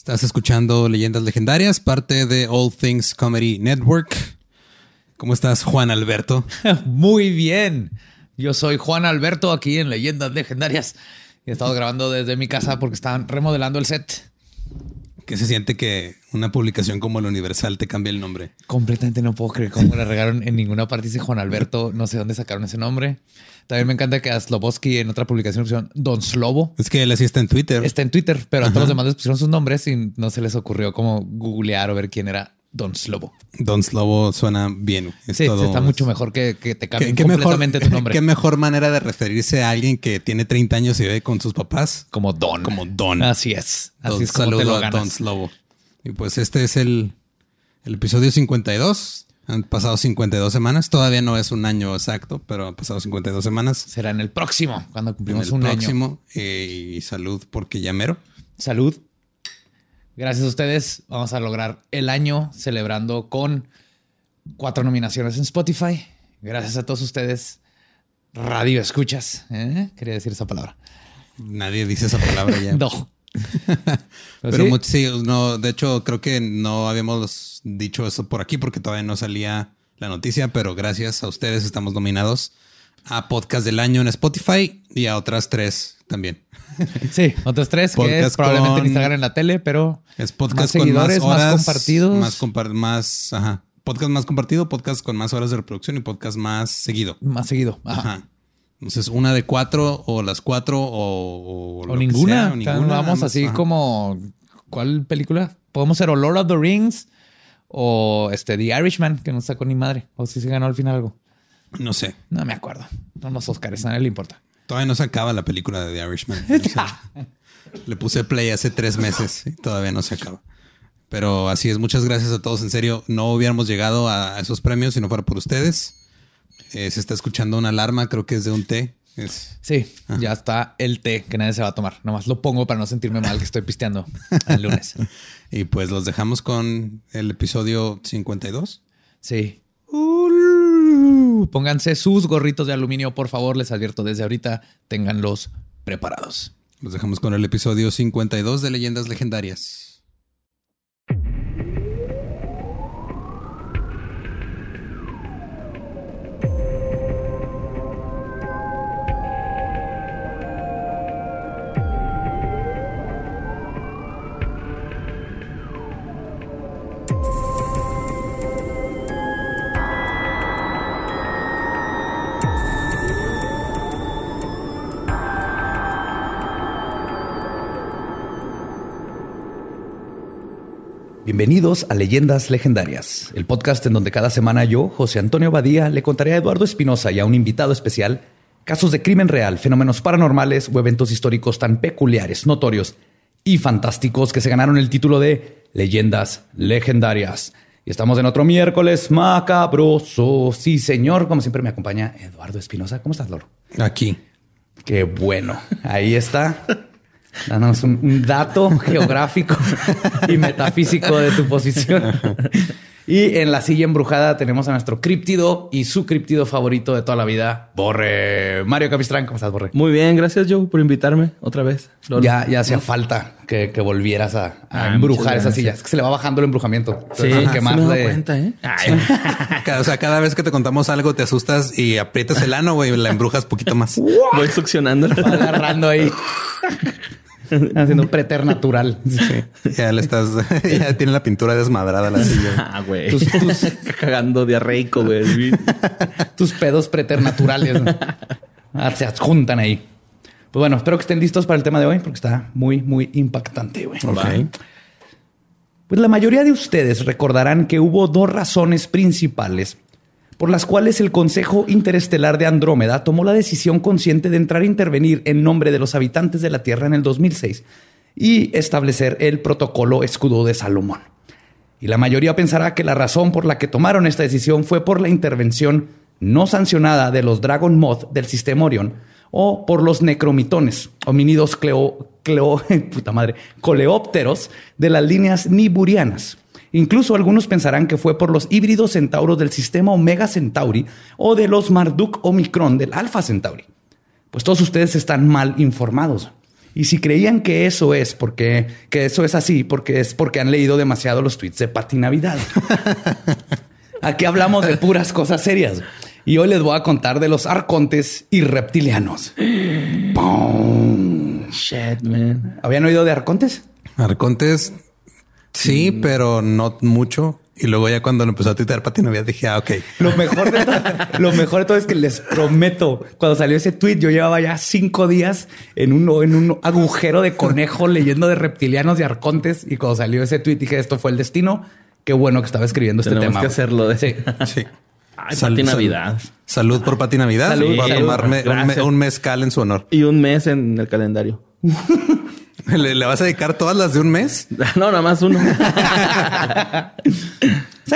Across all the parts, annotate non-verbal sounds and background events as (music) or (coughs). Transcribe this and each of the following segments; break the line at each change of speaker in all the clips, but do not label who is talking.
Estás escuchando Leyendas Legendarias, parte de All Things Comedy Network. ¿Cómo estás, Juan Alberto? (laughs)
Muy bien. Yo soy Juan Alberto aquí en Leyendas Legendarias. He estado grabando desde mi casa porque estaban remodelando el set.
¿Qué se siente que una publicación como el Universal te cambie el nombre?
Completamente no puedo creer cómo le regaron en ninguna parte. Dice Juan Alberto, (laughs) no sé dónde sacaron ese nombre. También me encanta que a Sloboski en otra publicación pusieron Don Slobo.
Es que él así está en Twitter.
Está en Twitter, pero a todos los demás les pusieron sus nombres y no se les ocurrió como googlear o ver quién era Don Slobo.
Don Slobo suena bien.
sí, está mucho mejor que, te cambien completamente tu nombre. (laughs)
Qué mejor manera de referirse a alguien que tiene 30 años y vive con sus papás.
Como Don.
Como Don.
Así es.
Así es como te lo a Don Slobo. Y pues este es el, el episodio 52 han pasado 52 semanas. Todavía no es un año exacto, pero han pasado 52 semanas.
Será en el próximo, cuando cumplimos
en
el
un próximo, eh, y salud porque ya mero.
Salud. Gracias a ustedes. Vamos a lograr el año celebrando con cuatro nominaciones en Spotify. Gracias a todos ustedes. Radio escuchas. ¿eh? Quería decir esa palabra.
Nadie dice esa palabra ya. (laughs)
no. (laughs)
Pero sí, no, de hecho creo que no habíamos dicho eso por aquí porque todavía no salía la noticia, pero gracias a ustedes estamos nominados a podcast del año en Spotify y a otras tres también.
Sí, (laughs) otras tres que es probablemente en Instagram en la tele, pero
es podcast con más horas, más compartidos, más, más ajá, podcast más compartido, podcast con más horas de reproducción y podcast más seguido.
Más seguido. ajá.
Entonces, una de cuatro o las cuatro o,
o, ninguna. Vamos así como, ¿cuál película? Podemos ser o Lord of the Rings o este The Irishman, que no sacó ni madre. O si se ganó al final algo.
No sé.
No me acuerdo. No los Oscars, a nadie le importa.
Todavía no se acaba la película de The Irishman. (laughs) le puse play hace tres meses y todavía no se acaba. Pero así es, muchas gracias a todos. En serio, no hubiéramos llegado a esos premios si no fuera por ustedes. Eh, se está escuchando una alarma, creo que es de un té.
Sí, ah. ya está el té que nadie se va a tomar. Nomás lo pongo para no sentirme mal que estoy pisteando el lunes. (laughs)
y pues los dejamos con el episodio 52.
Sí. Pónganse sus gorritos de aluminio, por favor. Les advierto desde ahorita, ténganlos preparados.
Los dejamos con el episodio 52 de Leyendas Legendarias.
Bienvenidos a Leyendas Legendarias, el podcast en donde cada semana yo, José Antonio Badía, le contaré a Eduardo Espinosa y a un invitado especial casos de crimen real, fenómenos paranormales o eventos históricos tan peculiares, notorios y fantásticos que se ganaron el título de Leyendas Legendarias. Y estamos en otro miércoles macabroso. Sí, señor, como siempre me acompaña Eduardo Espinosa. ¿Cómo estás, Loro?
Aquí.
Qué bueno. Ahí está. (laughs) Danos un, dato (laughs) geográfico y metafísico de tu posición. Y en la silla embrujada tenemos a nuestro críptido y su críptido favorito de toda la vida, Borre. Mario Capistrán, ¿cómo estás, Borre?
Muy bien, gracias, Joe, por invitarme otra vez.
Ya, ya hacía falta que, volvieras a, ah, embrujar esa silla. Es que se le va bajando el embrujamiento.
Sí, que más me cuenta, ¿eh? (laughs)
o sea, cada vez que te contamos algo te asustas y aprietas el ano, güey, la embrujas poquito más.
Voy succionando.
agarrando ahí. (laughs) (laughs) Haciendo preternatural.
Sí. Ya le estás, (laughs) ya tiene la pintura desmadrada la silla. (laughs)
Ah, güey. Tus, cagando diarreico, güey.
tus pedos preternaturales ah, se adjuntan ahí. Pues bueno, espero que estén listos para el tema de hoy porque está muy, muy impactante, güey. Pues la mayoría de ustedes recordarán que hubo dos razones principales por las cuales el Consejo Interestelar de Andrómeda tomó la decisión consciente de entrar a intervenir en nombre de los habitantes de la Tierra en el 2006 y establecer el protocolo escudo de Salomón. Y la mayoría pensará que la razón por la que tomaron esta decisión fue por la intervención no sancionada de los Dragon Moth del sistema Orión o por los necromitones, homínidos cleo, (laughs) coleópteros de las líneas niburianas. Incluso algunos pensarán que fue por los híbridos centauros del sistema Omega Centauri o de los Marduk Omicron del Alpha Centauri. Pues todos ustedes están mal informados. Y si creían que eso es porque que eso es así, porque es porque han leído demasiado los tweets de Pati Navidad. (laughs) Aquí hablamos de puras cosas serias. Y hoy les voy a contar de los arcontes y reptilianos. (gasps)
Shit, man.
¿Habían oído de arcontes?
Arcontes, sí, pero no mucho. Y luego ya cuando lo empezó a tuitear Pati Navidad dije, ah, ok.
Lo mejor, de todo, lo mejor de todo es que les prometo, cuando salió ese tweet, yo llevaba ya cinco días en un, en un agujero de conejo leyendo de reptilianos y arcontes. Y cuando salió ese tweet dije, esto fue el destino. Qué bueno que estaba escribiendo este
Tenemos
tema.
que hacerlo de
Sí.
Sí.
Ay,
Sal-
Pati
sal-
Navidad.
Salud por Pati Navidad.
Salud,
Voy a
salud.
tomarme un, un mezcal en su honor.
Y un mes en el calendario. (laughs)
¿Le, le vas a dedicar todas las de un mes? (laughs)
No, nada más uno. (laughs)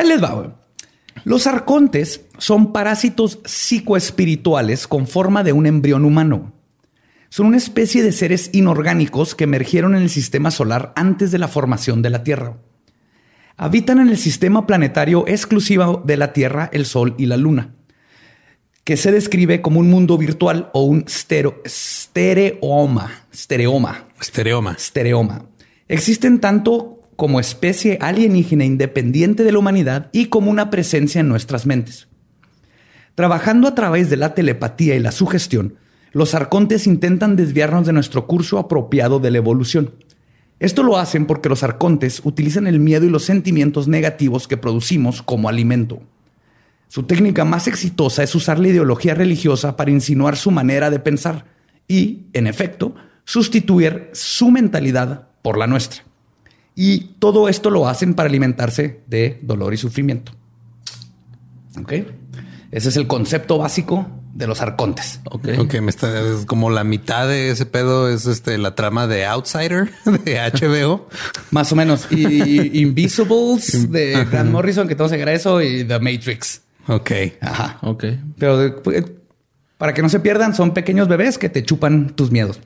Les va. güey. Los arcontes son parásitos psicoespirituales con forma de un embrión humano. Son una especie de seres inorgánicos que emergieron en el sistema solar antes de la formación de la Tierra. Habitan en el sistema planetario exclusivo de la Tierra, el Sol y la Luna, que se describe como un mundo virtual o un estereoma. Estereoma
Estereoma.
estereoma. Existen tanto como especie alienígena independiente de la humanidad y como una presencia en nuestras mentes. Trabajando a través de la telepatía y la sugestión, los arcontes intentan desviarnos de nuestro curso apropiado de la evolución. Esto lo hacen porque los arcontes utilizan el miedo y los sentimientos negativos que producimos como alimento. Su técnica más exitosa es usar la ideología religiosa para insinuar su manera de pensar y, en efecto, sustituir su mentalidad por la nuestra. Y todo esto lo hacen para alimentarse de dolor y sufrimiento. ¿Ok? Ese es el concepto básico de los arcontes.
Ok.
Ok, me está es como la mitad de ese pedo es este la trama de Outsider (laughs) de HBO.
Más o menos. Y, y (laughs) Invisibles de Grant Morrison, que tenemos que llegar a eso, y The Matrix.
Ok.
Ajá.
Ok.
Pero eh, para que no se pierdan, son pequeños bebés que te chupan tus miedos.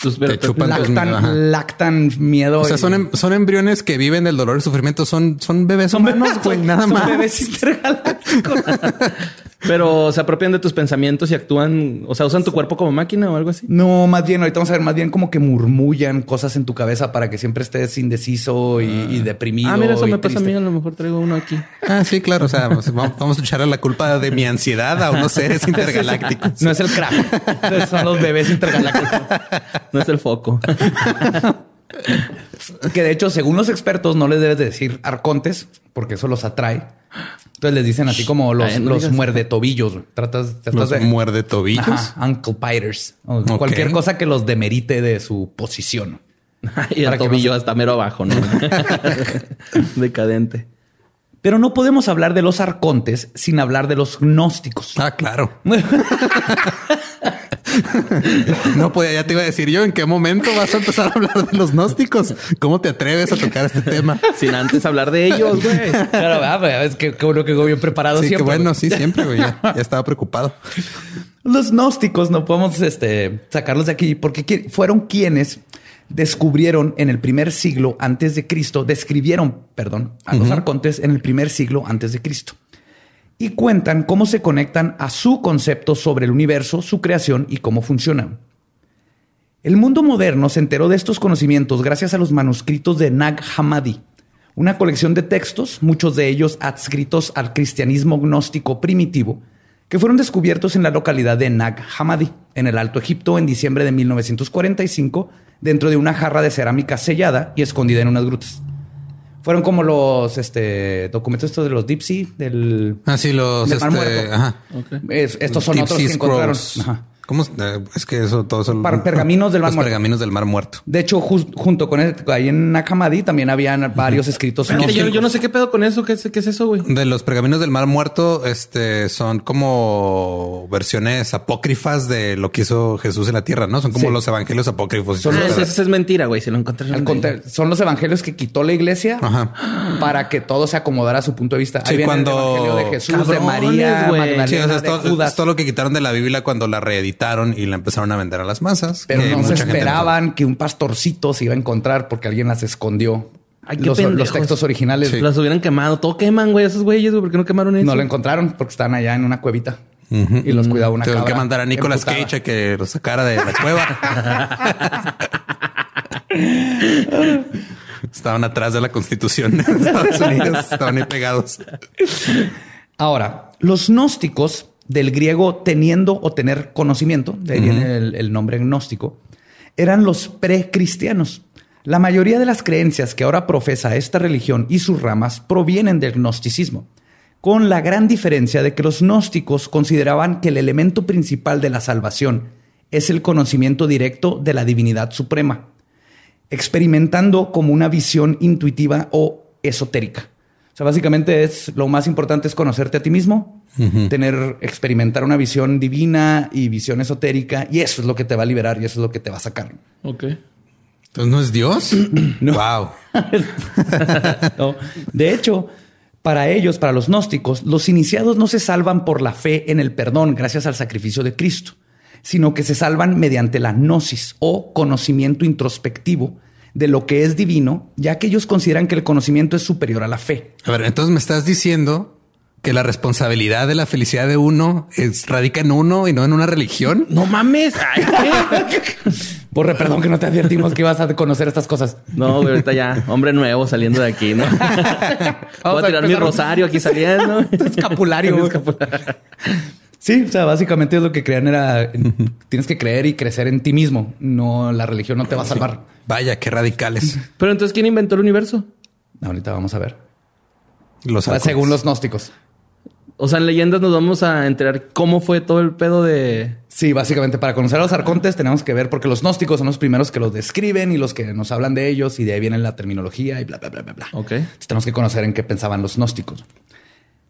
Tus-
Te chupan tus
Lactan,
miedos, ajá.
lactan miedo.
O sea,
y-
son, em- son embriones que viven del dolor y sufrimiento. Son, son bebés
son
humanos, güey, nada
son
más.
bebés intergalácticos. (laughs)
Pero se apropian de tus pensamientos y actúan, o sea, usan tu cuerpo como máquina o algo así.
No, más bien, ahorita vamos a ver, más bien como que murmullan cosas en tu cabeza para que siempre estés indeciso y, y deprimido.
Ah, mira, eso
y
me pasa a mí. A lo mejor traigo uno aquí.
Ah, sí, claro. O sea, vamos, vamos a echarle la culpa de mi ansiedad a unos (laughs) seres intergalácticos.
No es el crack. son los bebés intergalácticos.
No es el foco. (laughs)
Que de hecho, según los expertos, no les debes de decir arcontes porque eso los atrae. Entonces les dicen así como los,
Ay, no
los
digas-
muerde tobillos. Tratas, tratas
Los
de
muerde tobillos.
Ajá, ankle biters. O. Cualquier cosa que los demerite de su posición. (laughs)
y el tobillo
no
hasta mero abajo, ¿no? (laughs) Decadente.
Pero no podemos hablar de los arcontes sin hablar de los gnósticos.
Ah, claro. (laughs) No podía, ya te iba a decir yo en qué momento vas a empezar a hablar de los gnósticos. ¿Cómo te atreves a tocar este tema?
Sin antes hablar de ellos, güey.
Claro, ah, es que qué bueno que voy bien preparado
Sí, que
siempre.
bueno, sí, siempre, güey. Ya, ya estaba preocupado.
Los gnósticos no podemos este, sacarlos de aquí porque fueron quienes descubrieron en el primer siglo antes de Cristo, describieron, perdón, a los arcontes en el primer siglo antes de Cristo. Y cuentan cómo se conectan a su concepto sobre el universo, su creación y cómo funcionan. El mundo moderno se enteró de estos conocimientos gracias a los manuscritos de Nag Hammadi, una colección de textos, muchos de ellos adscritos al cristianismo gnóstico primitivo, que fueron descubiertos en la localidad de Nag Hammadi, en el Alto Egipto, en diciembre de 1945, dentro de una jarra de cerámica sellada y escondida en unas grutas. Fueron como los este, documentos estos de los Deep Sea, del,
Ah, sí, los.
del Mar
este,
Muerto.
ajá.
Es- estos son
Deep
otros
Sea
que encontraron. Ajá.
¿Cómo? es? Eh, Es que eso, todo.
Par- pergaminos del Mar
Los
Muerto.
pergaminos del Mar Muerto.
De hecho, junto con el, ahí en Nakamadi también habían varios escritos.
Yo, yo no sé qué pedo con eso. ¿Qué es, qué es eso, güey?
De los pergaminos del Mar Muerto, este son como versiones apócrifas de lo que hizo Jesús en la tierra, ¿no? Son como
Sí.
los evangelios apócrifos.
Son los-
eso, eso es mentira, güey. Si lo encontraron.
Al contrario, son los evangelios que quitó la iglesia
Ajá.
para que todo se acomodara a su punto de vista.
Sí,
Ahí viene
cuando-
el evangelio de Jesús, de María. Magdalena,
Sí, o sea, es
de
todo,
Judas.
es todo lo que quitaron de la Biblia cuando la reeditaron y la empezaron a vender a las masas.
Pero
que
no se esperaban que un pastorcito se iba a encontrar porque alguien las escondió.
Ay,
los, los textos originales
Sí.
Las hubieran quemado. Todo queman, güey. Esos güeyes, güey. ¿Por qué no quemaron eso?
no lo encontraron porque estaban allá en una cuevita y los cuidaba una
Tengo que mandar a Nicolas
emputada.
Cage a que lo sacara de la cueva. (laughs) Estaban atrás de la constitución de Estados Unidos, estaban ahí pegados.
Ahora, los gnósticos, del griego teniendo o tener conocimiento, de ahí viene el, el nombre gnóstico, eran los precristianos. La mayoría de las creencias que ahora profesa esta religión y sus ramas provienen del gnosticismo, con la gran diferencia de que los gnósticos consideraban que el elemento principal de la salvación es el conocimiento directo de la divinidad suprema, experimentando como una visión intuitiva o esotérica. O sea, básicamente es lo más importante es conocerte a ti mismo, tener, experimentar una visión divina y visión esotérica, y eso es lo que te va a liberar y eso es lo que te va a sacar.
Ok.
Entonces no es Dios. (clears throat) Wow. (laughs)
No. De hecho, para ellos, para los gnósticos, los iniciados no se salvan por la fe en el perdón gracias al sacrificio de Cristo, sino que se salvan mediante la gnosis o conocimiento introspectivo de lo que es divino, ya que ellos consideran que el conocimiento es superior a la fe.
A ver, entonces me estás diciendo que la responsabilidad de la felicidad de uno es, radica en uno y no en una religión.
No mames. Ay,
Porre, (laughs) perdón que no te advertimos que ibas a conocer estas cosas.
No, güey, ahorita ya, hombre nuevo saliendo de aquí, ¿no? (laughs) (laughs) Voy a
a
tirar mi
empezar-
rosario aquí saliendo.
Escapulario.
Mi.
Sí, o sea, básicamente es lo que crean era tienes que creer y crecer en ti mismo. No, la religión no te va a salvar.
Vaya, qué radicales.
Pero entonces, ¿quién inventó el universo?
Ahorita vamos a ver.
Los.
Según los gnósticos.
O sea, en leyendas nos vamos a enterar cómo fue todo el pedo de.
Sí, básicamente para conocer a los arcontes tenemos que ver porque los gnósticos son los primeros que los describen y los que nos hablan de ellos y de ahí viene la terminología y bla, bla, bla, bla, bla.
Ok.
Entonces, tenemos que conocer en qué pensaban los gnósticos.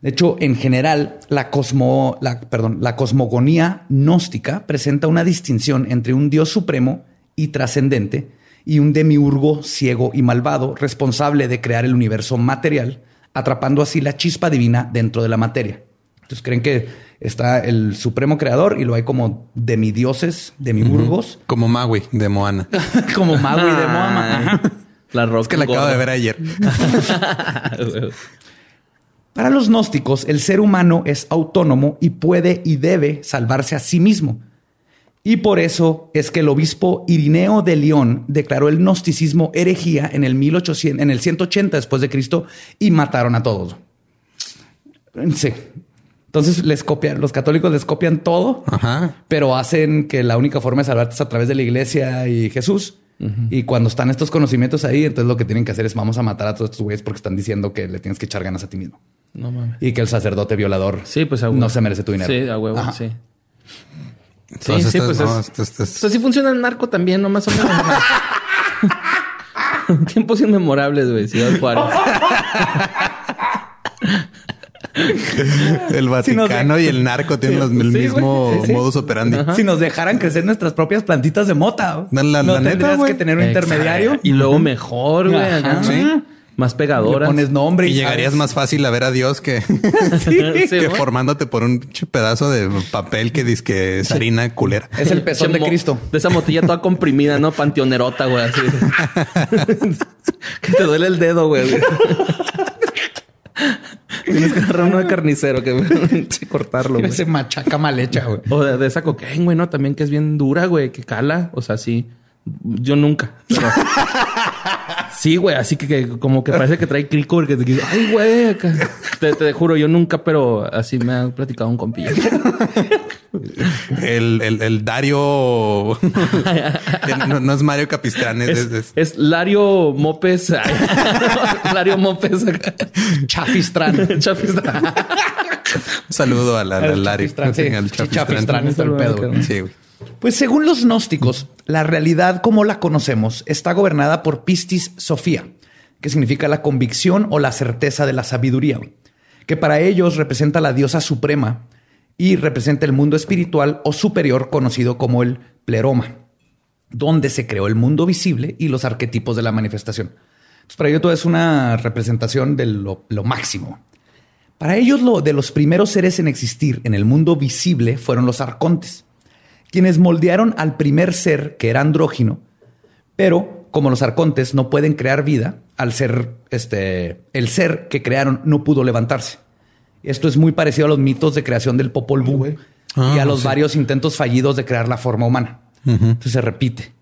De hecho, en general, la, cosmo, la, perdón, la cosmogonía gnóstica presenta una distinción entre un dios supremo y trascendente y un demiurgo ciego y malvado responsable de crear el universo material, atrapando así la chispa divina dentro de la materia. Entonces creen que está el supremo creador y lo hay como demidioses, demiurgos,
Como Maui de Moana. (laughs)
como Maui de Moama. Ajá.
La roca.
Es que la acabo de ver ayer. (laughs)
Para los gnósticos, el ser humano es autónomo y puede y debe salvarse a sí mismo. Y por eso es que el obispo Irineo de León declaró el gnosticismo herejía en el 1800, en el 180 después de Cristo y mataron a todos. Sí. Entonces les copian, los católicos les copian todo,
Ajá.
pero hacen que la única forma de salvarte es a través de la iglesia y Jesús. Y cuando están estos conocimientos ahí, entonces lo que tienen que hacer es vamos a matar a todos estos güeyes porque están diciendo que le tienes que echar ganas a ti mismo.
No mames.
Y que el sacerdote violador
Sí, pues a
no se merece tu dinero.
Sí, a huevo,
Ajá.
sí.
Entonces,
sí,
estas-
pues
no,
es-
estas-
O sea, sí funciona el narco también, no más o menos. (laughs) Tiempos inmemorables, güey. Ciudad Juárez.
el Vaticano y el narco tienen los- el
Sí,
mismo.
Sí, sí.
modus operandi.
Si nos dejaran crecer nuestras propias plantitas de mota,
La- la-
no
la neta,
que tener un intermediario.
Y luego mejor, güey. Más
Le
pegadoras.
pones nombre y,
Y llegarías más fácil a ver a Dios que, (laughs)
Sí, (laughs)
que
güey.
formándote por un pedazo de papel que dice que es harina culera.
Es el pezón de Cristo.
De esa motilla toda comprimida, ¿no? Panteonerota, güey. Así. (laughs) que te duele el dedo, güey. Tienes que agarrar uno de carnicero que sí, cortarlo, güey.
Ese machaca mal hecha, güey.
O de, de esa cocaína, güey, ¿no? También que es bien dura, güey, que cala. O sea, sí. Yo nunca. pero- (laughs) Sí, güey, así que, que como que parece que trae crico porque te dice, ay, güey, acá". te, te juro, yo nunca, pero así me ha platicado un compillo.
El, el, el Dario (laughs) no, no es Mario Capistrán, es,
Es,
es-
Lario Mopes. (laughs) Lario Mopes.
Chafistrán.
Chafistrán.
un saludo al, al,
Al
Lario.
Chafistrán, sí.
Al
Sí, Chafistrán es todo el pedo, güey.
Sí, güey.
Pues según los gnósticos, la realidad como la conocemos está gobernada por Pistis Sofía, que significa la convicción o la certeza de la sabiduría, que para ellos representa la diosa suprema y representa el mundo espiritual o superior conocido como el pleroma, donde se creó el mundo visible y los arquetipos de la manifestación. Entonces, para ello todo es una representación de lo, lo máximo. Para ellos, lo de los primeros seres en existir en el mundo visible fueron los arcontes quienes moldearon al primer ser que era andrógino, pero como los arcontes no pueden crear vida, al ser este el ser que crearon no pudo levantarse. Esto es muy parecido a los mitos de creación del Popol Vuh y
Ah,
a los
sí.
varios intentos fallidos de crear la forma humana. Entonces se repite.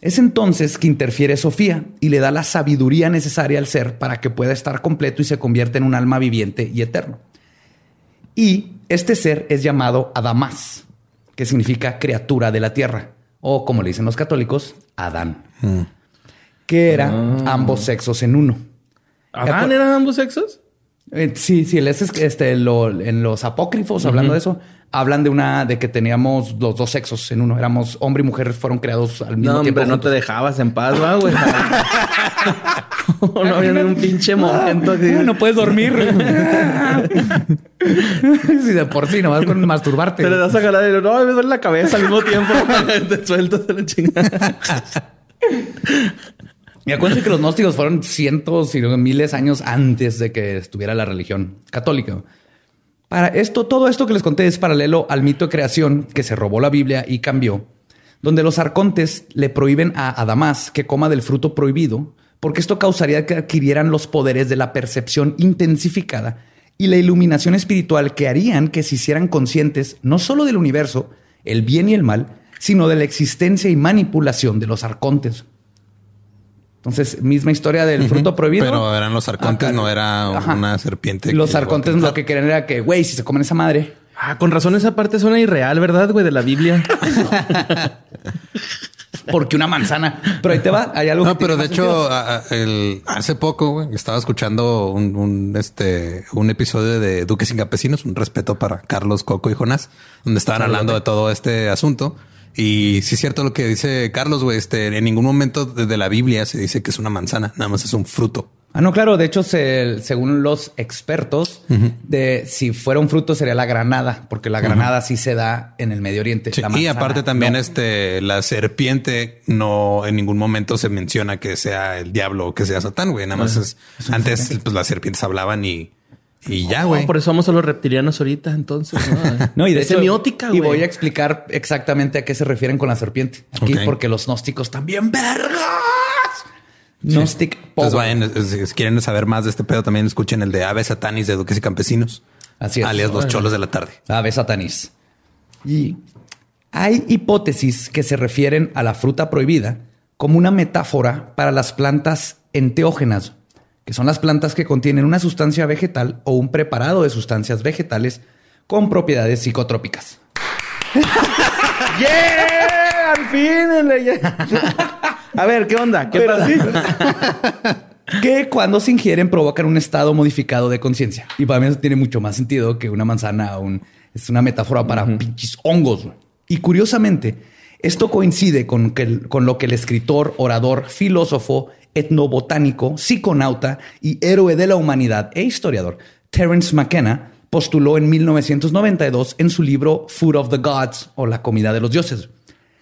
Es entonces que interfiere Sofía y le da la sabiduría necesaria al ser para que pueda estar completo y se convierta en un alma viviente y eterno. Y este ser es llamado Adamás, que significa criatura de la tierra, o como le dicen los católicos, Adán, mm. que era ah. ambos sexos en uno.
¿Adán eran ambos sexos?
Eh, sí, sí, este, en los apócrifos, hablando de eso, hablan de una de que teníamos los dos sexos en uno. Éramos hombre y mujer, fueron creados al mismo
no,
tiempo.
No, no te dejabas en paz, güey. (laughs) no había un pinche momento
No puedes dormir. (laughs) si de por sí no vas con masturbarte.
Te le das a jalar y no, me duele la cabeza al mismo tiempo. (laughs) te sueltas de la chingada.
Y acuérdense que los gnósticos fueron cientos y miles de años antes de que estuviera la religión católica. Para esto, todo esto que les conté es paralelo al mito de creación que se robó la Biblia y cambió, donde los arcontes le prohíben a Adamás que coma del fruto prohibido, porque esto causaría que adquirieran los poderes de la percepción intensificada y la iluminación espiritual que harían que se hicieran conscientes no solo del universo, el bien y el mal, sino de la existencia y manipulación de los arcontes. Entonces, misma historia del fruto prohibido.
Pero eran los arcontes, no era una serpiente.
Los arcontes lo que querían era que, güey, si se comen esa madre.
Ah, con razón esa parte suena irreal, ¿verdad, güey? De la Biblia. (laughs)
Porque una manzana. Pero ahí te va. Hay algo.
No, pero de hecho, hace poco güey, estaba escuchando un, este, un episodio de Duques sin Campesinos, un respeto para Carlos, Coco y Jonás, donde estaban hablando de todo este asunto. Y sí es cierto lo que dice Carlos, güey, este, en ningún momento de la Biblia se dice que es una manzana, nada más es un fruto.
Ah, no, claro. De hecho, según los expertos, de si fuera un fruto sería la granada, porque la granada sí se da en el Medio Oriente.
y aparte también, este, la serpiente no en ningún momento se menciona que sea el diablo o que sea Satán, güey. Nada más es, antes, pues las serpientes hablaban y y ya, güey.
por eso somos los reptilianos ahorita, entonces.
No, (laughs) y de semiótica, güey. Y voy a explicar exactamente a qué se refieren con la serpiente. Aquí, porque los gnósticos también vergas.
Gnostic Entonces vayan, si quieren saber más de este pedo, también escuchen el de Ave Satanis de Duques y Campesinos.
Así es.
Alias los cholos de la tarde.
Ave Satanis. Y hay hipótesis que se refieren a la fruta prohibida como una metáfora para las plantas enteógenas que son las plantas que contienen una sustancia vegetal o un preparado de sustancias vegetales con propiedades psicotrópicas. (laughs) (laughs)
¡Yeah! ¡Al fin! (laughs) A ver, ¿qué onda? ¿Qué pasa? (laughs)
que cuando se ingieren provocan un estado modificado de conciencia. Y para mí eso tiene mucho más sentido que una manzana es una metáfora para pinches hongos. Y curiosamente, esto coincide con, con lo que el escritor, orador, filósofo etnobotánico, psiconauta y héroe de la humanidad e historiador, Terence McKenna, postuló en 1992 en su libro Food of the Gods o La comida de los dioses.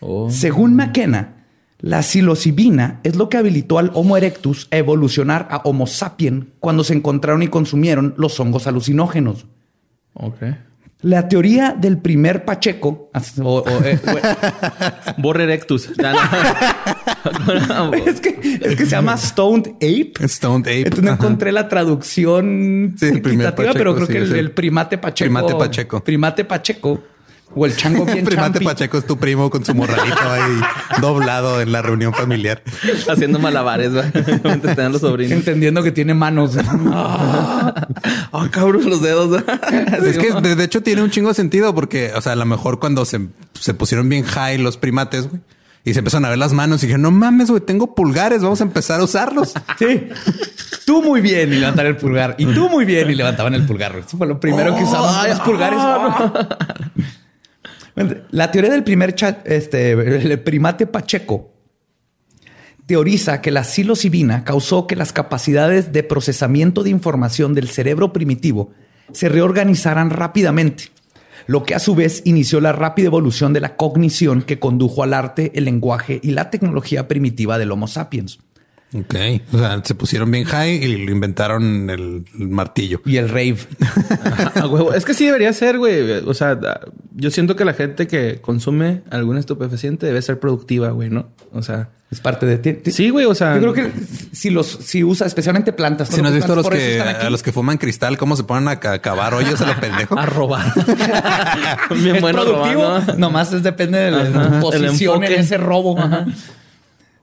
Oh. Según McKenna, la psilocibina es lo que habilitó al Homo erectus a evolucionar a Homo sapien cuando se encontraron y consumieron los hongos alucinógenos.
Okay.
La teoría del primer Pacheco, o,
eh, (laughs) Borre erectus. (laughs)
es, que, es que se llama Stoned Ape.
Stoned Ape.
Entonces no encontré la traducción sí, pero creo que el, primate Pacheco.
Primate Pacheco.
Primate Pacheco o el chango bien (laughs)
Primate Pacheco es tu primo con su morralito ahí (laughs) doblado en la reunión familiar.
Haciendo malabares, los sobrinos.
Entendiendo que tiene manos. (laughs)
Ah, cabrón, los dedos.
es que de, hecho tiene un chingo de sentido porque, o sea, a lo mejor cuando se, se pusieron bien high los primates, güey. Y se empezaron a ver las manos y dije, no mames, güey, tengo pulgares, vamos a empezar a usarlos.
Sí. Tú muy bien y levantar el pulgar. Y tú muy bien y levantaban el pulgar. Eso fue lo primero que usamos los pulgares. La teoría del primer este, el primate Pacheco teoriza que la psilocibina causó que las capacidades de procesamiento de información del cerebro primitivo se reorganizaran rápidamente, lo que a su vez inició la rápida evolución de la cognición que condujo al arte, el lenguaje y la tecnología primitiva del Homo sapiens.
Ok. O sea, se pusieron bien high y lo inventaron el, martillo.
Y el rave. (laughs)
es que sí debería ser, güey. O sea, yo siento que la gente que consume algún estupefaciente debe ser productiva, güey, ¿no? O sea...
Es parte de ti.
Sí, güey. O sea,
yo creo que si los, si usa especialmente plantas.
Si no has visto a los que, a los que fuman cristal, cómo se ponen a cavar hoyos a lo pendejo. (laughs)
a robar. (laughs) Bien bueno productivo. Nomás es depende de la posición en ese robo.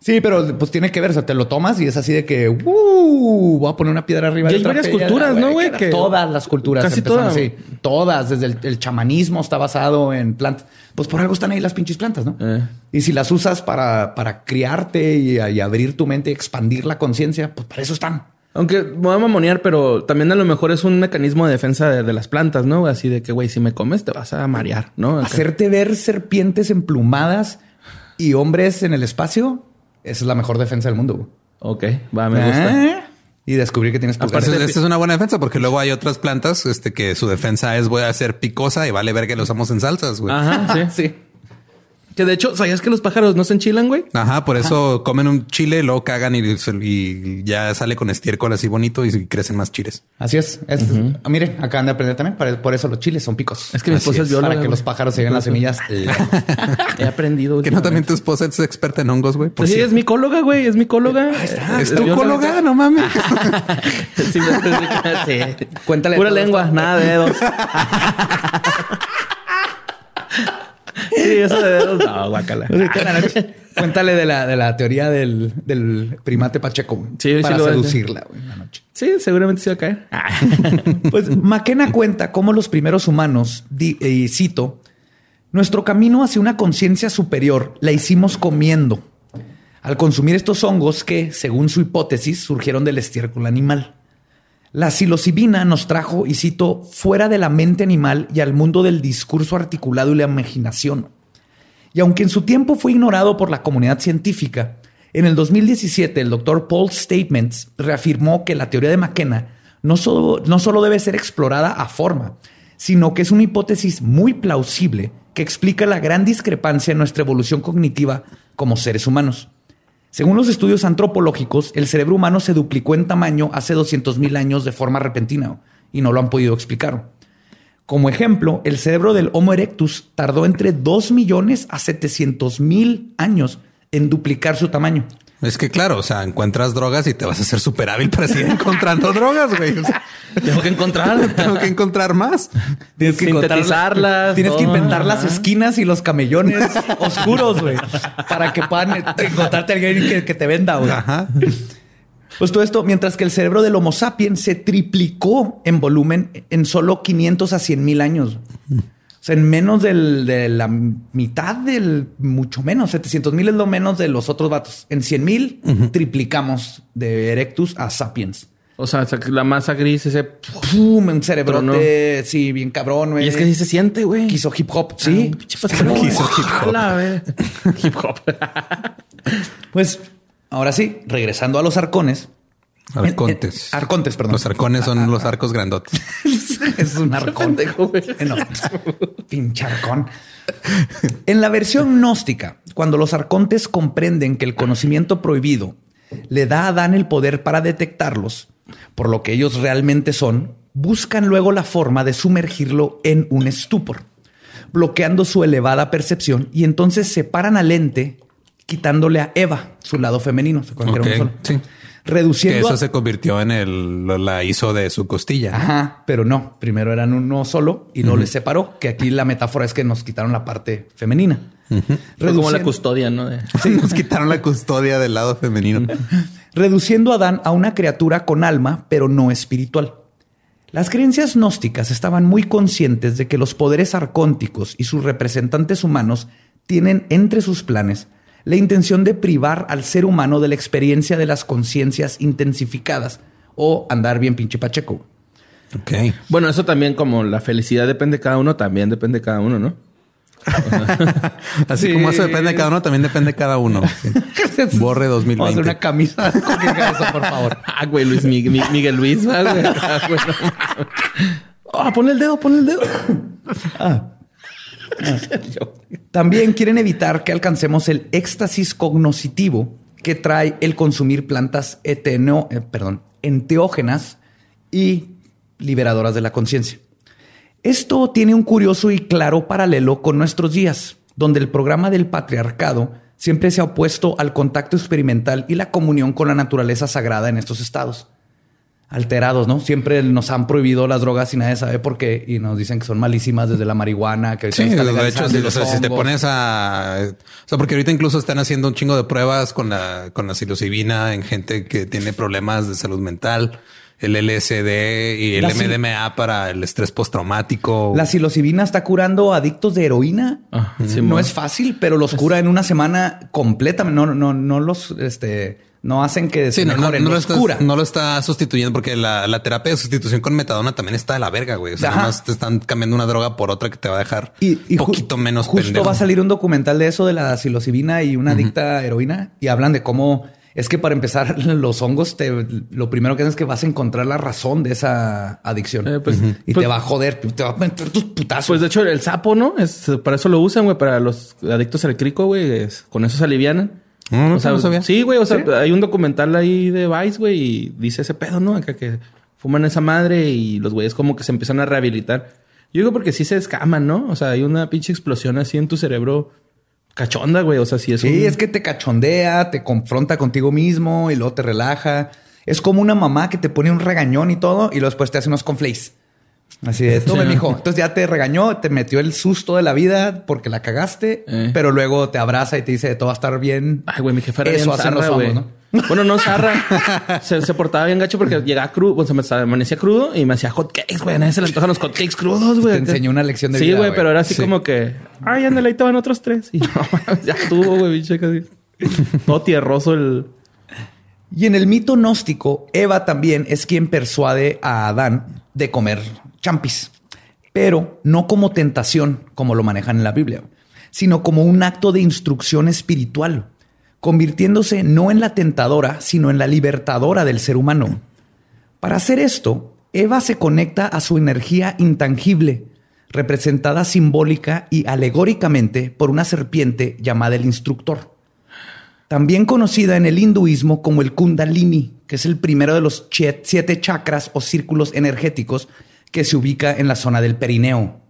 Sí, pero pues tiene que ver, o sea, te lo tomas y es así de que, uh, voy a poner una piedra arriba
Y hay varias culturas, ¿no, güey?
que Todas las culturas.
Casi todas.
así. Todas, desde el, el chamanismo está basado en plantas. Pues por algo están ahí las pinches plantas, ¿no?
Eh.
Y si las usas para, para criarte y, y abrir tu mente, expandir la conciencia, pues para eso están.
Aunque voy a mamonear, pero también a lo mejor es un mecanismo de defensa de, de las plantas, ¿no? Así de que, güey, si me comes te vas a marear, ¿no?
Hacerte ver serpientes emplumadas y hombres en el espacio, esa es la mejor defensa del mundo.
Ok, va, me gusta.
¿Eh? Y descubrir que tienes pulgares.
Esta esta es una buena defensa porque luego hay otras plantas este, que su defensa es voy a ser picosa y vale ver que lo usamos en salsas, güey.
Ajá, sí.
sí.
Que de hecho, ¿sabías que los pájaros no se enchilan, güey?
Ajá, por eso comen un chile, luego cagan y, y ya sale con estiércol así bonito y crecen más chiles.
Así es. Es- ah, Miren, acaban de aprender también. Por eso los chiles son picos.
Es que mi esposa es bióloga.
para que
güey.
los pájaros se lleven las semillas. (laughs) (laughs)
He aprendido.
Que no también tu esposa es experta en hongos, güey. Por
Pues sí,
cierto.
es micóloga, güey. Es micóloga.
Es tu cóloga, no mames. (laughs)
Sí, sí.
Cuéntale
Pura
todo
lengua, nada de dedos. Sí, eso de dedos. No, guácala.
Cuéntale de la, de la teoría del, del primate Pacheco
Sí, sí
para
lo
seducirla güey, en la noche.
Sí, seguramente se va a caer. (laughs)
Pues McKenna cuenta cómo los primeros humanos, di- y cito, nuestro camino hacia una conciencia superior la hicimos comiendo, al consumir estos hongos que, según su hipótesis, surgieron del estiércol animal. La psilocibina nos trajo, y cito, fuera de la mente animal y al mundo del discurso articulado y la imaginación. Y aunque en su tiempo fue ignorado por la comunidad científica, en el 2017 el doctor Paul Statements reafirmó que la teoría de McKenna no solo, no solo debe ser explorada a forma, sino que es una hipótesis muy plausible que explica la gran discrepancia en nuestra evolución cognitiva como seres humanos. Según los estudios antropológicos, el cerebro humano se duplicó en tamaño hace 200.000 años de forma repentina y no lo han podido explicar. Como ejemplo, el cerebro del Homo erectus tardó entre 2 millones a 700 mil años en duplicar su tamaño.
Es que claro, o sea, encuentras drogas y te vas a hacer súper hábil para seguir encontrando (laughs) drogas, güey. O sea,
Tengo que encontrar. (laughs)
tengo que encontrar más.
Tienes que
Sintetizarlas,
Tienes que inventar las esquinas y los camellones (laughs) oscuros, güey, para que puedan encontrarte a alguien que, que te venda, güey.
Ajá.
Pues todo esto, mientras que el cerebro del Homo sapiens se triplicó en volumen en solo 500 a 100 mil años. O sea, en menos del- de la mitad del, mucho menos, 700 mil es lo menos de los otros vatos. En 100 mil triplicamos de Erectus a Sapiens.
O sea, la masa gris, ese.
¡Pum! Un cerebrote, sí, bien cabrón, güey.
Y es que sí se siente, güey.
Quiso hip hop, sí.
Pastelón.
Quiso hip hop. (laughs)
Hip hop. (laughs)
Pues ahora sí, regresando a los arcones.
Arcontes.
Arcontes, perdón.
Los arcones son los arcos grandotes. (laughs)
es un arcón. No, pinche arcón. En la versión gnóstica, cuando los arcontes comprenden que el conocimiento prohibido le da a Adán el poder para detectarlos, por lo que ellos realmente son, buscan luego la forma de sumergirlo en un estupor, bloqueando su elevada percepción y entonces separan al ente, quitándole a Eva su lado femenino. ¿Se acuerdan que
sí. Que
Reduciendo
eso
a-
se convirtió en el, la hizo de su costilla.
Ajá, pero no. Primero eran uno solo y no les separó. Que aquí la metáfora es que nos quitaron la parte femenina.
Fue como la
Reduciendo-
custodia, ¿no?
Sí, (laughs) nos quitaron la custodia del lado femenino. (laughs)
reduciendo a Adán a una criatura con alma, pero no espiritual. Las creencias gnósticas estaban muy conscientes de que los poderes arcónticos y sus representantes humanos tienen entre sus planes la intención de privar al ser humano de la experiencia de las conciencias intensificadas o andar bien pinche pacheco.
Ok.
Bueno, eso también, como la felicidad depende de cada uno, también depende de cada uno, ¿no? (laughs)
Así
Sí.
como eso depende de cada uno, también depende de cada uno. Sí. (laughs) Borre
Vamos a hacer
2020.
una camisa (laughs) con que diga eso, por favor.
Ah, güey, Luis Miguel, Mi- Miguel Luis, ah, güey. Ah, no mames. Ah, pon el dedo, pon el dedo. (laughs)
También quieren evitar que alcancemos el éxtasis cognoscitivo que trae el consumir plantas eteno- eh, perdón, enteógenas y liberadoras de la conciencia. Esto tiene un curioso y claro paralelo con nuestros días, donde el programa del patriarcado siempre se ha opuesto al contacto experimental y la comunión con la naturaleza sagrada en estos estados. Alterados, ¿no? Siempre nos han prohibido las drogas y nadie sabe por qué. Y nos dicen que son malísimas desde la marihuana, que
sí, de hecho, si, te pones a... O sea, porque ahorita incluso están haciendo un chingo de pruebas con la, con la psilocibina en gente que tiene problemas de salud mental el LSD y el MDMA para el estrés postraumático.
La psilocibina está curando adictos de heroína. Ah, no es fácil, pero los cura en una semana completamente. No, no, no los, este, no hacen que
se no, lo está, no, lo está, sustituyendo porque la, terapia de sustitución con metadona también está de la verga, güey. O sea, además te están cambiando una droga por otra que te va a dejar un poquito menos
Justo va a salir un documental de eso de la psilocibina y una adicta heroína y hablan de cómo es que para empezar, (laughs) los hongos, te, lo primero que hacen es que vas a encontrar la razón de esa adicción. Eh, pues, y te pues va a joder, te va a meter tus putazos.
Pues de hecho, el sapo, ¿no? Es, para eso lo usan, güey, para los adictos al crico, güey. Con eso se alivianan. O sea, Sí, güey. O sea, hay un documental ahí de Vice, güey, y dice ese pedo, ¿no? Acá que fuman esa madre y los güeyes como que se empiezan a rehabilitar. Yo digo porque sí se escaman, ¿no? O sea, hay una pinche explosión así en tu cerebro cachonda, güey. O sea, si es
Sí, es que te cachondea, te confronta contigo mismo y luego te relaja. Es como una mamá que te pone un regañón y todo y luego después te hace unos conflays. Así de, tome, mijo. Entonces ya te regañó, te metió el susto de la vida porque la cagaste, eh. pero luego te abraza y te dice, todo va a estar bien.
Ay, güey, mi jefe era Eso. Bueno, no, Sarra (laughs) se, se, portaba bien gacho porque llegaba crudo, bueno, se me amanecía crudo y me hacía hot cakes, güey. A nadie se le antojan los hot cakes crudos, güey.
Te enseñó una lección de
sí, vida. Sí, güey, pero era así como que, ay, ándale, ahí te van otros tres. Y (laughs) no, ya tuvo, güey, bicho, casi. Todo tierroso el.
Y en el mito gnóstico, Eva también es quien persuade a Adán de comer champis, pero no como tentación, como lo manejan en la Biblia, sino como un acto de instrucción espiritual convirtiéndose no en la tentadora, sino en la libertadora del ser humano. Para hacer esto, Eva se conecta a su energía intangible, representada simbólica y alegóricamente por una serpiente llamada el instructor. También conocida en el hinduismo como el Kundalini, que es el primero de los siete chakras o círculos energéticos que se ubica en la zona del perineo.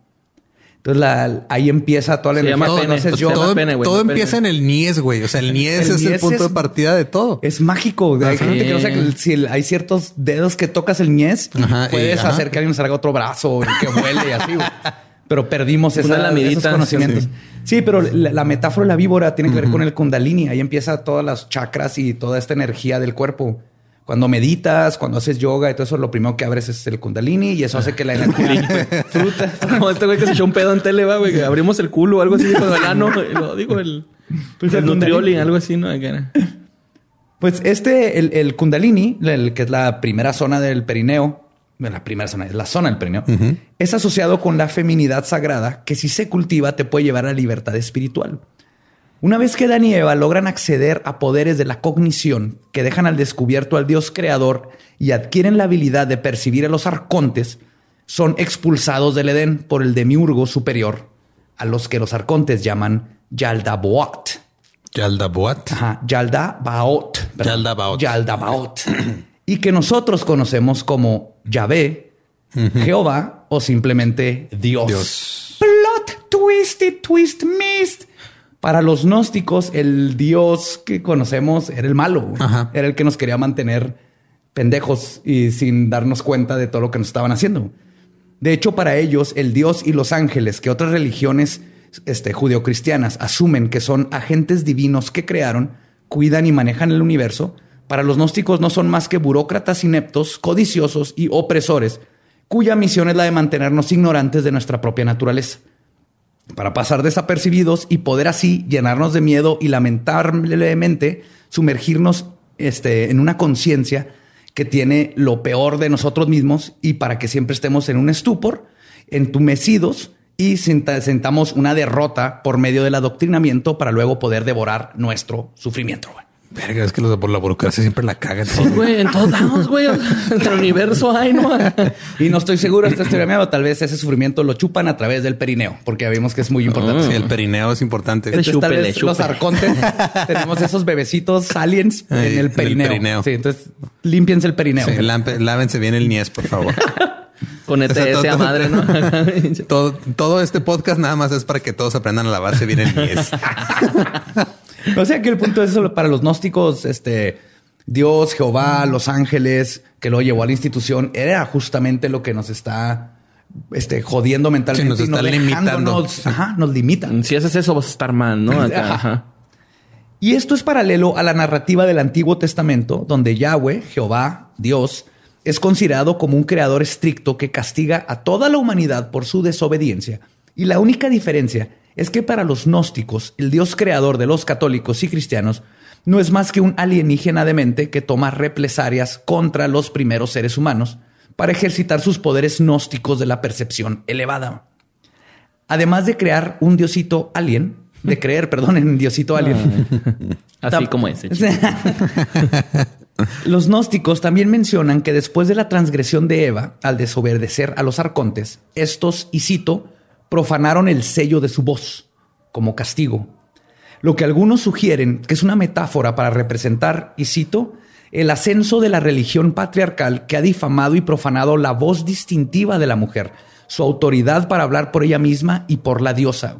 Entonces la, ahí empieza toda la
se energía. Todo, todo, empieza en el Nies, güey. O sea, el Nies es el punto de partida de todo.
Es mágico. Hay gente que no sabe que si hay ciertos dedos que tocas el Nies, puedes hacer que alguien salga otro brazo que vuele y así. Pero perdimos esa, esos conocimientos. Sí, pero la, metáfora de la víbora tiene que ver con el kundalini. Ahí empieza todas las chakras y toda esta energía del cuerpo. Cuando meditas, cuando haces yoga y todo eso, lo primero que abres es el kundalini y eso hace que la (laughs) energía
fruta. Como este güey que se echó un pedo en tele, va, güey, abrimos el culo o algo así, con el ano, lo digo, el, pues el, nutrioli, algo así, ¿no?
Pues este, el, el kundalini, el, que es la primera zona del perineo, la primera zona, es la zona del perineo, es asociado con la feminidad sagrada que si se cultiva te puede llevar a la libertad espiritual. Una vez que Dan y Eva logran acceder a poderes de la cognición que dejan al descubierto al Dios creador y adquieren la habilidad de percibir a los arcontes, son expulsados del Edén por el demiurgo superior, a los que los arcontes llaman Yaldabaoth.
Yaldabaoth.
Ajá, Yaldabaoth.
Yaldabaoth.
Yaldabaoth. y que nosotros conocemos como Yahvé, Jehová o simplemente Dios. Dios. Plot twisted, twist mist. Para los gnósticos, el Dios que conocemos era el malo. Era el que nos quería mantener pendejos y sin darnos cuenta de todo lo que nos estaban haciendo. De hecho, para ellos, el Dios y los ángeles, que otras religiones este, judeocristianas asumen que son agentes divinos que crearon, cuidan y manejan el universo, para los gnósticos no son más que burócratas ineptos, codiciosos y opresores, cuya misión es la de mantenernos ignorantes de nuestra propia naturaleza para pasar desapercibidos y poder así llenarnos de miedo y lamentablemente sumergirnos este, en una conciencia que tiene lo peor de nosotros mismos y para que siempre estemos en un estupor, entumecidos y sentamos una derrota por medio del adoctrinamiento para luego poder devorar nuestro sufrimiento.
Verga, es que los de por la burocracia siempre la cagan.
Sí, güey, en todos lados, güey. (laughs) En el universo hay, ¿no? (laughs)
y no estoy seguro, esta historia mía, tal vez ese sufrimiento lo chupan a través del perineo, porque vimos que es muy importante.
sí, el perineo es importante.
Entonces, tal vez los arcontes (laughs) tenemos esos bebecitos aliens en el perineo. Sí, entonces límpiense el perineo. Sí,
lávense bien el niés, por favor.
Con ETS a madre, ¿no?
todo, todo este podcast nada más es para que todos aprendan a lavarse bien el niés. (laughs)
O sea que el punto es eso para los gnósticos, este, Dios, Jehová, los ángeles, que lo llevó a la institución, era justamente lo que nos está este, jodiendo mentalmente.
nos está limitando.
Ajá, nos limitan.
Si haces eso vas a estar mal, ¿no?
Y esto es paralelo a la narrativa del Antiguo Testamento, donde Yahweh, Jehová, Dios, es considerado como un creador estricto que castiga a toda la humanidad por su desobediencia. Y la única diferencia es que para los gnósticos, el Dios creador de los católicos y cristianos no es más que un alienígena de mente que toma represalias contra los primeros seres humanos para ejercitar sus poderes gnósticos de la percepción elevada. Además de crear un diosito alien, de (laughs) creer, perdón, en diosito alien.
Así como ese. (laughs)
Los gnósticos también mencionan que después de la transgresión de Eva, al desobedecer a los arcontes, estos, y cito, profanaron el sello de su voz como castigo. Lo que algunos sugieren que es una metáfora para representar, y cito, el ascenso de la religión patriarcal que ha difamado y profanado la voz distintiva de la mujer, su autoridad para hablar por ella misma y por la diosa.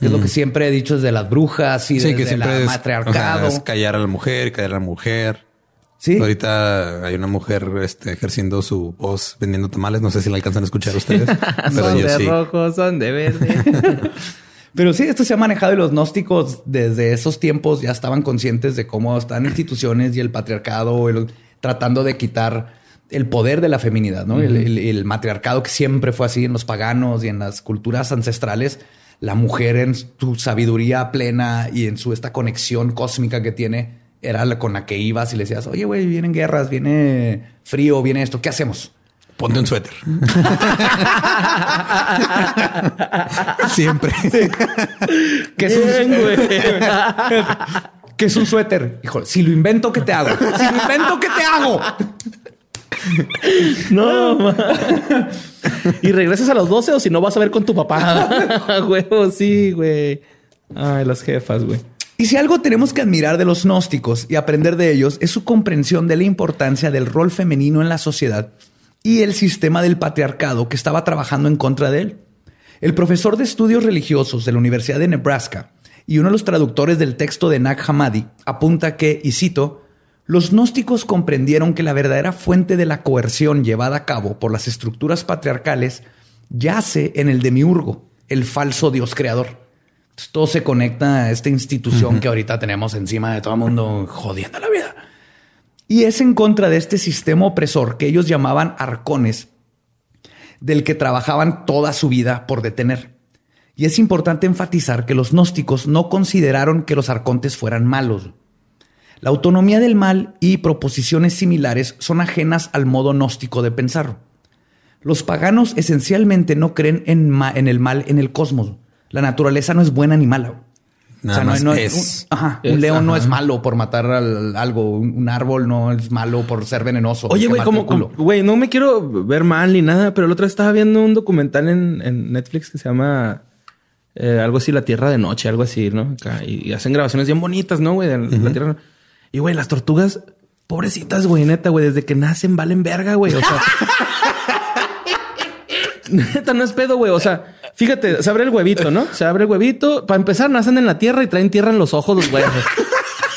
Es lo que siempre he dicho desde las brujas y desde que la matriarcado.
callar a la mujer, callar a la mujer. Sí. Ahorita hay una mujer este, ejerciendo su voz vendiendo tamales. No sé si la alcanzan a escuchar ustedes.
son de rojo, son de verde. (laughs)
pero sí, esto se ha manejado y los gnósticos desde esos tiempos ya estaban conscientes de cómo están instituciones y el patriarcado tratando de quitar el poder de la feminidad, ¿no? el, matriarcado que siempre fue así en los paganos y en las culturas ancestrales. La mujer en su sabiduría plena y en su esta conexión cósmica que tiene era con la que ibas y le decías, oye, güey, vienen guerras, viene frío, viene esto, ¿qué hacemos?
Ponte un suéter. (laughs) Siempre.
¿Qué es un ¿Qué es un suéter? Híjole, si lo invento, ¿qué te hago? Si lo invento, ¿qué te hago?
No. y regresas a los 12 o si no vas a ver con tu papá. (laughs) Huevo, sí, güey. Ay, las jefas, güey.
Y si algo tenemos que admirar de los gnósticos y aprender de ellos es su comprensión de la importancia del rol femenino en la sociedad y el sistema del patriarcado que estaba trabajando en contra de él. El profesor de estudios religiosos de la Universidad de Nebraska y uno de los traductores del texto de Nag Hammadi apunta que, y cito, los gnósticos comprendieron que la verdadera fuente de la coerción llevada a cabo por las estructuras patriarcales yace en el demiurgo, el falso dios creador todo se conecta a esta institución que ahorita tenemos encima de todo el mundo jodiendo la vida. Y es en contra de este sistema opresor que ellos llamaban arcones, del que trabajaban toda su vida por detener. Y es importante enfatizar que los gnósticos no consideraron que los arcontes fueran malos. La autonomía del mal y proposiciones similares son ajenas al modo gnóstico de pensar. Los paganos esencialmente no creen en, en el mal en el cosmos la naturaleza no es buena ni mala.
Nada más es.
Un, león no es malo por matar algo. Un, árbol no es malo por ser venenoso.
Oye, güey, como, güey, no me quiero ver mal ni nada, pero el otro estaba viendo un documental en, Netflix que se llama eh, algo así, La Tierra de Noche, algo así, ¿no? y, hacen grabaciones bien bonitas, ¿no, güey? De la Tierra. Y, güey, las tortugas, pobrecitas, güey, neta, güey, desde que nacen valen verga, güey. O sea. (laughs) (laughs) neta, no es pedo, güey. O sea, Fíjate, se abre el huevito, ¿no? Se abre el huevito. Para empezar, nacen en la tierra y traen tierra en los ojos los güeyes.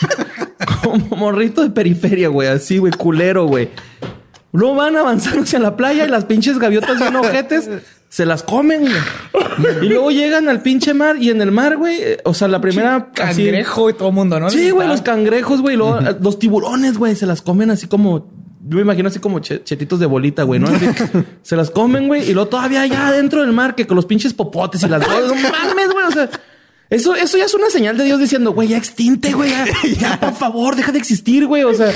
(laughs) Como morrito de periferia, güey. Así, güey, culero, güey. Luego van avanzando hacia la playa y las pinches gaviotas bien ojetes se las comen, güey. Y luego llegan al pinche mar y en el mar, güey, o sea, la primera
cangrejo y todo el mundo, ¿no?
Sí, güey, los cangrejos, güey, luego los tiburones, güey, se las comen así como yo me imagino así como chetitos de bolita, güey, ¿no? (laughs) se las comen, güey, y luego todavía allá adentro del mar, que con los pinches popotes y las (laughs) no mames, güey, o sea, eso, eso ya es una señal de Dios diciendo, güey, ya extinte, güey, ya, (laughs) por favor, deja de existir, güey, o sea,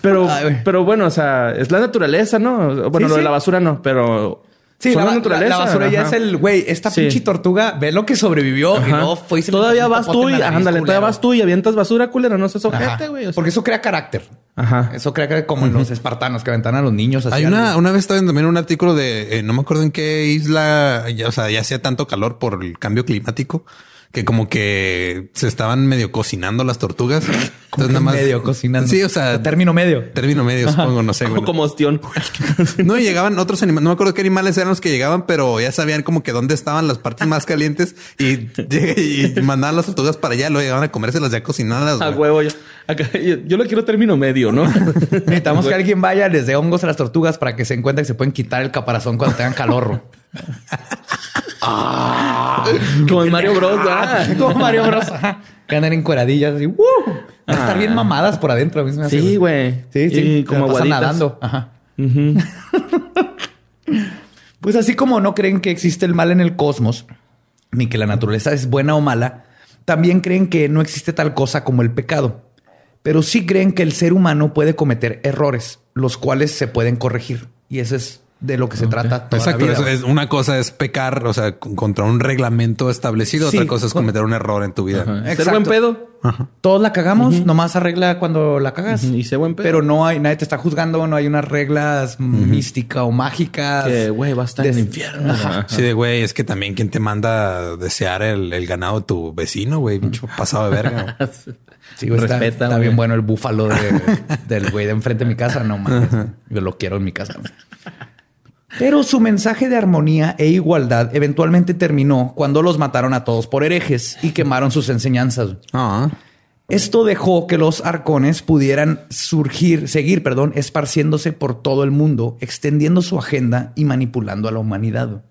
pero, pero bueno, o sea, es la naturaleza, ¿no? Bueno, lo de la basura no, pero
Sí, la, naturaleza. La, basura ya es el güey, esta pinche tortuga, ve lo que sobrevivió y no fue
Todavía vas tú y ándale, todavía vas tú y avientas basura, culera, no seas ojete, güey.
Porque eso crea carácter. Ajá. Eso crea que como en los espartanos que aventan a los niños.
Hay una, una vez estaba viendo también un artículo de, eh, no me acuerdo en qué isla, ya, o sea, ya hacía tanto calor por el cambio climático que como que se estaban medio cocinando las tortugas. (laughs) Entonces nada más
medio cocinando.
Sí, o sea,
término medio.
Término medio, supongo, no sé.
Como, como ostión. (laughs)
no llegaban otros animales. No me acuerdo qué animales eran los que llegaban, pero ya sabían como que dónde estaban las partes más calientes y, (laughs) y mandaban las tortugas para allá. Luego llegaban a comerse las ya cocinadas.
A huevo. Yo, yo, lo quiero término medio, ¿no?
Necesitamos que alguien vaya desde hongos a las tortugas para que se encuentre que se pueden quitar el caparazón cuando tengan calor.
Ah, como en Mario Bros.
Como Mario Bros. Que andan en cueradillas así. A estar bien ah. mamadas por adentro.
sí, güey.
Sí, sí. como pasan nadando. Ajá. pues así como no creen que existe el mal en el cosmos, ni que la naturaleza es buena o mala, también creen que no existe tal cosa como el pecado. Pero sí creen que el ser humano puede cometer errores, los cuales se pueden corregir. Y ese es de lo que se trata.
Toda Exacto. es, una cosa es pecar, o sea, contra un reglamento establecido. otra cosa es cometer un error en tu vida.
Ser buen pedo.
Todos la cagamos, nomás arregla cuando la cagas.
Y sé buen pedo.
Pero no hay, nadie te está juzgando, no hay unas reglas místicas o mágicas.
Que güey, va a estar en el infierno.
Sí, de güey, es que también quien te manda a desear el, ganado de tu vecino, güey, mucho pasado de verga. (laughs)
Sí, Respeta, está, bien bueno el búfalo (laughs) del güey de enfrente de mi casa. No mames. Yo lo quiero en mi casa. Pero su mensaje de armonía e igualdad eventualmente terminó cuando los mataron a todos por herejes y quemaron sus enseñanzas. Ah. Esto dejó que los arcones pudieran surgir, seguir, perdón, esparciéndose por todo el mundo, extendiendo su agenda y manipulando a la humanidad.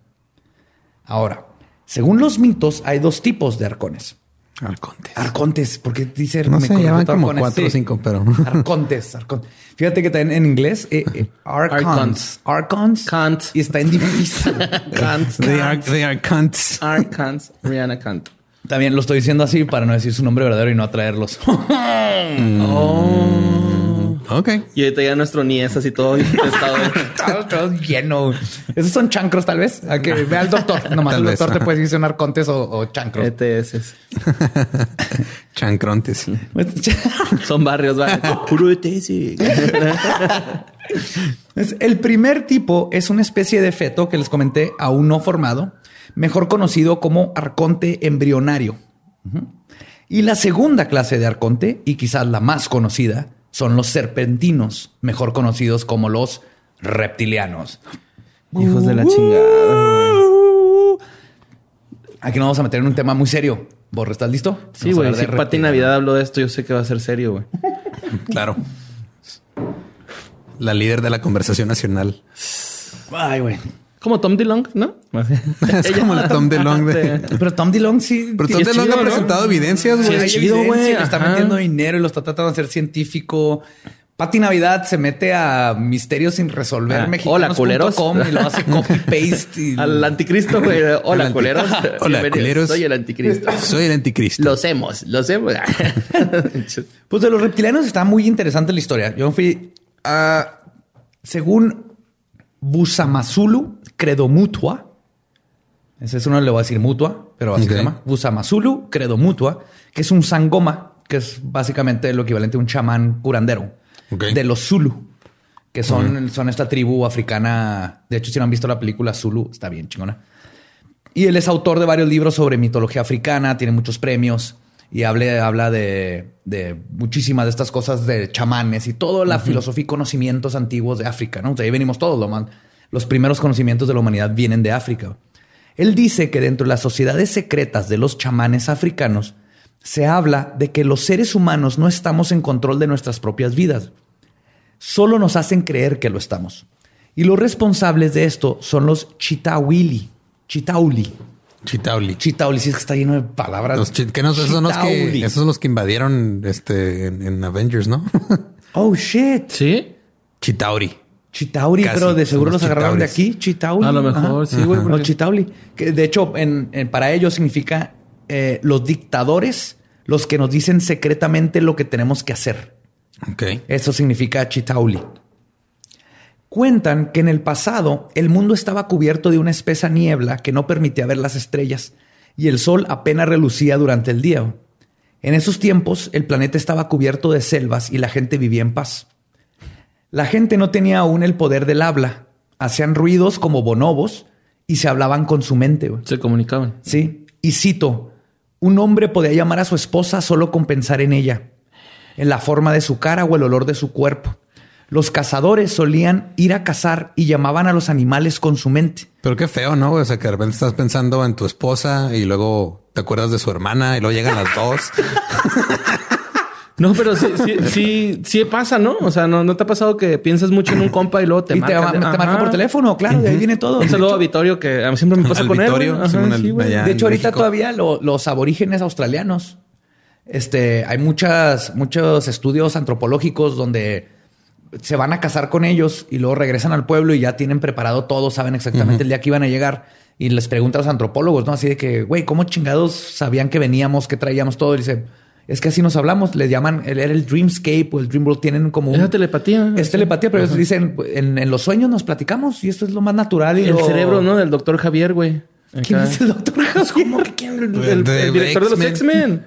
Ahora, según los mitos, hay dos tipos de arcones.
Arcontes.
Arcontes, porque dice...
No sé, llaman como cuatro o cinco, pero...
Arcontes, arcontes. Fíjate que también en inglés, eh, eh, archons. Archons.
Kant.
Y está en difícil. (laughs)
Kant.
They are, they are cunts.
Archons. Rihanna Kant.
También lo estoy diciendo así para no decir su nombre verdadero y no atraerlos. (laughs)
oh. Ok. Y ahorita ya nuestro niés así todo infestado. (laughs) (laughs)
todo, todo, lleno. Esos son chancros, tal vez. A que vea al doctor. (laughs) Nomás el doctor te puede decir contes o, o chancros.
ETS.
Chancrontes.
son barrios, ¿vale? Puro ETS.
el primer tipo es una especie de feto que les comenté aún no formado, mejor conocido como arconte embrionario. Y la segunda clase de arconte, y quizás la más conocida, son los serpentinos, mejor conocidos como los reptilianos.
Hijos de la chingada.
Aquí nos vamos a meter en un tema muy serio. Borre, ¿estás listo?
Sí, güey. Si Pati Navidad habló de esto, yo sé que va a ser serio, güey. (laughs)
claro. La líder de la conversación nacional.
Ay, güey.
Como Tom DeLong, ¿no? (laughs)
es como la Tom DeLong
de... Pero Tom DeLong sí...
Pero Tom DeLong ha presentado evidencias, güey.
Sí, es chido, güey. Le está metiendo dinero y lo está tratando de ser científico. Pati Navidad se mete a misterios sin resolver ah,
Hola, culeros.
y lo hace (laughs) copy-paste.
Al anticristo, güey. Hola, culeros. (laughs)
Hola, culeros.
Soy el anticristo.
Soy el anticristo.
Lo hacemos, lo hacemos.
pues de los reptilianos está muy interesante la historia. Yo fui a... según Busamazulu, credo mutua. Ese es uno, le voy a decir mutua, pero así se llama. Busamazulu, credo mutua, que es un sangoma, que es básicamente lo equivalente a un chamán curandero de los Zulu, que son, son esta tribu africana. De hecho, si no han visto la película Zulu, está bien chingona. Y él es autor de varios libros sobre mitología africana, tiene muchos premios y habla de, muchísimas de estas cosas de chamanes y toda la filosofía y conocimientos antiguos de África. ¿no? ahí venimos todos, lo más los primeros conocimientos de la humanidad vienen de África. Él dice que dentro de las sociedades secretas de los chamanes africanos se habla de que los seres humanos no estamos en control de nuestras propias vidas. Solo nos hacen creer que lo estamos. Y los responsables de esto son los chitawili. Chitauli.
Chitauli.
Chitauli, sí es que está lleno de palabras.
Los esos, son los que, esos son los que invadieron este, en, Avengers, ¿no? (laughs)
oh, shit.
¿Sí?
Chitauri. Chitauri, pero de seguro los agarraron de aquí. Chitauli.
A lo mejor, sí, güey.
No, Chitauli. Que de hecho, en, para ellos significa eh, los dictadores, los que nos dicen secretamente lo que tenemos que hacer.
Ok.
Eso significa Chitauli. Cuentan que en el pasado el mundo estaba cubierto de una espesa niebla que no permitía ver las estrellas y el sol apenas relucía durante el día. En esos tiempos el planeta estaba cubierto de selvas y la gente vivía en paz. La gente no tenía aún el poder del habla. Hacían ruidos como bonobos y se hablaban con su mente.
Se comunicaban.
Sí. Y cito, Un hombre podía llamar a su esposa solo con pensar en ella, en la forma de su cara o el olor de su cuerpo. Los cazadores solían ir a cazar y llamaban a los animales con su mente.
Pero qué feo, ¿no? O sea, que de repente estás pensando en tu esposa y luego te acuerdas de su hermana y luego llegan las dos. (laughs)
No, pero sí, sí, (laughs) sí, sí pasa, ¿no? O sea, ¿no, ¿no te ha pasado que piensas mucho en un compa y luego te
y
marca?
te, te marca por teléfono, claro, de ahí viene todo.
Un saludo a Vittorio, que a mí siempre me pasa
Al
con él.
Vittorio.
Ajá, sí.
De hecho, ahorita
México.
todavía lo- los aborígenes australianos, este, hay muchas, muchos estudios antropológicos donde se van a casar con ellos y luego regresan al pueblo y ya tienen preparado todo, saben exactamente el día que iban a llegar. Y les preguntan a los antropólogos, ¿no? Así de que, güey, ¿cómo chingados sabían que veníamos, que traíamos todo? Y dice, es que así nos hablamos. Les llaman, el- era el Dreamscape o el Dream World. Tienen como un...
Es telepatía.
Es telepatía, pero ellos dicen, en, en los sueños nos platicamos y esto es lo más natural. Y
El
lo-
cerebro, ¿no? Del doctor Javier, güey.
¿Quién es el doctor Javier?
¿Cómo que quién? El, el-
De-
el director de los
X-Men.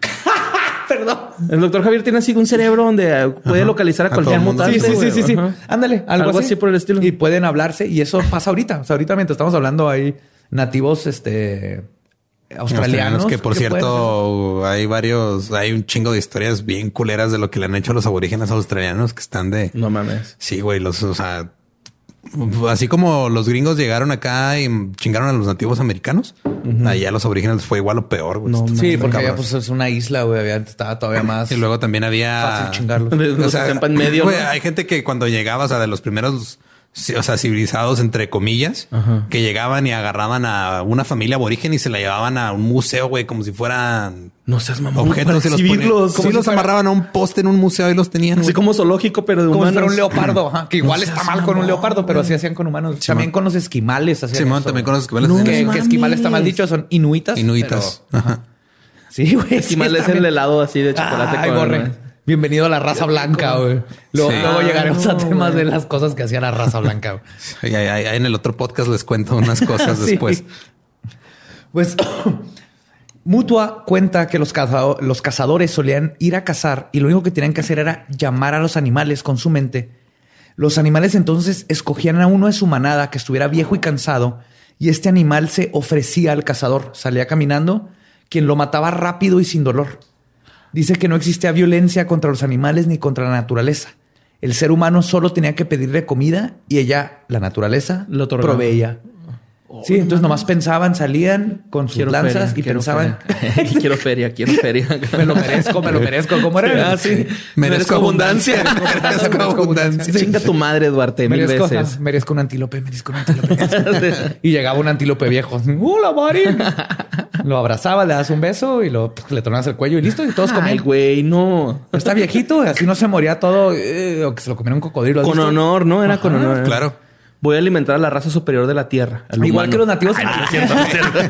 (laughs)
Perdón.
El doctor Javier tiene así un cerebro donde eh, puede localizar a
A
cualquier mutante.
Sí, sí, sí, sí.
Ajá.
Ándale, algo,
Algo así por el estilo.
Y pueden hablarse y eso pasa ahorita. O sea, ahorita mientras estamos hablando hay nativos este australianos
que por cierto hay varios, hay un chingo de historias bien culeras de lo que le han hecho a los aborígenes australianos que están de
No mames.
sí, güey, los, o sea, así como los gringos llegaron acá y chingaron a los nativos americanos, allá a los aborígenes les fue igual o peor, güey.
No,
Sí, porque allá
cabrón.
pues es una isla, güey, allá estaba todavía (clears throat) más
y luego también había
fácil chingarlos.
Los hacían pa' en medio.
güey,
¿no?
hay gente que cuando llegaba, o sea, de los primeros, o sea, civilizados entre comillas,
Ajá.
que llegaban y agarraban a una familia aborigen y se la llevaban a un museo, güey, como si fueran
No seas mamón.
objetos y los ponían-
Como
sí,
si
los
fuera-
amarraban a un poste en un museo y los tenían.
Así como zoológico, pero de
Como si fuera
humanos.
un leopardo, que igual
No
está mal con un leopardo, pero así hacían con humanos. también con los esquimales. hacían
Simón,
eso.
también con los esquimales.
No
Que,
eso.
que esquimal está mal dicho, son inuitas.
Inuitas. Ajá.
Sí, güey. sí,
Esquimal es
también.
el helado así de chocolate
Ay,
con...
Bienvenido a la raza blanca, güey. Luego,
Sí.
luego llegaremos
Ah,
a temas de las cosas que hacía la raza blanca. (laughs)
en el otro podcast les cuento unas (laughs) cosas
Sí.
después.
Pues (coughs) Mutua cuenta que los, cazado- los cazadores solían ir a cazar y lo único que tenían que hacer era llamar a los animales con su mente. Los animales entonces escogían a uno de su manada que estuviera viejo y cansado y este animal se ofrecía al cazador. Salía caminando, quien lo mataba rápido y sin dolor. Dice que no existía violencia contra los animales ni contra la naturaleza. El ser humano solo tenía que pedirle comida y ella, la naturaleza,
Lo otorgaba.
Sí, entonces nomás pensaban, salían con sus lanzas
feria,
y
quiero
pensaban,
feria. (laughs) quiero (laughs) feria, quiero feria.
me lo merezco, me lo merezco. ¿Cómo era?
Ah, sí.
Merezco abundancia. (laughs)
Merezco abundancia.
Chinga tu madre, Duarte, mil
Merezco,
veces.
ajá, merezco un antílope, merezco un antílope. y llegaba un antílope viejo. ¡Hola, Mari! Lo abrazaba, le das un beso y lo, le tornabas el cuello y listo. Y todos
Ay,
comían.
güey, no.
Está viejito, así no se moría todo. eh, o que se lo comiera un cocodrilo. ¿has
Con
visto?
honor, ¿no? Era con honor.
Claro.
Voy a alimentar a la raza superior de la tierra. al
Igual
humano.
que los nativos. (laughs)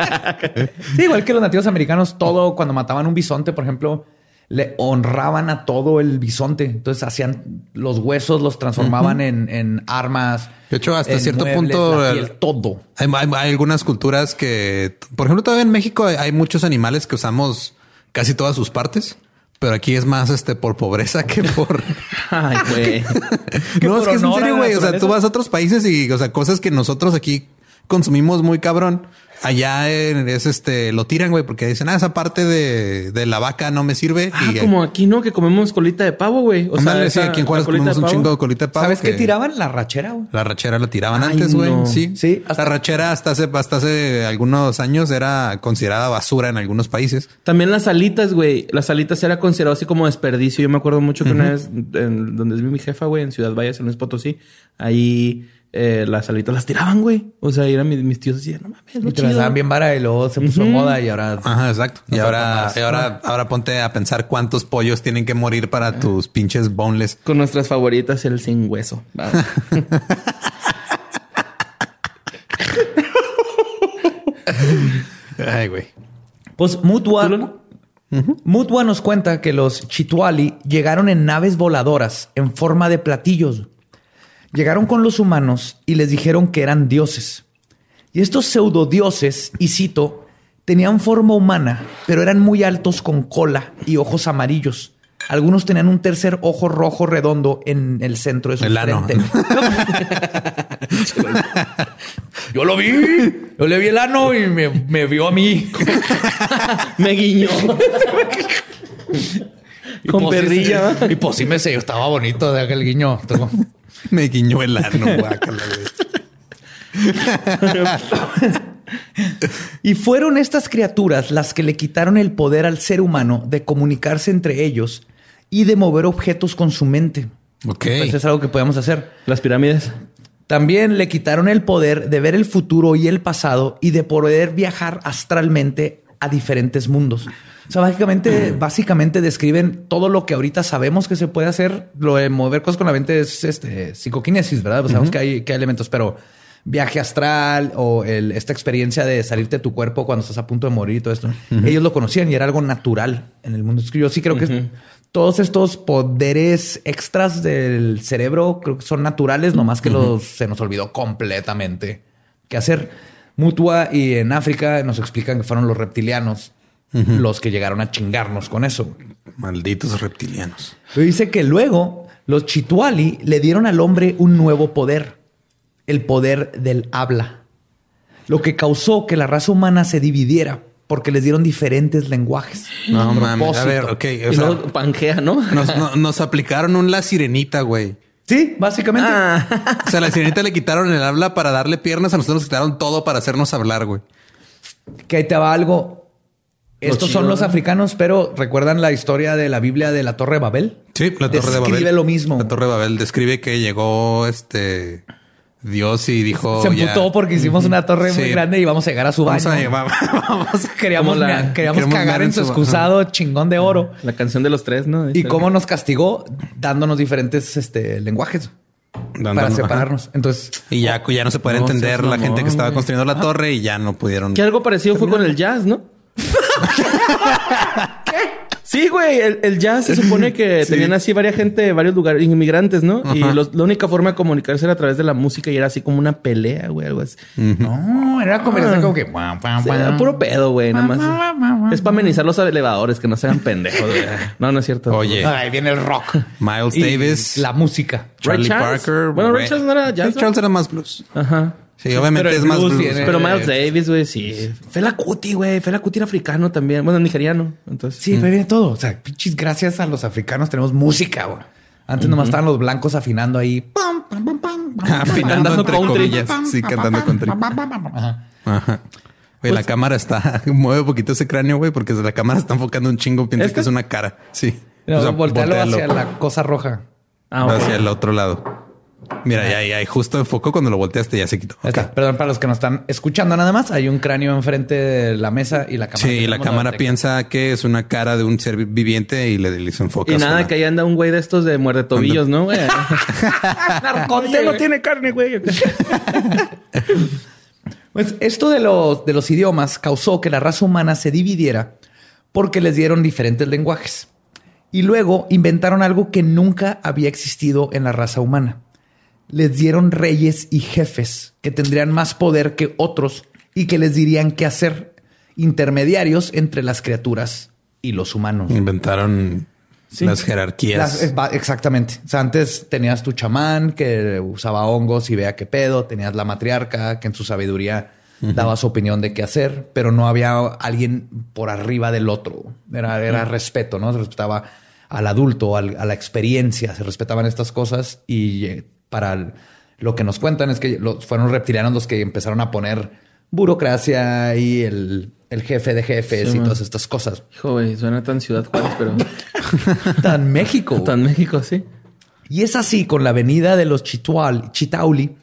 Sí, igual que los nativos americanos, todo cuando mataban un bisonte, por ejemplo, le honraban a todo el bisonte. Entonces hacían los huesos, los transformaban en, en armas.
De hecho, hasta
en
cierto
muebles,
punto,
la
el-
piel, todo.
Hay, hay- hay algunas culturas que, por ejemplo, todavía en México hay, hay muchos animales que usamos casi todas sus partes, pero aquí es más este por pobreza que por. (laughs)
Ay, güey. (laughs)
No, es que es en serio, güey. O sea, tú vas a otros países y, o sea, cosas que nosotros aquí consumimos muy cabrón. Allá es este, lo tiran, güey, porque dicen, ah, esa parte de, de la vaca no me sirve.
Ah,
y
como aquí, ¿no? Que comemos colita de pavo, güey. O
sí,
esa-
aquí en Juárez comemos un chingo de colita de pavo.
¿Sabes qué
que-
tiraban? La rachera, güey.
La rachera la tiraban
Ay,
antes, güey.
no.
Sí.
Sí, hasta-
La rachera hasta hace, hasta hace algunos años era considerada basura en algunos países.
También las alitas, güey. Las alitas era considerado así como desperdicio. Yo me acuerdo mucho que una vez, en donde es mi jefa, güey, en Ciudad Valles, en Luis Potosí, ahí eh, las alitas las tiraban, güey. O sea, eran mis, mis tíos así, no mames,
Y te las daban bien vara y luego se puso moda y ahora...
Ajá, exacto. Y ahora, y ahora, ahora ponte a pensar cuántos pollos tienen que morir para tus pinches boneless.
Con nuestras favoritas, el sin hueso. (laughs)
Ay, güey.
Pues Mutua... Mutua nos cuenta que los Chituali llegaron en naves voladoras en forma de platillos. Llegaron con los humanos y les dijeron que eran dioses. Y estos pseudodioses, y cito, tenían forma humana, pero eran muy altos con cola y ojos amarillos. Algunos tenían un tercer ojo rojo redondo en el centro de su
El ano. (laughs)
Yo lo vi. Yo le vi el ano y me, me vio a mí. (laughs)
me guiñó.
Y Con pues, perrilla. y pues sí me sé, estaba bonito de aquel guiño.
Me guiñó el ano, (laughs) guácala,
y fueron estas criaturas las que le quitaron el poder al ser humano de comunicarse entre ellos y de mover objetos con su mente.
Ok.
Eso es algo que podemos hacer.
Las pirámides.
También le quitaron el poder de ver el futuro y el pasado y de poder viajar astralmente a diferentes mundos. O sea, básicamente, básicamente describen todo lo que ahorita sabemos que se puede hacer. Lo de mover cosas con la mente es este, psicoquinesis, ¿verdad? sabemos que, hay, que hay elementos, pero viaje astral o esta experiencia de salirte de tu cuerpo cuando estás a punto de morir y todo esto. Ellos lo conocían y era algo natural en el mundo. Yo sí creo que todos estos poderes extras del cerebro creo que son naturales, nomás que los, se nos olvidó completamente qué hacer. Mutua y en África nos explican que fueron los reptilianos los que llegaron a chingarnos con eso.
Malditos reptilianos.
dice que luego los Chituali le dieron al hombre un nuevo poder el poder del habla, lo que causó que la raza humana se dividiera porque les dieron diferentes lenguajes.
No mames, a ver, ok.
O Pangea, ¿no?
Nos, aplicaron un la sirenita, güey.
Sí, básicamente.
Ah. O sea, a la sirenita le quitaron el habla para darle piernas, a nosotros nos quitaron todo para hacernos hablar, güey.
Que ahí te va algo. Estos son los africanos, pero ¿recuerdan la historia de la Biblia de la Torre de Babel?
Sí, la Torre de Babel.
Describe lo mismo.
La Torre de Babel describe que llegó este Dios y dijo.
Se emputó porque hicimos una torre muy grande y vamos a llegar a su baño. (laughs) Vamos queríamos, queríamos, cagar en su excusado chingón de oro.
La canción de los tres, ¿no?
Y cómo nos castigó dándonos diferentes este, lenguajes. para separarnos. Entonces.
Y ya, ya no se puede entender la gente que estaba construyendo la torre y ya no pudieron.
Que algo parecido fue con el jazz, ¿no? ¿Qué? (laughs) Sí, güey, el, jazz se supone que (laughs) tenían así varias gente, varios lugares, inmigrantes, ¿no? Y la única forma de comunicarse era a través de la música y era así como una pelea, güey, algo así.
No, era conversación como que...
era puro pedo, güey, nada más. es para amenizar los elevadores, que no sean pendejos. (laughs) No, no es cierto.
Oye. Ahí viene el rock.
Miles Davis.
La música.
Charlie Parker.
Bueno, Ray Charles no era jazz.
Ray Charles era más blues.
Ajá.
Sí, obviamente es más blues.
Pero Miles Davis, güey, sí. Fela Kuti, güey. Fela Kuti era africano también. Bueno, nigeriano. Entonces.
Sí, pero viene todo. O sea, pinches gracias a los africanos tenemos música, güey. Antes nomás estaban los blancos afinando ahí.
afinando entre comillas. Sí, cantando country. Ajá. Güey, la pues- cámara está... (laughs) Mueve un poquito ese cráneo, güey, porque la cámara está enfocando un chingo. Piensa que es una cara. Sí.
No, hacia la cosa roja.
Ah, hacia el otro lado. Mira, ya, ya, justo enfocó cuando lo volteaste, ya se quitó.
Perdón para los que nos están escuchando nada más. Hay un cráneo enfrente de la mesa y la cámara.
Sí, la cámara piensa que es una cara de un ser viviente y le, hizo enfoque.
Y nada, que ahí anda un güey de estos de muerde tobillos, ¿no? Güey? (laughs)
no tiene carne, güey. pues esto de los, de los idiomas causó que la raza humana se dividiera porque les dieron diferentes lenguajes. Y luego inventaron algo que nunca había existido en la raza humana les dieron reyes y jefes que tendrían más poder que otros y que les dirían qué hacer, intermediarios entre las criaturas y los humanos.
Inventaron las jerarquías.
exactamente. O sea, antes tenías tu chamán que usaba hongos y vea qué pedo, tenías la matriarca que en su sabiduría daba su opinión de qué hacer, pero no había alguien por arriba del otro. Era, era respeto, ¿no? Se respetaba al adulto, a la experiencia, se respetaban estas cosas y para lo que nos cuentan es que fueron reptilianos los que empezaron a poner burocracia y el, jefe de jefes y todas estas cosas.
Hijo, suena tan Ciudad Juárez, pero... (laughs)
tan México. (laughs)
Tan México, sí.
Y es así con la venida de los Chitual, Chitauli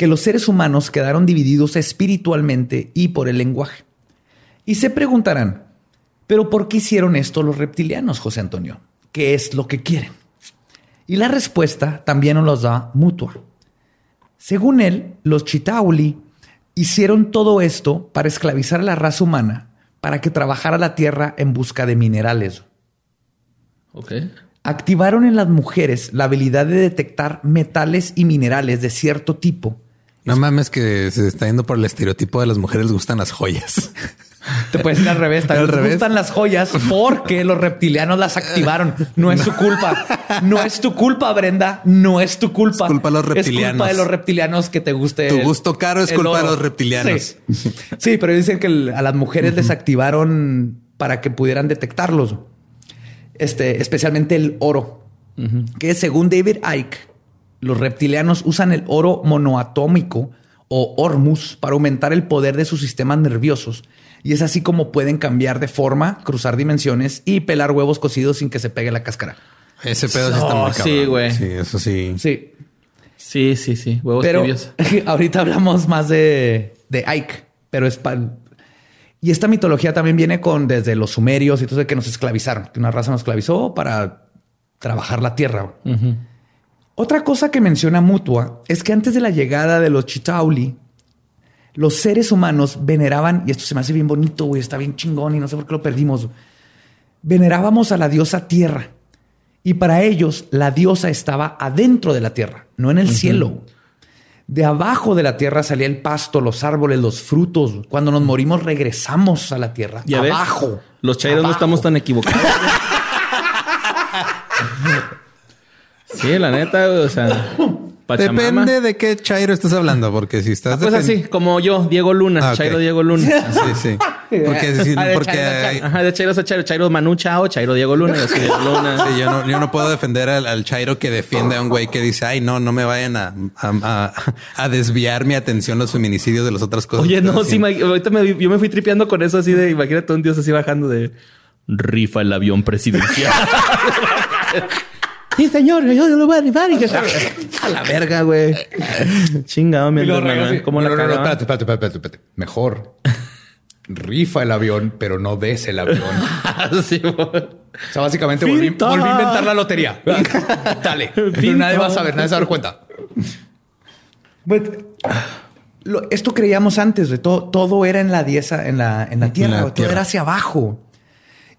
que los seres humanos quedaron divididos espiritualmente y por el lenguaje. Y se preguntarán, ¿pero por qué hicieron esto los reptilianos, José Antonio? ¿Qué es lo que quieren? Y la respuesta también nos los da Mutua. Según él, los Chitauli hicieron todo esto para esclavizar a la raza humana, para que trabajara la tierra en busca de minerales. Activaron en las mujeres la habilidad de detectar metales y minerales de cierto tipo.
No mames que se está yendo por el estereotipo de las mujeres gustan las joyas. (laughs)
Te puedes ir al revés. También
Al revés.
gustan las joyas porque los reptilianos las activaron. No es su culpa. No es tu culpa, Brenda. No es tu culpa.
Es culpa de los
Es
reptilianos.
culpa de los reptilianos que te guste.
Tu gusto caro es culpa de los reptilianos.
Sí, Sí, pero dicen que a las mujeres les activaron para que pudieran detectarlos. Este, especialmente el oro. Que según David Icke, los reptilianos usan el oro monoatómico o hormus para aumentar el poder de sus sistemas nerviosos. Y es así como pueden cambiar de forma, cruzar dimensiones y pelar huevos cocidos sin que se pegue la cáscara.
Ese pedo sí está
Oh,
muy
sí,
cabrón.
güey.
Sí, eso sí.
Sí,
Sí, sí, sí. Huevos
pero
tibios. (laughs)
ahorita hablamos más de, de Ike, pero es pa- y esta mitología también viene con desde los sumerios y todo que nos esclavizaron, que una raza nos esclavizó para trabajar la tierra. Otra cosa que menciona Mutua es que antes de la llegada de los Chitauli, los seres humanos veneraban, y esto se me hace bien bonito, güey, está bien chingón y no sé por qué lo perdimos. Venerábamos a la diosa tierra. Y para ellos, la diosa estaba adentro de la tierra, no en el cielo. De abajo de la tierra salía el pasto, los árboles, los frutos. Cuando nos morimos, regresamos a la tierra.
Ya ves,
abajo.
Los chairos no estamos tan equivocados. (laughs) sí, la neta, güey, o sea, (laughs) Pachamama.
Depende de qué Chairo estás hablando, porque si estás...
Pues
defen-
así, como yo, Diego Luna,
Ah.
Chairo Diego Luna. (laughs)
Sí, sí. Porque, sí,
Ah,
porque
Chairo
Ajá, de Chairo a Chairo, Chairo Manu Chao, Chairo Diego Luna, yo soy Diego Luna.
Sí, yo no, yo no puedo defender al, al Chairo que defiende a un güey que dice, ay, no, no me vayan a, a, a- a desviar mi atención los feminicidios de las otras cosas.
Oye, no, sí,
haciendo".
ma- ahorita me, yo me fui tripeando con eso así de, imagínate un dios así bajando de rifa el avión presidencial. (laughs) sí, señor, yo, lo voy a rifar y que (laughs) (laughs) a la verga, güey. Chingado, mi
así,
¿Cómo
no,
la
no, no, espérate, espérate, espérate, espérate. Mejor. Rifa el avión, pero no des el avión. (laughs)
Sí, güey.
O sea, básicamente volví, a inventar la lotería. Dale. Pero nadie va a saber, nadie se va a dar cuenta. Lo- esto creíamos antes, de todo, todo era en la dieza, en la, en la tierra,
la
güey, todo
tierra.
era hacia abajo.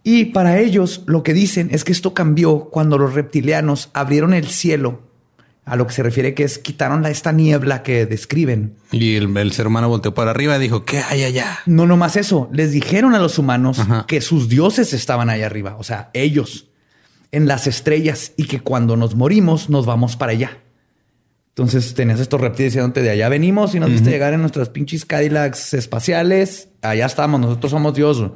Y para ellos lo que dicen es que esto cambió cuando los reptilianos abrieron el cielo, a lo que se refiere que es quitaron la, esta niebla que describen.
Y el, el ser humano volteó para arriba y dijo, ¿qué hay allá?
No nomás eso, les dijeron a los humanos
Ajá.
que sus dioses estaban allá arriba, o sea, ellos, en las estrellas, y que cuando nos morimos nos vamos para allá. Entonces tenías estos reptiles diciéndote de allá venimos y nos viste llegar en nuestras pinches Cadillacs espaciales, allá estamos, nosotros somos Dios.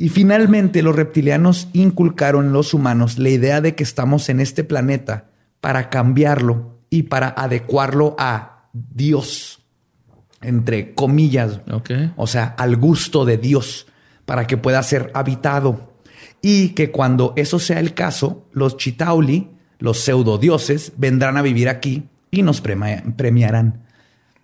Y finalmente los reptilianos inculcaron en los humanos la idea de que estamos en este planeta para cambiarlo y para adecuarlo a Dios, entre comillas. O sea, al gusto de Dios para que pueda ser habitado. Y que cuando eso sea el caso, los Chitauli, los pseudodioses, vendrán a vivir aquí y nos premiarán.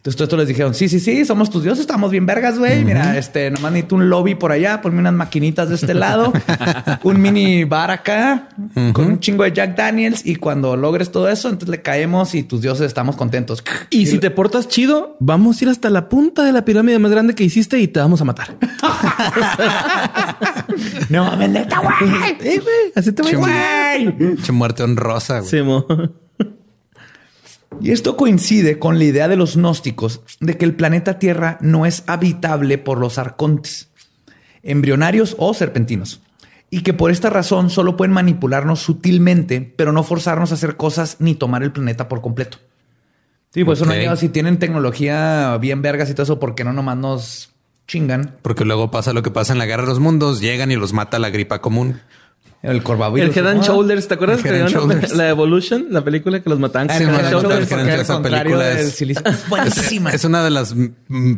Entonces, todo esto les dijeron: Sí, sí, sí, somos tus dioses, estamos bien vergas, güey. Mira, este, nomás necesito un lobby por allá, ponme unas maquinitas de este lado, (laughs) un mini bar acá, con un chingo de Jack Daniels. Y cuando logres todo eso, entonces le caemos y tus dioses estamos contentos.
Y si te portas chido, vamos a ir hasta la punta de la pirámide más grande que hiciste y te vamos a matar. (laughs)
no mames, neta, güey.
Así te voy a
Güey.
Muerte honrosa, güey.
Sí, mo.
Y esto coincide con la idea de los gnósticos de que el planeta Tierra no es habitable por los arcontes, embrionarios o serpentinos, y que por esta razón solo pueden manipularnos sutilmente, pero no forzarnos a hacer cosas ni tomar el planeta por completo. Sí, pues eso no hay- si tienen tecnología bien vergas y todo eso, ¿por qué no nomás nos chingan?
Porque luego pasa lo que pasa en la Guerra de los Mundos, llegan y los mata la gripa común.
El corbavirus.
El Head and. Shoulders, ¿te acuerdas? Que la Evolution, la película que los mataban.
Ah,
Head Shoulders.
Esa película es-
silicio. Es buenísima.
Es una de las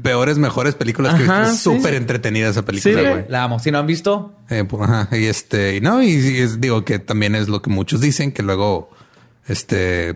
peores, mejores películas que he visto. Es
sí.
súper entretenida esa película, güey.
La amo. Si no han visto,
Eh, pues, ajá, y este, y no, y, y es- digo que también es lo que muchos dicen, que luego, este,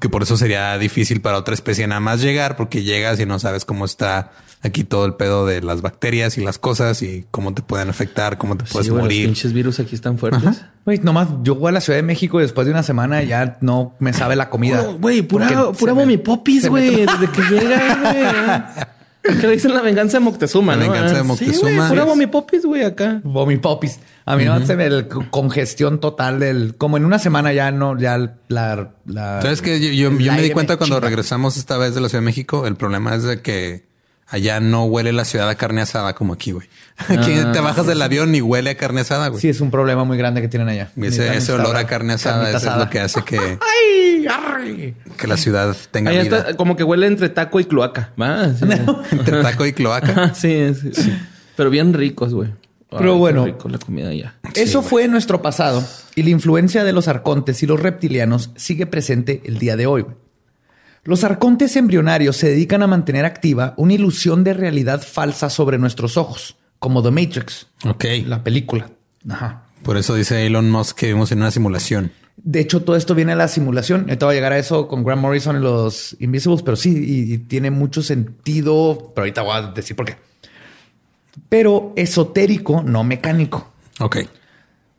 que por eso sería difícil para otra especie nada más llegar, porque llegas y no sabes cómo está aquí todo el pedo de las bacterias y las cosas y cómo te pueden afectar, cómo te puedes
Sí, güey, los
morir.
pinches virus aquí están fuertes.
Güey, nomás yo voy a la Ciudad de México y después de una semana ya no me sabe la comida.
Güey, pura, pura
me- me
güey. (laughs) Desde que llega, güey. Que le dicen la venganza de Moctezuma,
La
¿no?
venganza de
Ah, Sí,
Moctezuma.
güey, pura vomipopis, güey, acá.
Vomipopis. A mí no se me el congestión total del como en una semana ya no ya la la
¿Sabes que yo, yo-
el
yo me di cuenta cuando regresamos esta vez de la Ciudad de México? El problema es de que allá no huele la ciudad a carne asada como aquí, güey. (laughs) Aquí
Ah,
te bajas del avión y huele a carne asada, güey.
Sí, es un problema muy grande que tienen allá.
Ese, olor a carne asada eso es lo que hace que, (laughs)
¡Ay! arre.
que la ciudad tenga
Ahí
vida.
está, como que huele entre taco y cloaca. ¿va? Sí. (laughs)
Entre taco y cloaca.
Sí, sí, sí. Pero bien ricos, güey.
Pero bueno.
rico la comida allá.
Eso fue nuestro pasado y la influencia de los arcontes y los reptilianos sigue presente el día de hoy. güey. Los arcontes embrionarios se dedican a mantener activa una ilusión de realidad falsa sobre nuestros ojos, como The Matrix,
Ok.
la película. Ajá.
Por eso dice Elon Musk que vivimos en una simulación.
De hecho, todo esto viene de la simulación. Ahorita voy a llegar a eso con Grant Morrison y los Invisibles, pero sí, y, y tiene mucho sentido. Pero ahorita voy a decir por qué. Pero esotérico, no mecánico.
Ok.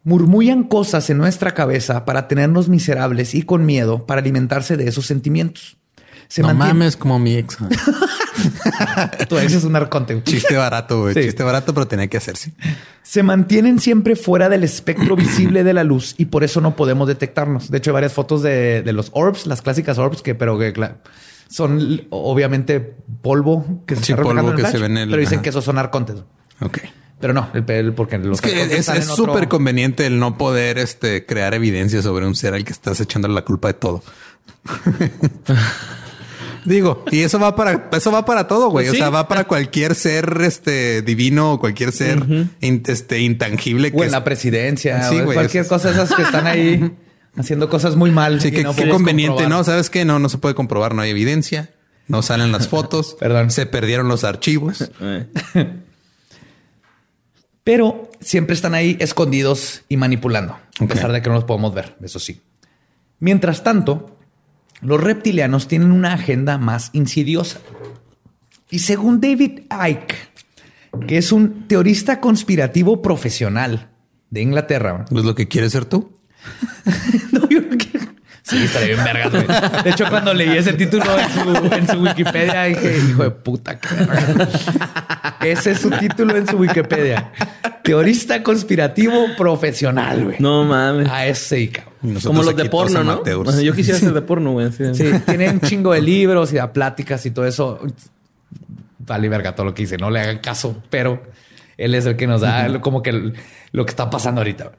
Murmullan cosas en nuestra cabeza para tenernos miserables y con miedo para alimentarse de esos sentimientos. Se
no
mantiene-
mames como mi ex. (laughs)
Tu ex es un arconte.
Chiste barato, güey.
Sí.
Chiste barato, pero tenía que hacerse.
Se mantienen siempre fuera del espectro visible de la luz y por eso no podemos detectarnos. De hecho, hay varias fotos de, de los orbs, las clásicas orbs, que pero que son obviamente polvo que se
Sí,
está
polvo
en el
que se
flash,
ve en el-
pero dicen
ajá.
que esos son arcontes.
Ok.
Pero no, el, el- porque los
Es que es
otro-
súper conveniente el no poder este, crear evidencia sobre un ser al que estás echándole la culpa de todo. (laughs) Digo, y eso va para eso va para todo, güey.
Pues
O sea, va para cualquier ser este divino o cualquier ser in- este intangible
o en la presidencia,
Sí, güey,
cualquier
es-
cosa esas que están ahí (laughs) haciendo cosas muy mal.
Sí, que,
no
qué conveniente,
comprobar.
¿no? ¿Sabes qué? No, no se puede comprobar, no hay evidencia. No salen las (laughs) fotos.
Perdón.
Se perdieron los archivos. (laughs)
Eh.
Pero siempre están ahí escondidos y manipulando, a pesar de que no los podemos ver, eso sí. Mientras tanto, los reptilianos tienen una agenda más insidiosa. Y según David Icke, que es un teorista conspirativo profesional de Inglaterra,
¿Es lo que quieres ser tú? (laughs)
No, yo no quiero- Sí, estaría bien vergas, güey. De hecho, cuando leí ese título en su, en su Wikipedia, dije, hijo de puta, qué. (laughs) Ese es su título en su Wikipedia. Teorista conspirativo profesional, güey.
No mames.
A ese, cabrón.
Como los de porno, ¿no?
amateurs.
O sea, yo quisiera ser de porno, güey.
Sí, tiene un chingo de libros y da pláticas y todo eso. Vale, verga, todo lo que dice. No le hagan caso, pero él es el que nos da como que lo que está pasando ahorita.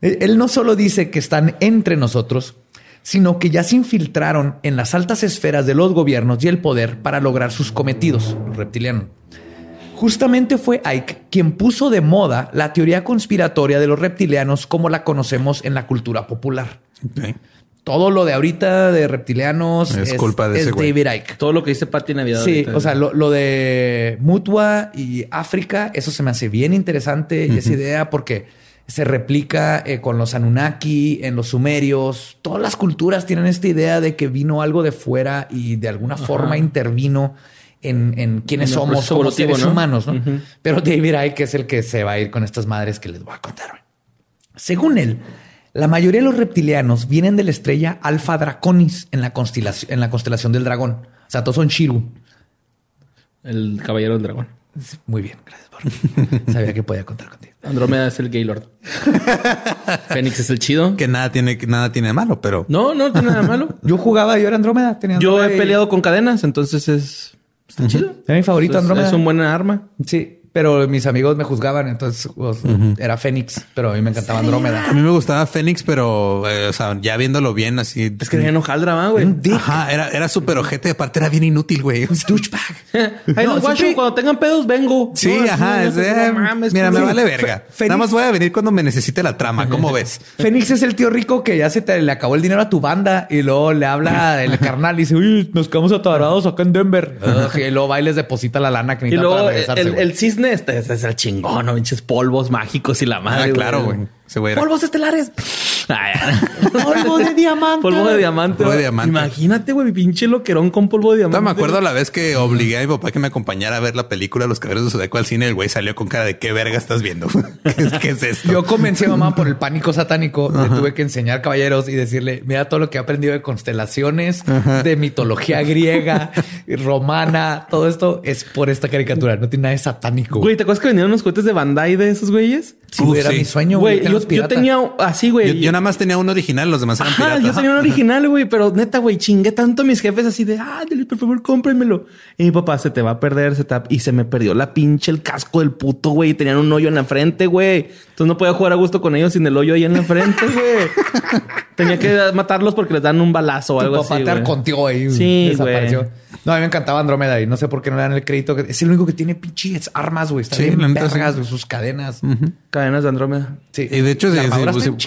Él él no solo dice que están entre nosotros, sino que ya se infiltraron en las altas esferas de los gobiernos y el poder para lograr sus cometidos, los reptilianos. Justamente fue Ike quien puso de moda la teoría conspiratoria de los reptilianos como la conocemos en la cultura popular. Todo lo de ahorita de reptilianos
Es culpa de
es
ese güey.
David Icke.
Todo lo que dice Pati Navidad.
Sí,
ahorita.
o sea, lo, lo de Mutua y África, eso se me hace bien interesante y esa idea porque se replica eh, con los Anunnaki, en los sumerios. Todas las culturas tienen esta idea de que vino algo de fuera y de alguna forma intervino en, en quiénes
En
somos como
evolutivo,
seres
¿no?
humanos. ¿no? Pero David Icke es el que se va a ir con estas madres que les voy a contar. güey. Según él, la mayoría de los reptilianos vienen de la estrella Alpha Draconis en la constelación, en la constelación del dragón. O sea, todos son Shiru.
El caballero del dragón.
Muy bien, gracias por. (laughs) Sabía que podía contar contigo.
Andrómeda es el Gaylord. (laughs) Fénix es el chido.
Que nada tiene, que nada tiene de malo, pero
No, no tiene nada malo. (laughs)
Yo jugaba, yo era Andrómeda. Tenía
Yo he
y-
peleado con cadenas, entonces es. Está chido.
Era mi favorito,
Es-
Andrómeda.
Es un buen arma.
Sí, pero mis amigos me juzgaban, entonces pues, era Fénix, pero a mí me encantaba Andrómeda.
a mí me gustaba Fénix, pero eh, o sea, ya viéndolo bien así.
Es que ya no jaldra, va, güey.
Un.
Ajá, era, era súper ojete, aparte era bien inútil, güey. Sea,
Douchebag. (laughs)
Ahí
No,
los guacho,
siempre-
cuando tengan pedos, vengo.
Sí,
No,
ajá.
no,
es eh,
mames,
mira, me vale verga.
Fénix-
Nada más voy a venir cuando me necesite la trama. ¿Cómo ves? (laughs)
Fénix es el tío rico que ya se te le acabó el dinero a tu banda y luego le habla el (laughs) carnal y dice, uy, nos quedamos atorados acá en Denver. Ugh, y luego va y les deposita la lana que
Y
necesitan
luego
para regresarse.
el, el este, este es el chingón, ¿no? Pinches polvos mágicos y la madre.
Ah, claro, güey.
Polvos estelares. (laughs)
Polvo de diamante.
polvo de diamante.
Polvo de
güey.
diamante.
Imagínate, güey, pinche loquerón con polvo de diamante.
Me acuerdo la vez que obligué a mi papá que me acompañara a ver la película Los Caballeros de Zodíaco al cine. El güey salió con cara de qué verga estás viendo. (laughs) ¿Qué, es- qué es esto?
Yo convencí a mamá por el pánico satánico. Le tuve que enseñar caballeros y decirle, mira todo lo que he aprendido de constelaciones, de mitología griega, romana, todo esto es por esta caricatura. No tiene nada de satánico.
Güey, ¿te acuerdas que vendieron unos cohetes de Bandai de esos güeyes?
Uf,
güey, era
sí.
mi sueño,
Güey, yo, tenía así, güey.
Yo, yo nada más tenía un original, los demás eran
Ajá,
piratas.
yo tenía un original, güey, pero neta, güey, chingué tanto a mis jefes así de, ah, dile, por favor, cómprenmelo. Y mi papá, se te va a perder, se te va- Y se me perdió la pinche, el casco del puto, güey. Tenían un hoyo en la frente, güey. Entonces no podía jugar a gusto con ellos sin el hoyo ahí en la frente, (laughs) güey. Tenía que matarlos porque les dan un balazo o
Tu
algo
papá
así,
te arconteó ahí.
Sí,
desapareció.
güey.
No, a mí me encantaba Andrómeda y no sé por qué no le dan el crédito. Es el único que tiene pinches armas, güey. Está
Sí,
bien vergas,
sí.
güey, sus cadenas.
Cadenas de Andrómeda.
Sí.
Y de hecho, si,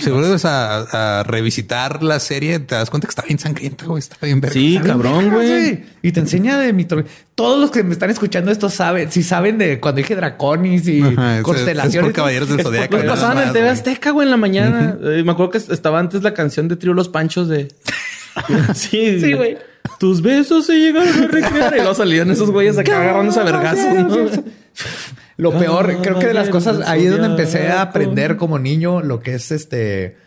si- vuelves a, a revisitar la serie, te das cuenta que está bien sangrienta, güey. Está bien verga.
Sí, cabrón,
vergas,
güey.
Y te enseña de mitología. Todos los que me están escuchando esto saben, si saben de cuando dije draconis y (laughs)
Ajá, es- es
constelaciones.
por Caballeros del
es
Zodiaco,
Los
nada
pasaban en TV
güey.
Azteca, güey, en la mañana. Eh, me acuerdo que estaba antes la canción de Trío Los Panchos de... (laughs) (laughs) sí,
Sí, güey.
Tus besos se llegaron a recrear. (laughs) Y luego salían esos güeyes acá agarrándose a vergazos. ¿no?
Lo peor, creo que de las cosas, ahí es donde empecé a aprender como niño lo que es este,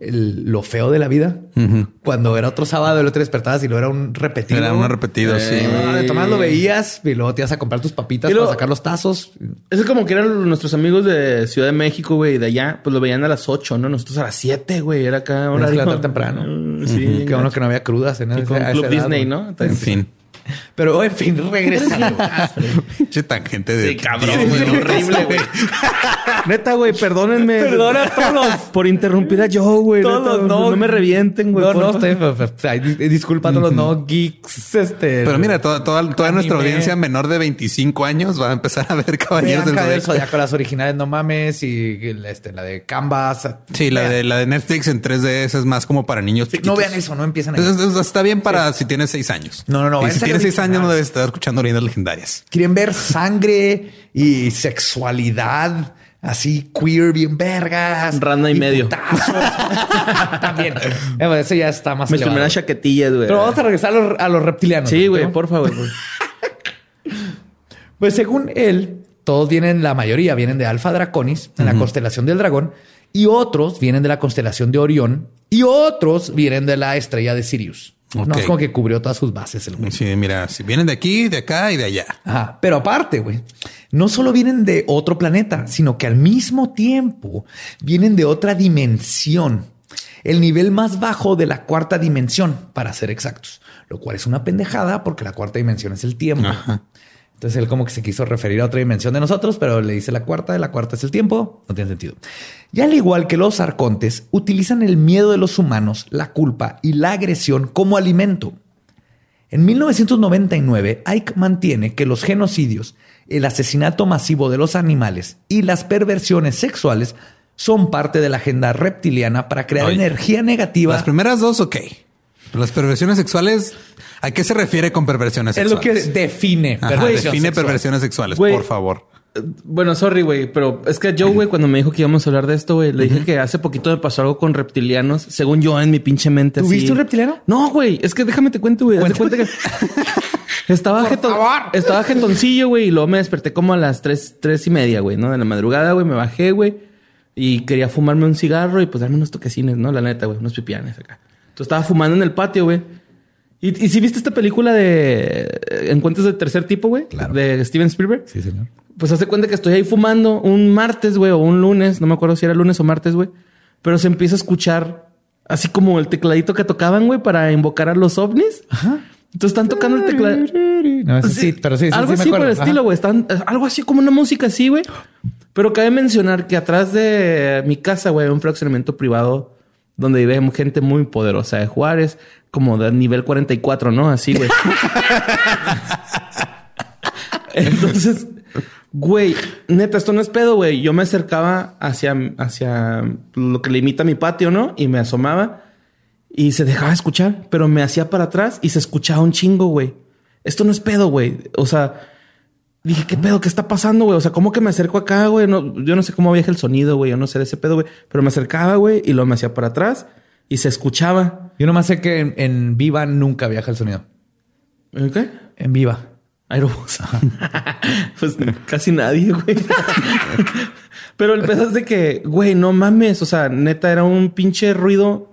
el- lo feo de la vida. Cuando era otro sábado, el otro despertabas y lo era un repetido.
Era uno repetido, sí.
Ah, de tomás lo veías y luego te ibas a comprar tus papitas
luego-
para sacar los tazos.
Eso es como que eran nuestros amigos de Ciudad de México, güey, de allá, pues lo veían a las 8, ¿no? Nosotros a las 7, güey, era acá
que
horario.
levantar temprano.
Mm, Sí,
Qué bueno que no había crudas en
Sí, Club
edad,
Disney. ¿no?
En fin.
Pero en fin, regresando. (laughs)
Pinche tangente de.
Sí, cabrón,
10
güey, horrible, güey. (laughs) Neta, güey, perdónenme.
Perdona a todos. (laughs)
Por interrumpir a yo, güey.
Todos,
neta,
no.
no. me revienten, güey.
no, no, estoy sea, di- disculpa a todos los no geeks. Este,
Pero mira, toda, toda, toda nuestra audiencia menor de 25 años va a empezar a ver Caballeros del Zodiaco.
Zodiaco, las originales, no mames, y este, la de Canvas.
Sí, la de, la de Netflix en 3D esa es más como para niños
Sí, no vean eso, no empiezan
entonces, está bien para si tienes 6 años.
No, no, no,
Y si
a
tienes 6 años no debes estar escuchando leyendas legendarias.
Quieren ver sangre y sexualidad así queer, bien vergas.
Rana y medio. (laughs)
También. Eh, bueno, eso ya está más
Mis primeras chaquetillas, güey.
Pero vamos a regresar a los, a los reptilianos.
Sí, güey,
¿no?
por favor.
Pues según él, todos vienen, la mayoría vienen de Alfa Draconis, en la constelación del dragón, y otros vienen de la constelación de Orión, y otros vienen de la estrella de Sirius. No es como que cubrió todas sus bases el güey.
Sí, mira, si vienen de aquí, de acá y de allá.
Ajá. Pero aparte, güey, no solo vienen de otro planeta, sino que al mismo tiempo vienen de otra dimensión. El nivel más bajo de la cuarta dimensión, para ser exactos. Lo cual es una pendejada porque la cuarta dimensión es el tiempo.
Ajá.
Entonces él como que se quiso referir a otra dimensión de nosotros, pero le dice la cuarta, la cuarta es el tiempo. No tiene sentido. Y al igual que los arcontes, utilizan el miedo de los humanos, la culpa y la agresión como alimento. En 1999, Ike mantiene que los genocidios, el asesinato masivo de los animales y las perversiones sexuales son parte de la agenda reptiliana para crear
Oye,
energía negativa.
Las primeras dos, ok. Pero las perversiones sexuales, ¿a qué se refiere con perversiones
es lo
sexuales?
que define.
Ajá, define
sexual.
perversiones sexuales,
Güey.
por favor.
Bueno, sorry, güey, pero es que Joe, güey, cuando me dijo que íbamos a hablar de esto, güey, le dije que hace poquito me pasó algo con reptilianos, según yo en mi pinche mente.
¿Tuviste
así.
un reptiliano?
No, güey, es que déjame te cuento, güey. Cuenta que (laughs) estaba, jeton- estaba jetoncillo, güey, y luego me desperté como a las tres, tres y media, güey, ¿no? De la madrugada, güey, me bajé, güey, y quería fumarme un cigarro y pues darme unos toquecines, ¿no? La neta, güey, unos pipianes acá. Entonces estaba fumando en el patio, güey. ¿Y, y si viste esta película de eh, Encuentros de Tercer Tipo, güey?
Claro.
De Steven Spielberg.
Sí, señor.
Pues hace cuenta que estoy ahí fumando un martes, güey, o un lunes, no me acuerdo si era lunes o martes, güey. Pero se empieza a escuchar así como el tecladito que tocaban, güey, para invocar a los ovnis. Entonces están tocando el teclado.
No, sí, pero sí, sí,
algo
sí me
así por el estilo,
Ajá.
güey. Están eh, algo así como una música así, güey. Pero cabe mencionar que atrás de mi casa, güey, hay un fraccionamiento privado donde vive gente muy poderosa de Juárez, como de nivel 44, ¿no? Así, güey. (laughs) Entonces, güey, neta, esto no es pedo, güey. Yo me acercaba hacia, hacia lo que limita mi patio, ¿no? Y me asomaba y se dejaba escuchar, pero me hacía para atrás y se escuchaba un chingo, güey. Esto no es pedo, güey. O sea, dije, ¿qué pedo? ¿Qué está pasando, güey? O sea, ¿cómo que me acerco acá, güey? No, yo no sé cómo viaja el sonido, güey. Yo no sé de ese pedo, güey. Pero me acercaba, güey, y luego me hacía para atrás y se escuchaba.
Yo nomás sé que en, en Viva nunca viaja el sonido.
¿Eh, ¿Qué?
En Viva.
Aerobús. (laughs) pues casi nadie, güey. (laughs) Pero el pedo es de que, güey, no mames. O sea, neta, era un pinche ruido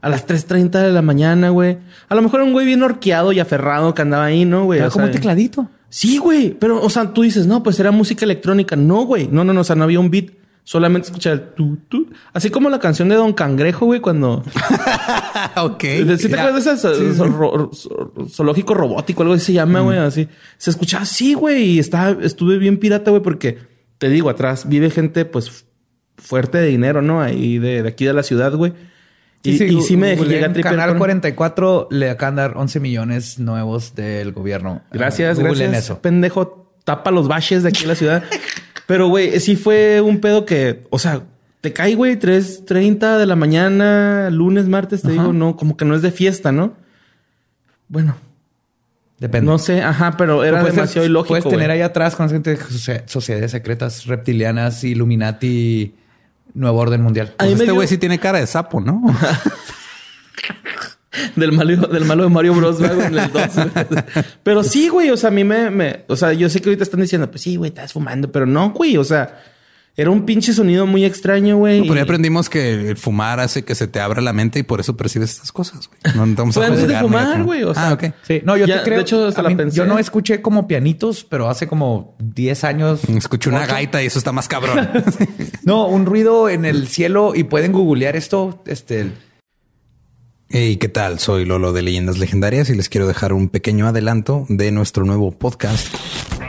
a las 3.30 de la mañana, güey. A lo mejor era un güey bien horqueado y aferrado que andaba ahí, ¿no, güey?
Era
O
como
sea,
un tecladito.
Sí, güey. Pero, o sea, tú dices, no, pues era música electrónica. No, güey. No, no, no. O sea, no había un beat. Solamente escuchar el tu, tu. Así como la canción de Don Cangrejo, güey, cuando. (laughs)
ok.
¿Sí te acuerdas de ese zoológico robótico? Algo así se llama, güey, así. Se escuchaba así, güey, y estaba, estuve bien pirata, güey, porque te digo, atrás vive gente, pues, fuerte de dinero, ¿no? Ahí de, de aquí de la ciudad, güey.
Y sí, y sí me llega a Canal 44 le acaban de dar 11 millones nuevos del gobierno.
Gracias, uh, gracias. Eso. Pendejo, tapa los baches de aquí en la ciudad. (laughs) Pero, güey, sí fue un pedo que, o sea, te cae, güey, 3.30 de la mañana, lunes, martes, te digo, no, como que no es de fiesta, ¿no? Bueno. Depende. No sé, ajá, pero era demasiado ilógico.
Puedes tener ahí atrás con gente de sociedades secretas reptilianas, Illuminati, Nuevo Orden Mundial.
Pues este güey sí tiene cara de sapo, ¿no? (laughs)
del malo, del malo de Mario Bros. en el 2. (laughs) pero sí, güey. O sea, a mí me, me, O sea, yo sé que ahorita están diciendo, pues sí, güey, estás fumando, pero no, güey. O sea, era un pinche sonido muy extraño, güey.
pero ya aprendimos que el fumar hace que se te abra la mente y por eso percibes estas cosas, güey. No
estamos Fue (laughs) antes de fumar, güey. O sea, ah, ok.
Sí, no, yo te creo. De hecho, hasta la pensé. Yo no escuché como pianitos, pero hace como 10 años.
Escuché una gaita y eso está más cabrón. (laughs)
no, un ruido en el cielo y pueden googlear esto. Este
Hey, ¿qué tal? Soy Lolo de Leyendas Legendarias y les quiero dejar un pequeño adelanto de nuestro nuevo podcast.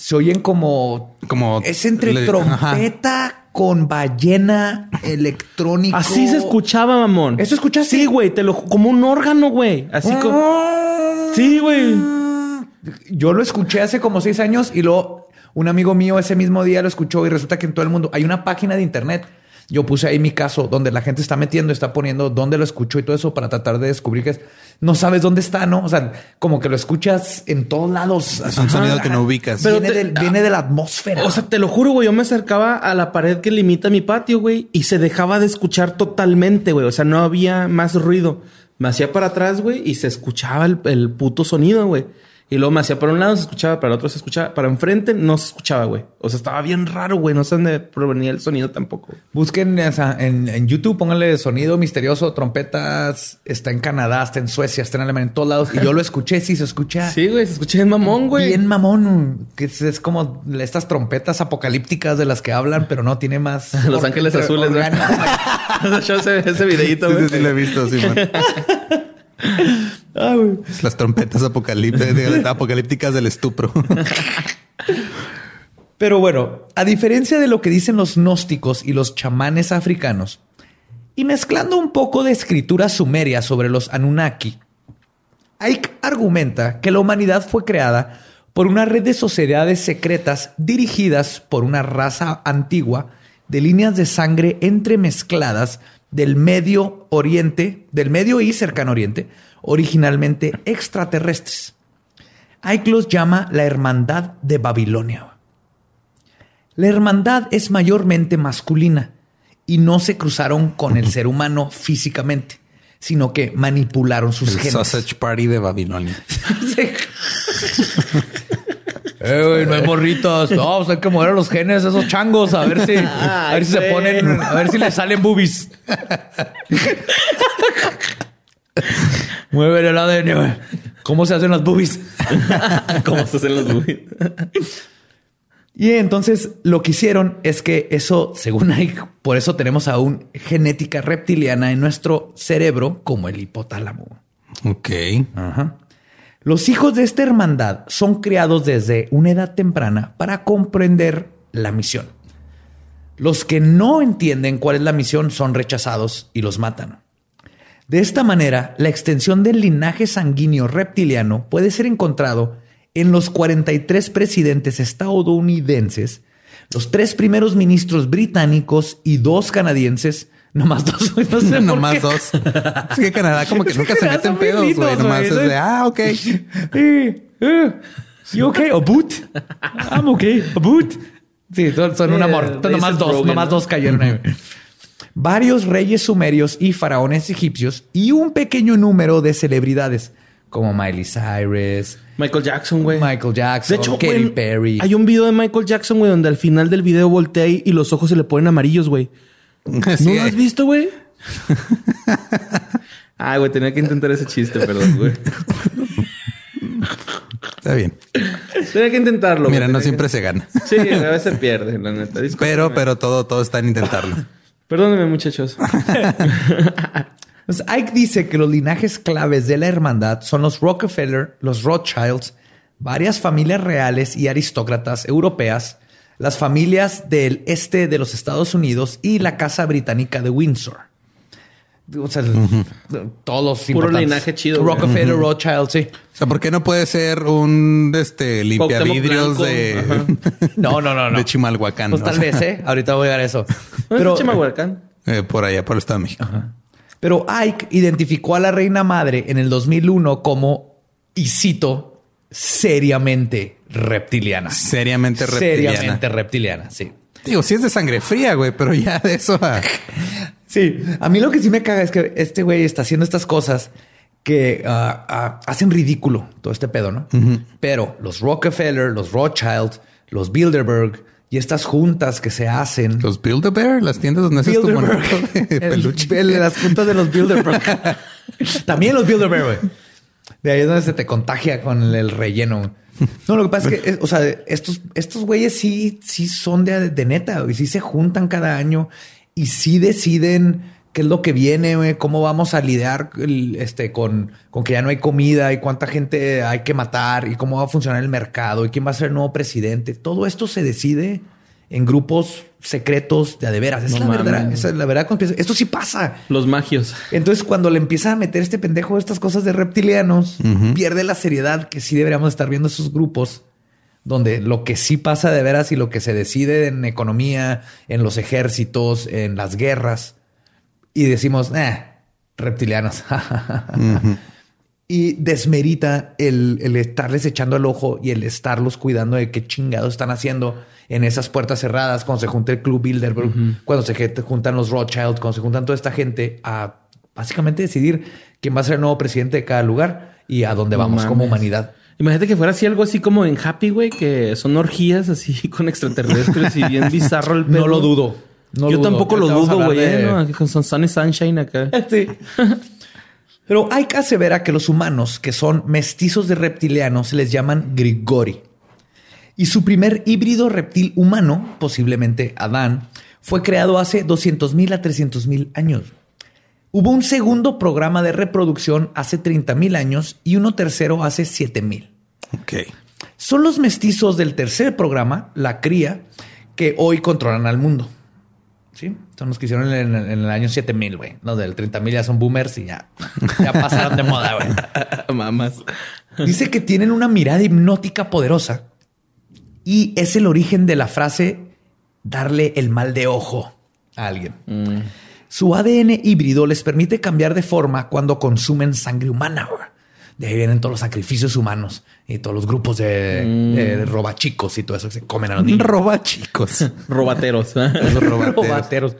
Se oyen como...
Como...
Es entre trompeta con ballena electrónica.
Así se escuchaba, mamón.
¿Eso escuchaste?
Sí, güey. Te lo... Como un órgano, güey. Así como... Sí, güey.
Yo lo escuché hace como seis años y luego un amigo mío ese mismo día lo escuchó y resulta que en todo el mundo hay una página de internet. Yo puse ahí mi caso donde la gente está metiendo, está poniendo dónde lo escuchó y todo eso para tratar de descubrir que no sabes dónde está, ¿no? O sea, como que lo escuchas en todos lados.
Es un sonido que no ubicas.
Pero viene, de la atmósfera.
O sea, te lo juro, güey. Yo me acercaba a la pared que limita mi patio, güey, y se dejaba de escuchar totalmente, güey. O sea, no había más ruido. Me hacía para atrás, güey, y se escuchaba el, el puto sonido, güey. Y luego me hacía para un lado, se escuchaba, para el otro se escuchaba, para enfrente no se escuchaba, güey. O sea, estaba bien raro, güey. No sé dónde provenía el sonido tampoco.
Busquen en, YouTube, pónganle sonido misterioso, trompetas. Está en Canadá, está en Suecia, está en Alemania, en todos lados. Y yo lo escuché, sí se escucha.
Sí, güey, se escucha bien mamón, güey.
Bien mamón. Que es, como estas trompetas apocalípticas de las que hablan, pero no tiene más. (laughs)
Los ángeles azules, (laughs) güey. Yo ese, ese videito, güey.
Sí, sí, lo he visto, sí, (laughs) Ah, Las trompetas apocalípticas del estupro.
Pero bueno, a diferencia de lo que dicen los gnósticos y los chamanes africanos, y mezclando un poco de escritura sumeria sobre los Anunnaki, Ike argumenta que la humanidad fue creada por una red de sociedades secretas dirigidas por una raza antigua de líneas de sangre entremezcladas del Medio Oriente, del Medio y Cercano Oriente, originalmente extraterrestres. Ike los llama la Hermandad de Babilonia. La hermandad es mayormente masculina y no se cruzaron con el ser humano físicamente, sino que manipularon sus
el Sausage Party de Babilonia. (laughs)
Eh, no hay morritos. No, pues hay que mover los genes esos changos a ver si, a ver si se ponen, a ver si les salen boobies. (laughs) Mueve el ADN. ¿Cómo se hacen las boobies? (laughs)
¿Cómo se hacen las boobies?
y entonces lo que hicieron es que eso, según hay, por eso tenemos aún genética reptiliana en nuestro cerebro como el hipotálamo.
Ok.
Los hijos de esta hermandad son criados desde una edad temprana para comprender la misión. Los que no entienden cuál es la misión son rechazados y los matan. De esta manera, la extensión del linaje sanguíneo reptiliano puede ser encontrado en los 43 presidentes estadounidenses, los tres primeros ministros británicos y dos canadienses. Nomás dos, güey, no sé
No (laughs)
por
más
qué.
dos. Es que Canadá como que (laughs) nunca se
Canadá
mete en
son bien
pedos, güey. Nomás
güey.
es de, ah, ok. (laughs)
Eh, eh, you okay? A boot? I'm okay. A boot. Sí, son, son un
Eh,
amor.
they
Nomás dos, nomás
¿no?
dos cayeron ahí. Varios reyes sumerios y faraones egipcios y un pequeño número de celebridades como Miley Cyrus,
Michael Jackson, güey.
Michael Jackson,
De hecho,
Katy Perry.
hay un video de Michael Jackson, güey, donde al final del video voltea y y los ojos se le ponen amarillos, güey. (laughs)
Sí,
¿No lo has visto, güey? (laughs) Ah, güey, tenía que intentar ese chiste, perdón, güey.
Está bien.
Tenía que intentarlo.
Mira, no siempre se gana.
Sí, a veces pierde, la neta.
Pero, pero todo, todo está en intentarlo.
Perdónenme, muchachos. (laughs)
Entonces, Ike dice que los linajes claves de la hermandad son los Rockefeller, los Rothschilds, varias familias reales y aristócratas europeas, las familias del este de los Estados Unidos y la Casa Británica de Windsor. O sea, todos los
Puro
importantes.
linaje chido.
Rockefeller, Rothschild, sí.
O sea, ¿por qué no puede ser un este limpiavidrios de. (laughs)
No, no, no, no.
de Chimalhuacán?
Pues
o
tal
sea,
vez, ¿eh? Ahorita voy a llegar a eso.
¿No
Pero,
es Chimalhuacán?
eh, por allá, por el Estado de México.
Pero Ike identificó a la reina madre en el 2001 como, y cito, seriamente reptiliana.
Seriamente reptiliana.
Seriamente reptiliana, sí.
Digo, sí es de sangre fría, güey, pero ya de eso a... (laughs)
Sí, a mí lo que sí me caga es que este güey está haciendo estas cosas que ah, ah, hacen ridículo todo este pedo, ¿no? Pero los Rockefeller, los Rothschild, los Bilderberg y estas juntas que se hacen.
Los Build-A-Bear, las tiendas donde haces tu
Bilderberg.
monito de (laughs)
El-
peluche.
el las juntas de los Bilderberg. (laughs) También los Bilderberg, güey. De ahí es donde se te contagia con el, el relleno. No, lo que pasa es que, o sea, estos, estos güeyes sí, sí son de, de neta, y sí se juntan cada año y sí deciden qué es lo que viene, güey, cómo vamos a lidiar este, con, con que ya no hay comida y cuánta gente hay que matar y cómo va a funcionar el mercado y quién va a ser el nuevo presidente. Todo esto se decide en grupos secretos de a de veras. Esa
No
es la verdad. Esa es la verdad. Esto sí pasa.
Los magios.
Entonces, cuando le empieza a meter este pendejo estas cosas de reptilianos, pierde la seriedad que sí deberíamos estar viendo esos grupos donde lo que sí pasa de veras y lo que se decide en economía, en los ejércitos, en las guerras, y decimos, eh, reptilianos. (laughs) Y desmerita el, el estarles echando el ojo y el estarlos cuidando de qué chingados están haciendo en esas puertas cerradas, cuando se junta el Club Bilderberg, cuando se juntan los Rothschild, cuando se juntan toda esta gente a básicamente decidir quién va a ser el nuevo presidente de cada lugar y a dónde
No
vamos como humanidad.
Imagínate que fuera así algo así como en Happy, güey, que son orgías así (laughs) con extraterrestres y bien bizarro el pedo. (laughs)
No lo dudo. No
Yo
lo dudo.
tampoco lo dudo, güey.
de-
¿eh? ¿no? Con Son Sun y Sunshine acá. (laughs)
Sí. Pero hay que aseverar que los humanos que son mestizos de reptilianos se les llaman Grigori. Y su primer híbrido reptil humano, posiblemente Adán, fue creado hace 200 mil a 300 mil años. Hubo un segundo programa de reproducción hace 30 mil años y uno tercero hace 7 mil.
Ok.
Son los mestizos del tercer programa, la cría, que hoy controlan al mundo. Sí, son los que hicieron en, en el año 7000, güey. Los del 30.000 ya son boomers y ya, ya pasaron de moda, güey. (laughs)
Mamas.
Dice que tienen una mirada hipnótica poderosa y es el origen de la frase darle el mal de ojo a alguien. Su ADN híbrido les permite cambiar de forma cuando consumen sangre humana. güey. De ahí vienen todos los sacrificios humanos y todos los grupos de, de robachicos y todo eso que se comen a los niños.
Roba chicos. (laughs)
Robateros. (laughs)
robateros.
Robateros.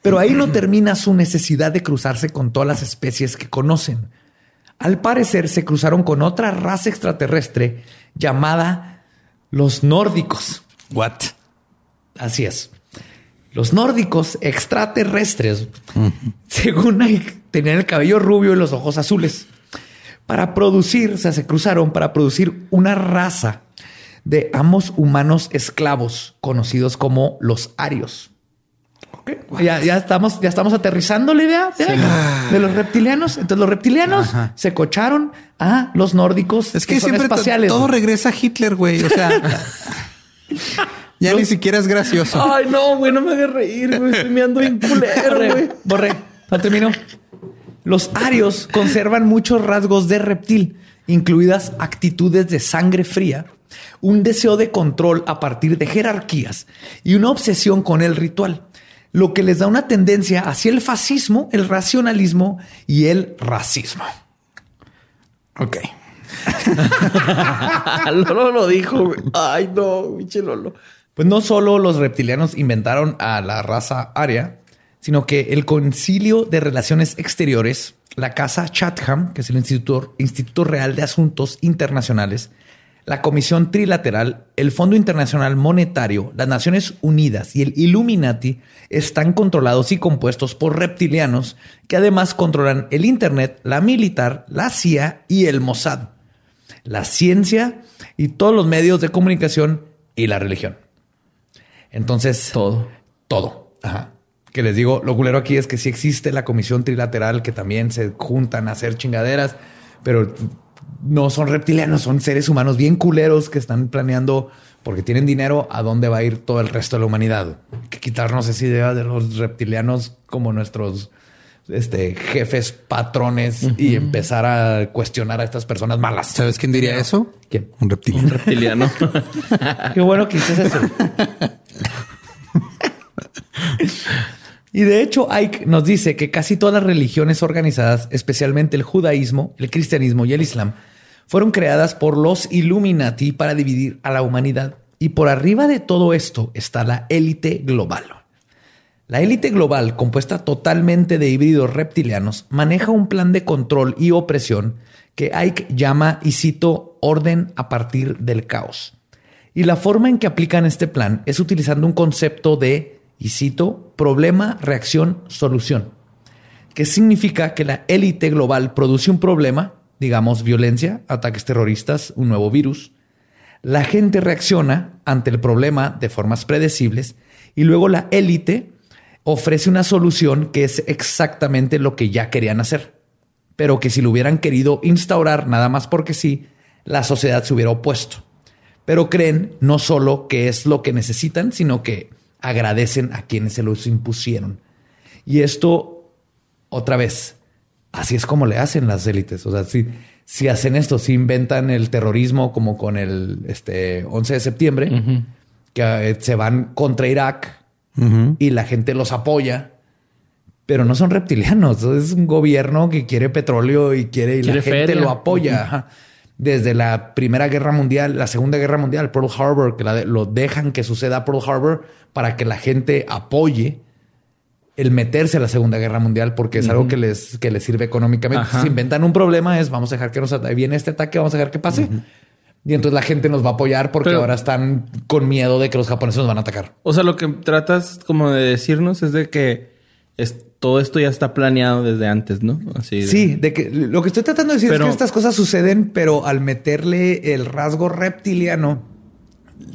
Pero ahí no termina su necesidad de cruzarse con todas las especies que conocen. Al parecer se cruzaron con otra raza extraterrestre llamada los nórdicos.
What?
Así es. Los nórdicos extraterrestres, según ahí, tenían el cabello rubio y los ojos azules. Para producir, o sea, se cruzaron para producir una raza de amos humanos esclavos conocidos como los arios. Ok, Ya, ya estamos, ya estamos aterrizando la idea de, de los reptilianos. Entonces, los reptilianos
Ajá.
se cocharon a los nórdicos
Es que
son
siempre
espaciales.
todo regresa a Hitler, güey. O sea, (laughs) ya ni siquiera es gracioso.
Ay, no, güey, no me hagas reír, güey. Estoy meando bien culero, güey.
borré. No termino. Los arios conservan muchos rasgos de reptil, incluidas actitudes de sangre fría, un deseo de control a partir de jerarquías y una obsesión con el ritual, lo que les da una tendencia hacia el fascismo, el racionalismo y el racismo.
Ok. (laughs)
Lolo lo dijo. Ay, no, pinche Lolo.
Pues no solo los reptilianos inventaron a la raza aria, sino que el Concilio de Relaciones Exteriores, la Casa Chatham, que es el Instituto, Instituto Real de Asuntos Internacionales, la Comisión Trilateral, el Fondo Internacional Monetario, las Naciones Unidas y el Illuminati están controlados y compuestos por reptilianos que además controlan el Internet, la militar, la CIA y el Mossad, la ciencia y todos los medios de comunicación y la religión. Entonces,
Todo.
todo. Ajá. Que les digo, lo culero aquí es que sí existe la comisión trilateral que también se juntan a hacer chingaderas, pero no son reptilianos, son seres humanos bien culeros que están planeando porque tienen dinero a dónde va a ir todo el resto de la humanidad. Hay que quitarnos esa idea de los reptilianos como nuestros este, jefes, patrones y empezar a cuestionar a estas personas malas.
¿Sabes quién diría eso?
¿Quién?
Un reptiliano.
Reptiliano. (laughs)
Qué bueno que dices eso. (laughs) y de hecho, Ike nos dice que casi todas las religiones organizadas, especialmente el judaísmo, el cristianismo y el islam, fueron creadas por los Illuminati para dividir a la humanidad. Y por arriba de todo esto está la élite global. La élite global, compuesta totalmente de híbridos reptilianos, maneja un plan de control y opresión que Ike llama, y cito, orden a partir del caos. Y la forma en que aplican este plan es utilizando un concepto de, y cito, problema, reacción, solución, que significa que la élite global produce un problema, digamos violencia, ataques terroristas, un nuevo virus. La gente reacciona ante el problema de formas predecibles y luego la élite ofrece una solución que es exactamente lo que ya querían hacer, pero que si lo hubieran querido instaurar nada más porque sí, la sociedad se hubiera opuesto pero creen no solo que es lo que necesitan, sino que agradecen a quienes se los impusieron. Y esto, otra vez, así es como le hacen las élites. O sea, si, si hacen esto, si inventan el terrorismo como con el este, 11 de septiembre, que eh, se van contra Irak y la gente los apoya. Pero no son reptilianos, es un gobierno que quiere petróleo y quiere y
Quiere
la gente
feria.
lo apoya. Desde la Primera Guerra Mundial, la Segunda Guerra Mundial, Pearl Harbor, que la de- lo dejan que suceda Pearl Harbor para que la gente apoye el meterse a la Segunda Guerra Mundial porque es algo que les, que les sirve económicamente. Si inventan un problema es vamos a dejar que nos ata- viene este ataque, vamos a dejar que pase. Y entonces la gente nos va a apoyar porque
Pero-
ahora están con miedo de que los japoneses nos van a atacar.
O sea, lo que tratas como de decirnos es de que es, todo esto ya está planeado desde antes, ¿no? Así de-
Sí, de que lo que estoy tratando de decir
Pero-
es que estas cosas suceden, pero al meterle el rasgo reptiliano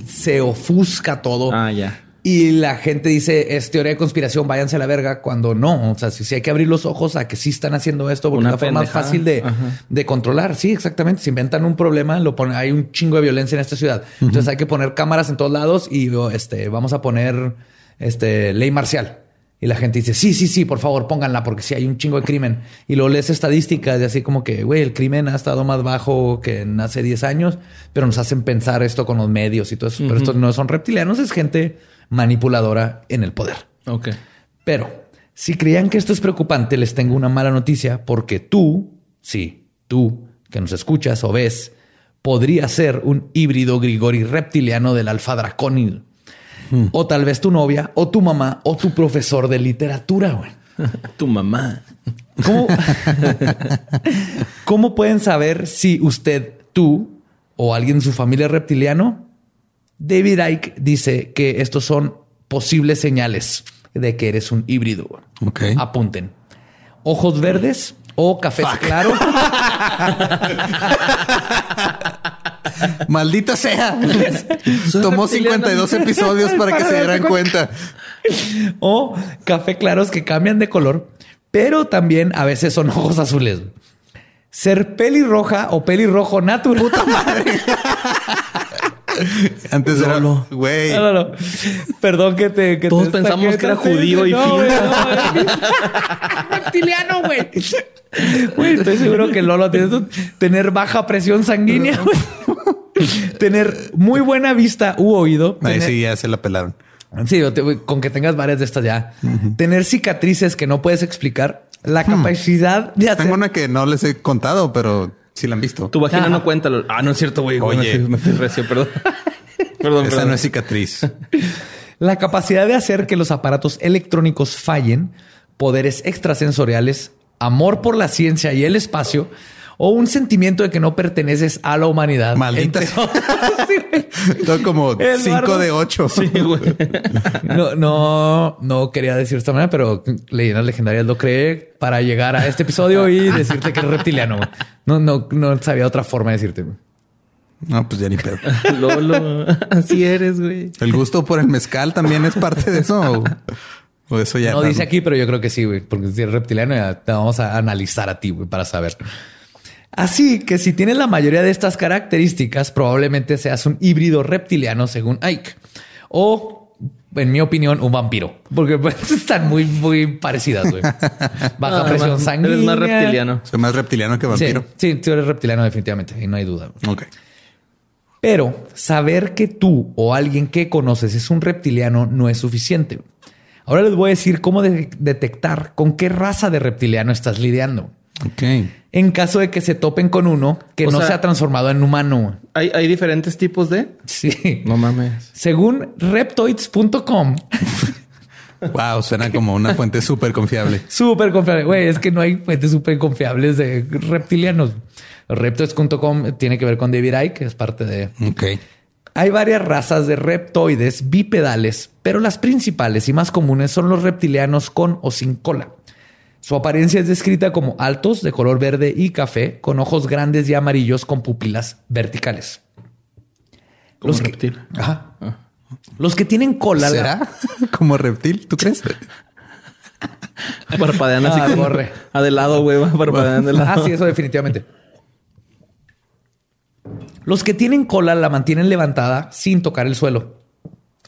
se ofusca todo.
Ah, ya.
Y la gente dice, es teoría de conspiración, váyanse a la verga, cuando no. O sea, si, si hay que abrir los ojos a que sí están haciendo esto, porque
Una
es la forma más fácil de, de controlar. Sí, exactamente. Si inventan un problema, lo ponen, hay un chingo de violencia en esta ciudad. Entonces hay que poner cámaras en todos lados y este, vamos a poner este, ley marcial. Y la gente dice, sí, sí, sí, por favor, pónganla, porque sí hay un chingo de crimen. Y luego lees estadísticas de así como que, güey, el crimen ha estado más bajo que en hace 10 años, pero nos hacen pensar esto con los medios y todo eso. Pero estos no son reptilianos, es gente manipuladora en el poder.
Ok.
Pero si creían que esto es preocupante, les tengo una mala noticia porque tú, sí, tú que nos escuchas o ves, podría ser un híbrido grigori reptiliano del alfa O tal vez tu novia, o tu mamá, o tu profesor de literatura, güey. (laughs)
Tu mamá.
¿Cómo, (laughs) ¿Cómo pueden saber si usted, tú o alguien de su familia es reptiliano? David Icke dice que estos son posibles señales de que eres un híbrido. güey.
Ok.
Apunten. Ojos verdes o café claro. (laughs) (laughs)
Maldita sea. Tomó 52 episodios para que se dieran cuenta.
o café claros que cambian de color, pero también a veces son ojos azules. Ser pelirroja o pelirrojo natural. (laughs)
Antes era,
Lolo.
güey.
No, no, no. Perdón que te. Que
Todos
te
pensamos
saqué
que era judío y
no,
fin.
güey, no, güey. (laughs) Reptiliano, güey. Güey, estoy seguro que Lolo tiene tener baja presión sanguínea, güey. (laughs) tener muy buena vista u oído.
Ahí
tener-
sí ya se la pelaron.
Sí, con que tengas varias de estas ya. Tener cicatrices que no puedes explicar. La capacidad de hacer.
Tengo una que no les he contado, pero sí la han visto.
Tu vagina
Ajá.
no cuenta. lo- Ah, no es cierto, güey.
Oye.
Me fui, me fui recio, perdón. (laughs) perdón,
Esa
perdón.
no es cicatriz.
La capacidad de hacer que los aparatos electrónicos fallen, poderes extrasensoriales, amor por la ciencia y el espacio, o un sentimiento de que no perteneces a la humanidad.
Maldita. Todo (laughs) como
Eduardo.
5 de 8.
Sí,
no, no, no quería decir de esta manera, pero leyendas legendarias lo cree para llegar a este episodio y decirte que eres reptiliano. No, no, no sabía otra forma de decirte.
No, pues ya ni pedo. (laughs)
Lolo, así eres, güey.
¿El gusto por el mezcal también es parte de eso? ¿O, o eso ya
No
no?
dice aquí, pero yo creo que sí, güey, porque si eres reptiliano ya te vamos a analizar a ti, güey, para saber. Así que si tienes la mayoría de estas características, probablemente seas un híbrido reptiliano según Ike. O, en mi opinión, un vampiro. Porque pues, (laughs) están muy, muy parecidas, güey. (laughs) Baja
Ah,
presión
más-
sanguínea.
Eres más reptiliano.
Soy más reptiliano que
Sí,
vampiro.
sí, tú eres reptiliano definitivamente y no hay duda.
Ok.
Pero saber que tú o alguien que conoces es un reptiliano no es suficiente. Ahora les voy a decir cómo de- detectar con qué raza de reptiliano estás lidiando. En caso de que se topen con uno que
O
no
sea-
se ha transformado en humano.
¿Hay, hay diferentes tipos de.
Sí.
No mames.
Según reptoids.com,
Wow, suena como una fuente súper confiable. (laughs)
súper confiable. Güey, es que no hay fuentes súper confiables de reptilianos. Reptoids.com tiene que ver con David Icke, que es parte de
Ok.
Hay varias razas de reptoides bipedales, pero las principales y más comunes son los reptilianos con o sin cola. Su apariencia es descrita como altos, de color verde y café, con ojos grandes y amarillos con pupilas verticales.
Como
Los que-
reptil.
Ajá. Los que tienen cola.
¿Será? (laughs) ¿Como reptil? ¿Tú crees? (laughs)
Parpadeando así
Ah,
como.
borre.
Ah, de lado, güey. va Parpadeando de lado.
Ah, sí, eso definitivamente. Los que tienen cola la mantienen levantada sin tocar el suelo.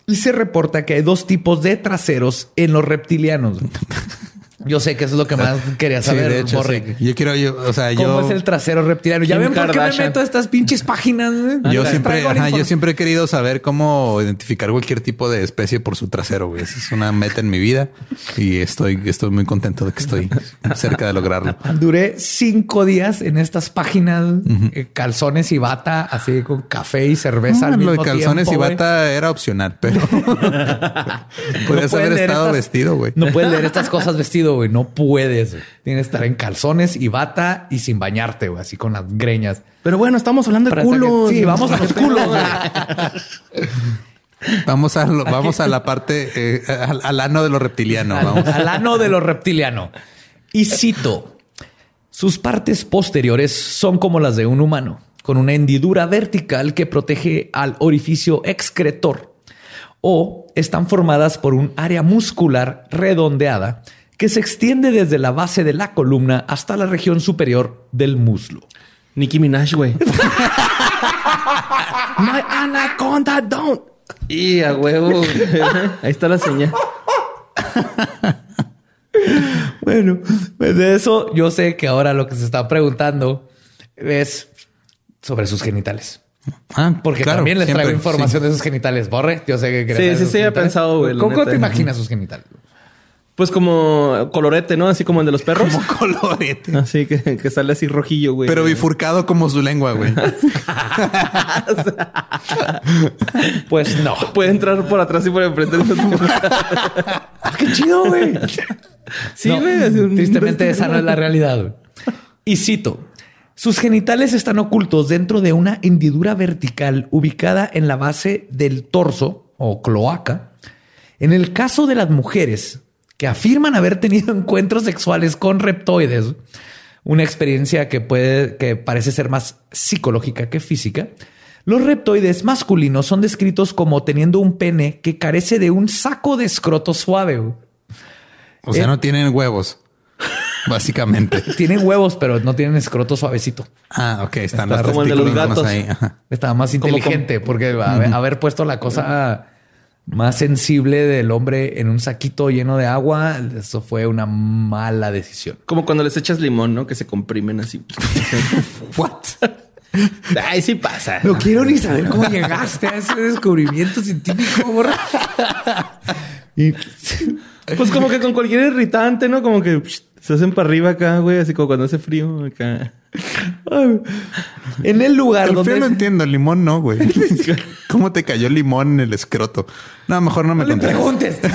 Y se reporta que hay dos tipos de traseros en los reptilianos. Yo sé que eso es lo que más (laughs) quería
Sí,
saber,
de hecho,
Borre.
sí. Yo quiero, yo, o sea,
¿Cómo
yo...
es el trasero reptiliano? Ya ven por qué me meto a estas pinches páginas. güey?
Yo siempre, ajá, yo siempre he querido saber cómo identificar cualquier tipo de especie por su trasero. güey. Esa es una meta en mi vida y estoy, estoy muy contento de que estoy cerca de lograrlo.
Duré cinco días en estas páginas, eh, calzones y bata, así con café y cerveza.
Ah,
al
lo
mismo
de calzones
tiempo,
y
güey.
bata era opcional, pero (laughs) (laughs)
pueden
haber estado
estas-
vestido, güey.
No puedes leer estas cosas vestido, güey. No puedes. güey. Tienes que estar en calzones y bata y sin bañarte, güey. Así con las greñas.
Pero bueno, estamos hablando de
Para que-
culos.
Sí, vamos a los culos, güey. (laughs)
Vamos a, lo- vamos a la parte, eh, al, al ano de lo reptiliano. Vamos.
Al, al ano de lo reptiliano. Y cito. Sus partes posteriores son como las de un humano, con una hendidura vertical que protege al orificio excretor. O están formadas por un área muscular redondeada que se extiende desde la base de la columna hasta la región superior del muslo.
Nicki Minaj, güey. (laughs) My anaconda don't. Y a huevo. Ahí está la señal. (laughs)
Bueno, pues de eso yo sé que ahora lo que se está preguntando es sobre sus genitales.
Ah,
Porque
claro,
también les
siempre,
traigo información
sí.
de sus genitales. Borre, yo sé que
Sí, sí, sí, he pensado, güey,
¿Cómo, te imaginas sus genitales?
Pues como colorete, ¿no? Así como el de los perros.
Como colorete.
Así que, que sale así rojillo, güey.
Pero bifurcado como su lengua, güey. (laughs)
Pues no.
Puede entrar por atrás y por enfrente.
¡Qué chido, güey!
sí,
No,
güey. un-
Tristemente esa no es la realidad. güey. Y cito. Sus genitales están ocultos dentro de una hendidura vertical ubicada en la base del torso o cloaca. En el caso de las mujeres que afirman haber tenido (laughs) encuentros sexuales con reptoides, una experiencia que puede, que parece ser más psicológica que física, los reptoides masculinos son descritos como teniendo un pene que carece de un saco de escroto suave.
O sea,
Eh.
no tienen huevos. (laughs) Básicamente.
Tienen huevos, pero no tienen escroto suavecito.
Ah, ok. Están
Está
los
como el de los
testículos nomás
gatos.
ahí. Ajá.
Estaba más inteligente porque haber, haber puesto la cosa más sensible del hombre en un saquito lleno de agua, eso fue una mala decisión.
Como cuando les echas limón, ¿no? Que se comprimen así. (laughs)
What?
Ay, sí pasa.
No quiero ni saber cómo llegaste a ese descubrimiento científico. morra. (laughs) Y
Pues como que con cualquier irritante, ¿no? Como que psh, se hacen para arriba acá, güey. Así como cuando hace frío acá.
en el lugar
El frío
donde
lo entiendo, el limón no, güey. (laughs) (laughs) ¿Cómo te cayó limón en el escroto? No, mejor no me
No le preguntes. (laughs)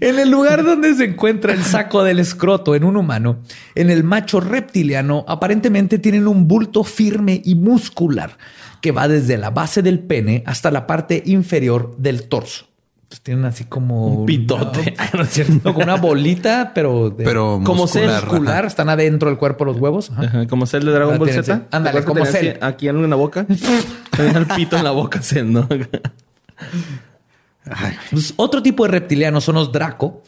en el lugar donde se encuentra el saco del escroto en un humano, en el macho reptiliano, aparentemente tienen un bulto firme y muscular que va desde la base del pene hasta la parte inferior del torso. Pues tienen así como
Un pitote. (laughs)
No es cierto. No, como una bolita, pero de-
Pero
Como
muscular,
muscular.
ajá.
Están adentro del cuerpo los huevos. Ajá.
Ajá, como Cell de Dragon
Ah,
Ball Z.
ándale,
¿Te acuerdas que
como
así Aquí en la boca. Tenía (laughs) (laughs) el pito en la boca, ¿no?
Pues, otro tipo de reptilianos son los Draco,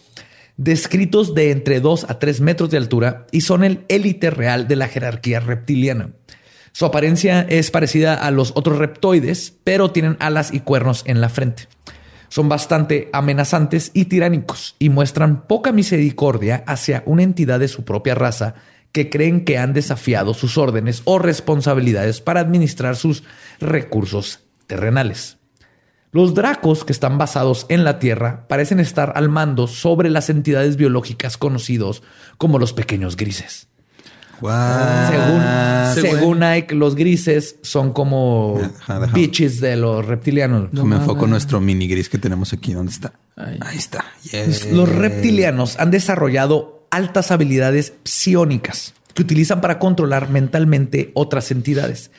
descritos de entre 2 a 3 metros de altura y son el élite real de la jerarquía reptiliana. Su apariencia es parecida a los otros reptoides, pero tienen alas y cuernos en la frente. Son bastante amenazantes y tiránicos y muestran poca misericordia hacia una entidad de su propia raza que creen que han desafiado sus órdenes o responsabilidades para administrar sus recursos terrenales. Los dracos que están basados en la Tierra parecen estar al mando sobre las entidades biológicas conocidos como los pequeños grises.
What?
Según,
según-
los grises son como
Ajá,
bitches de los reptilianos.
me enfoco en nuestro mini gris que tenemos aquí. ¿Dónde está?
Ahí.
Ahí está. Yes.
Los reptilianos han desarrollado altas habilidades psiónicas que utilizan para controlar mentalmente otras entidades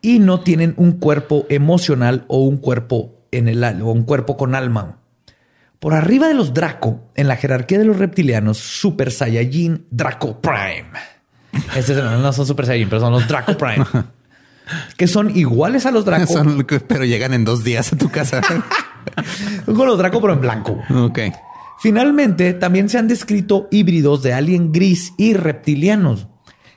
y no tienen un cuerpo emocional o un cuerpo en el o un cuerpo con alma. Por arriba de los Draco, en la jerarquía de los reptilianos, Super Saiyajin Draco Prime. Estos no son Super Saiyajin, pero son los Draco Prime. (laughs) que son iguales a los Draco. (laughs)
Son pero llegan en dos días a tu casa. (laughs)
Con los Draco, pero en blanco.
ok.
Finalmente, también se han descrito híbridos de alien gris y reptilianos,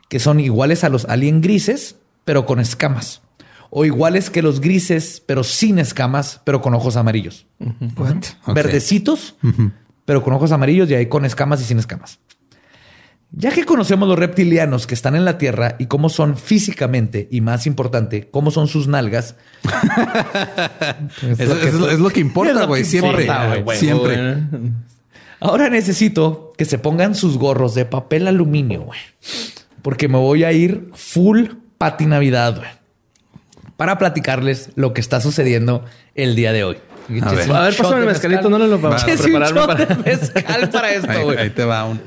que son iguales a los alien grises, pero con escamas. O iguales que los grises, pero sin escamas, pero con ojos amarillos.
What?
Verdecitos, pero con ojos amarillos y ahí con escamas y sin escamas. Ya que conocemos los reptilianos que están en la Tierra y cómo son físicamente, y más importante, cómo son sus nalgas. (laughs)
Es, lo, es lo que importa, güey. Siempre.
importa.
Siempre.
Ahora necesito que se pongan sus gorros de papel aluminio, güey. Porque me voy a ir full pati Navidad, güey. Para platicarles lo que está sucediendo el día de hoy.
A ver.
A ver, pásame el mezcalito, no lo prepararme para.
de mezcal para (laughs) esto,
Ahí,
güey.
ahí te va un.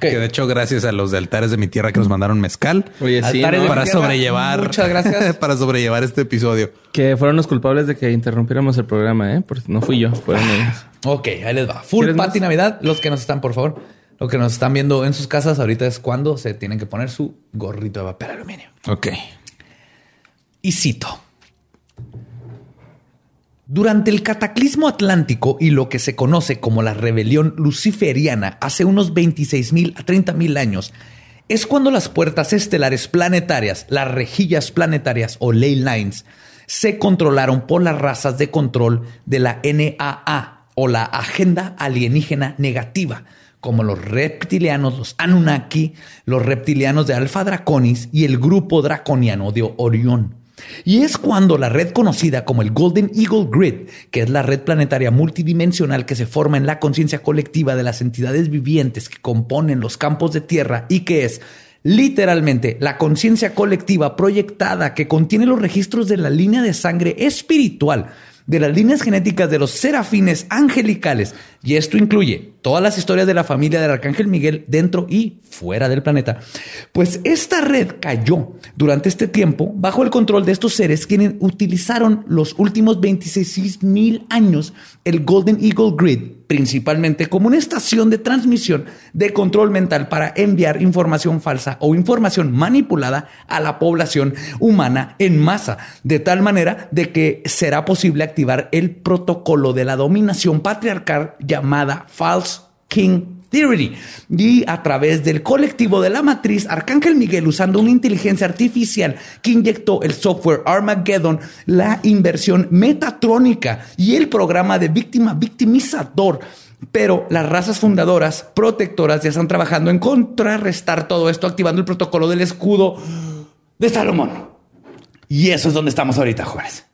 Que de hecho, gracias a los de altares de mi tierra que nos mandaron mezcal
Oye, sí, ¿no?
para sobrellevar.
muchas gracias. (laughs)
para sobrellevar este episodio.
Que fueron los culpables de que interrumpiéramos el programa, ¿eh? Porque no fui yo, fueron ellos.
Ok, ahí les va. Full
¿Quieres
Pati
más?
Navidad. Los que nos están, por favor, los que nos están viendo en sus casas, ahorita es cuando se tienen que poner su gorrito de papel aluminio.
Ok.
Y cito. Durante el cataclismo atlántico y lo que se conoce como la rebelión luciferiana hace unos 26 mil a 30 mil años, es cuando las puertas estelares planetarias, las rejillas planetarias o ley lines, se controlaron por las razas de control de la NAA o la Agenda Alienígena Negativa, como los reptilianos, los Anunnaki, los reptilianos de Alpha Draconis y el grupo draconiano de Orión. Y es cuando la red conocida como el Golden Eagle Grid, que es la red planetaria multidimensional que se forma en la conciencia colectiva de las entidades vivientes que componen los campos de tierra y que es literalmente la conciencia colectiva proyectada que contiene los registros de la línea de sangre espiritual de las líneas genéticas de los serafines angelicales, y esto incluye todas las historias de la familia del arcángel Miguel dentro y fuera del planeta, pues esta red cayó durante este tiempo bajo el control de estos seres quienes utilizaron los últimos 26 mil años el Golden Eagle Grid principalmente como una estación de transmisión de control mental para enviar información falsa o información manipulada a la población humana en masa, de tal manera de que será posible activar el protocolo de la dominación patriarcal llamada False King Theory. Y a través del colectivo de la matriz, Arcángel Miguel, usando una inteligencia artificial que inyectó el software Armageddon, la inversión metatrónica y el programa de víctima victimizador. Pero las razas fundadoras, protectoras, ya están trabajando en contrarrestar todo esto, activando el protocolo del escudo de Salomón. Y eso es donde estamos ahorita, jóvenes.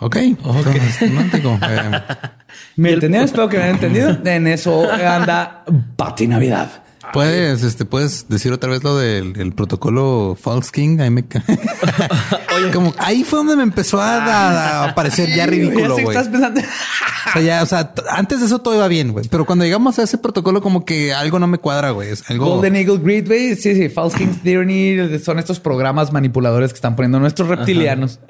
Ok, ok. (laughs)
Eh, ¿Me entendieron? Espero que me hayan entendido. (laughs) En eso anda Pati Navidad.
Puedes, este, puedes decir otra vez lo del protocolo False King. Ahí me (laughs) Oye, como ahí fue donde me empezó a, a parecer ya ridículo, güey. Estás pensando. o sea, ya, o sea, antes de eso todo iba bien, güey. Pero cuando llegamos a ese protocolo, como que algo no me cuadra, güey. Algo.
Golden Eagle Grid, güey. Sí, sí. False King Theory son estos programas manipuladores que están poniendo nuestros reptilianos.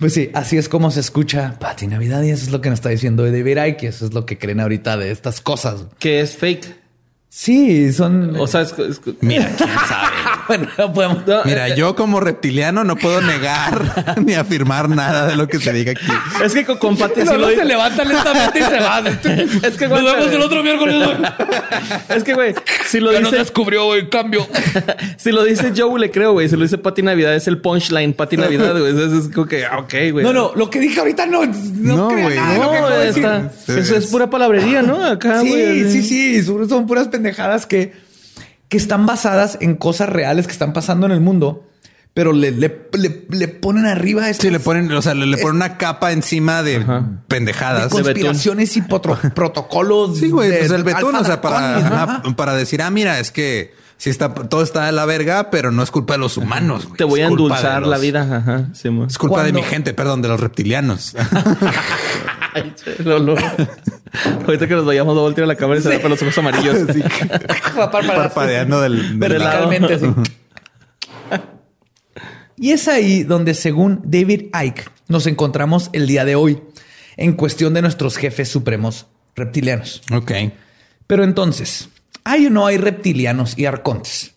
Pues sí, así es como se escucha Pati Navidad y eso es lo que nos está diciendo David Icke. Eso es lo que creen ahorita de estas cosas.
Que es fake.
Sí, son.
O sea, es, mira, quién sabe. (laughs)
bueno, no podemos. mira, yo como reptiliano no puedo negar (laughs) ni afirmar nada de lo que se diga aquí.
Es que con, Pati
no, se levanta lentamente y se va. (laughs)
es que nos vemos el otro miércoles. es que güey, si lo dice
descubrió güey, cambio.
si lo dice Joe le creo, güey. Si lo dice Pati Navidad es el punchline Pati Navidad, güey. Es, es como que, ah, ok, güey.
No, no, lo que dije ahorita no, no, güey. No,
está, eso es pura palabrería, ¿no? Acá,
sí, sí, sí, son puras pendejadas que, que están basadas en cosas reales que están pasando en el mundo pero le, le, le, ponen arriba
esto. Sí, le ponen, o sea, le, ponen una capa encima de pendejadas.
De conspiraciones y protocolos.
Sí, güey, pues el betún, o sea, para, para decir, ah, mira, es que si está, todo está de la verga, pero no es culpa de los humanos.
Te voy a endulzar la vida. Ajá,
es culpa de mi gente, perdón, de los reptilianos. (laughs) (laughs)
Ahorita que nos vayamos a voltear la cámara y se sí. los ojos amarillos. (laughs) Sí. (laughs)
Parpadeando del,
del Y es ahí donde, según David Icke, nos encontramos el día de hoy, en cuestión de nuestros jefes supremos reptilianos.
Ok.
Pero entonces, ¿hay o no hay reptilianos y arcontes?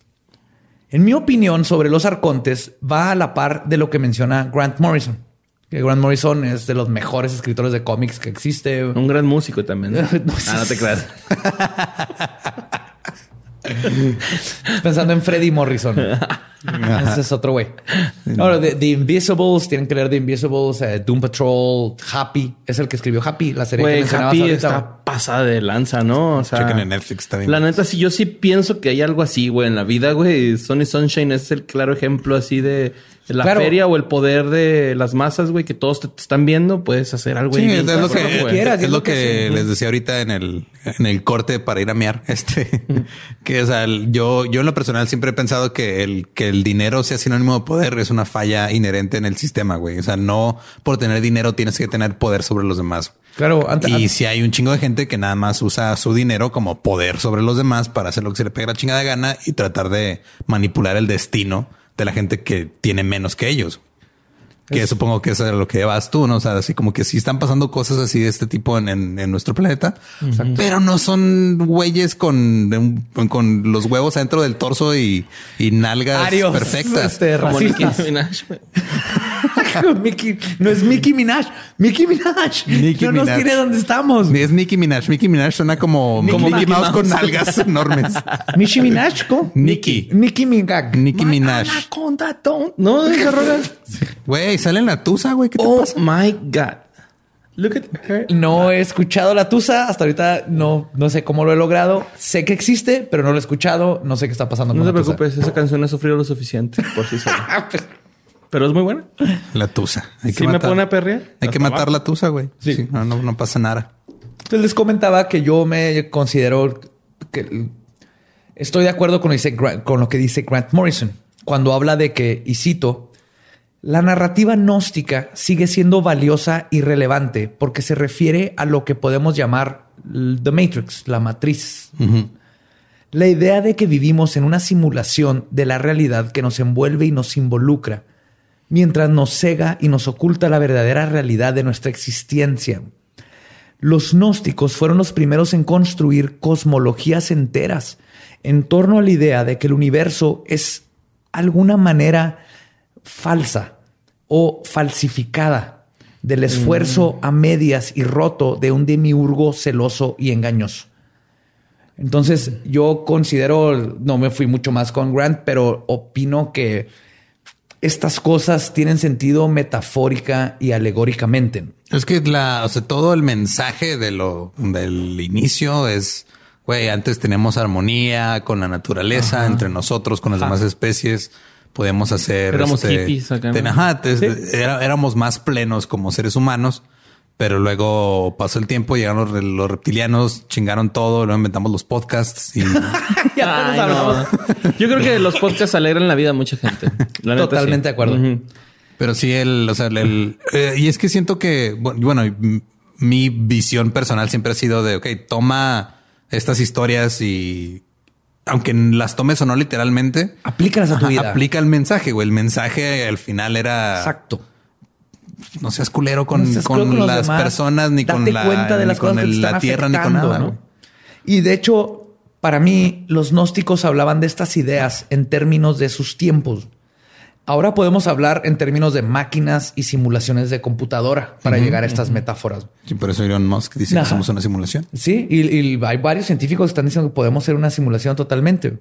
En mi opinión sobre los arcontes va a la par de lo que menciona Grant Morrison. Grant Morrison es de los mejores escritores de cómics que existe.
Un gran músico también. (laughs) ah, no te creas. (laughs)
Pensando en Freddie Morrison. (laughs) Ese es otro güey. Ahora, The, Invisibles, tienen que leer The Invisibles, eh, Doom Patrol, Happy, es el que escribió Happy, la serie
que Happy está pasada de lanza, ¿no?
O sea, en Netflix también.
La neta, sí, yo sí pienso que hay algo así, güey, en la vida, güey. Sony Sunshine es el claro ejemplo así de la feria o el poder de las masas, güey, que todos te, están viendo, puedes hacer algo.
Sí, es, lo que, es lo que, les decía ahorita en el, en el corte para ir a mear. (laughs) Este, que o sea, yo, yo en lo personal siempre he pensado que el, que el dinero sea sinónimo de poder es una falla inherente en el sistema, güey. O sea, no por tener dinero tienes que tener poder sobre los demás.
Claro.
y si hay un chingo de gente que nada más usa su dinero como poder sobre los demás para hacer lo que se le pega la chingada gana y tratar de manipular el destino de la gente que tiene menos que ellos. Que supongo que eso es lo que llevas tú, ¿no? O sea, así como que sí están pasando cosas así de este tipo en, nuestro planeta, pero no son güeyes con, con los huevos adentro del torso y, nalgas perfectas.
Este, (laughs) Mickey, no es Mickey Minaj. Mickey Minaj. no nos quiere donde estamos.
Es Nicki Minaj. Mickey Minaj suena como, Mickey, Mouse, con nalgas (laughs) enormes.
Mickey Minaj, ¿cómo?
Nicki.
Nicki Minaj.
Nicki Minaj.
No, deja rogar.
Güey, sale en la tusa, güey. ¿Qué te
oh
pasa?
my God.
Look at her. No he escuchado la tusa. Hasta ahorita no, no sé cómo lo he logrado. Sé que existe, pero no lo he escuchado. No sé qué está pasando.
No te preocupes. Esa canción ha sufrido lo suficiente por sí sola. (laughs) Pero es muy buena.
La tusa.
Hay que me pone a perrear?
Hay que matar la tusa, güey. Sí. no, no, pasa nada.
Entonces les comentaba que yo me considero que estoy de acuerdo con lo, dice, con lo que dice Grant Morrison cuando habla de que, y cito, la narrativa gnóstica sigue siendo valiosa y relevante porque se refiere a lo que podemos llamar The Matrix, la matriz. La idea de que vivimos en una simulación de la realidad que nos envuelve y nos involucra mientras nos cega y nos oculta la verdadera realidad de nuestra existencia. Los gnósticos fueron los primeros en construir cosmologías enteras en torno a la idea de que el universo es alguna manera falsa o falsificada del esfuerzo mm. a medias y roto de un demiurgo celoso y engañoso. Entonces, yo considero, no me fui mucho más con Grant, pero opino que estas cosas tienen sentido metafórica y alegóricamente.
Es que la, o sea, todo el mensaje de lo del inicio es, güey, antes teníamos armonía con la naturaleza, entre nosotros, con las demás especies. Podemos hacer.
Éramos hippies acá, ¿no?
ten- ajá, te- era- éramos más plenos como seres humanos, pero luego pasó el tiempo, llegaron los, re- los reptilianos, chingaron todo, luego inventamos los podcasts y (laughs)
Ay, no. Yo creo que los podcasts alegran la vida a mucha gente. La neta,
Totalmente
sí.
de acuerdo.
Pero sí, el, o sea, el, el- eh, y es que siento que, bu- bueno, mi visión personal siempre ha sido de, ok, toma estas historias y aunque las tomes o no literalmente,
Aplícalas a tu vida.
aplica el mensaje, güey. El mensaje al final era,
Exacto.
no seas culero con,
No seas
con las
demás.
personas, ni con la,
cuenta de
ni
las
con
cosas que te están
la tierra, ni con nada.
¿no? Y de hecho, para mí, los gnósticos hablaban de estas ideas en términos de sus tiempos. Ahora podemos hablar en términos de máquinas y simulaciones de computadora para llegar a estas metáforas.
Sí, por eso Elon Musk dice
Ajá.
que somos una simulación.
Sí, y, y hay varios científicos que están diciendo que podemos ser una simulación totalmente.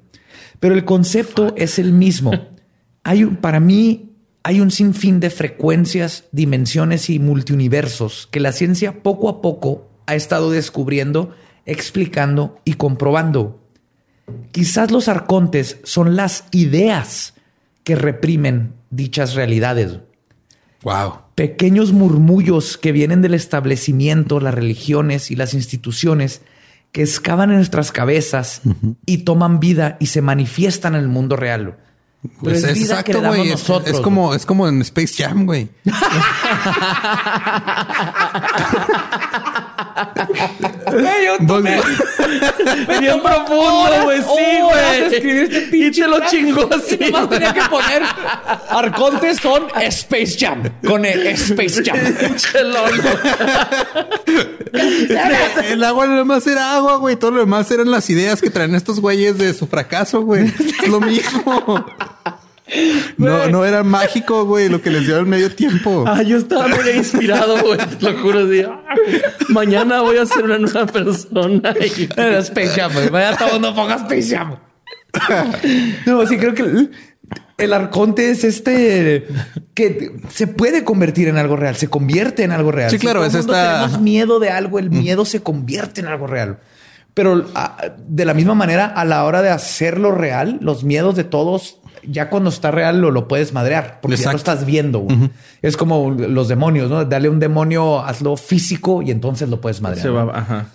Pero el concepto es el mismo. (laughs) Hay un- para mí hay un sinfín de frecuencias, dimensiones y multiuniversos que la ciencia poco a poco ha estado descubriendo, explicando y comprobando. Quizás los arcontes son las ideas que reprimen dichas realidades
Wow.
pequeños murmullos que vienen del establecimiento, las religiones y las instituciones que excavan en nuestras cabezas y toman vida y se manifiestan en el mundo real. Pero
Pues
es
exacto, güey. Es como, es como en Space Jam, güey. (laughs)
Güey, yo tomé- (laughs)
Bien profundo, güey. Sí, güey.
escribir este
Y
pinche
te lo chingó
Y
así.
nomás tenía que poner Arcontes con Space Jam. Con el Space Jam. (laughs)
El agua lo demás era agua, güey. Todo lo demás eran las ideas que traen estos güeyes de su fracaso, güey. Es lo mismo. No, no era mágico, güey, lo que les dio al medio tiempo.
Ah, yo estaba muy inspirado, güey. Te lo juro. Así, ah, mañana voy a ser una nueva persona. (laughs) Y-
Era Space Jam, güey. Vaya todo no ponga Space Jam. No, sí creo que el, el arconte es este que se puede convertir en algo real, se convierte en algo real.
Sí, claro,
todo
es
mundo
esta-
Tenemos miedo de algo, el miedo se convierte en algo real. Pero ah, de la misma manera, a la hora de hacerlo real, los miedos de todos, ya cuando está real lo, lo puedes madrear porque ya lo
Exacto.
estás viendo. Es como los demonios, ¿no? Dale un demonio, hazlo físico y entonces lo puedes madrear.
Se
¿no?
va, ajá.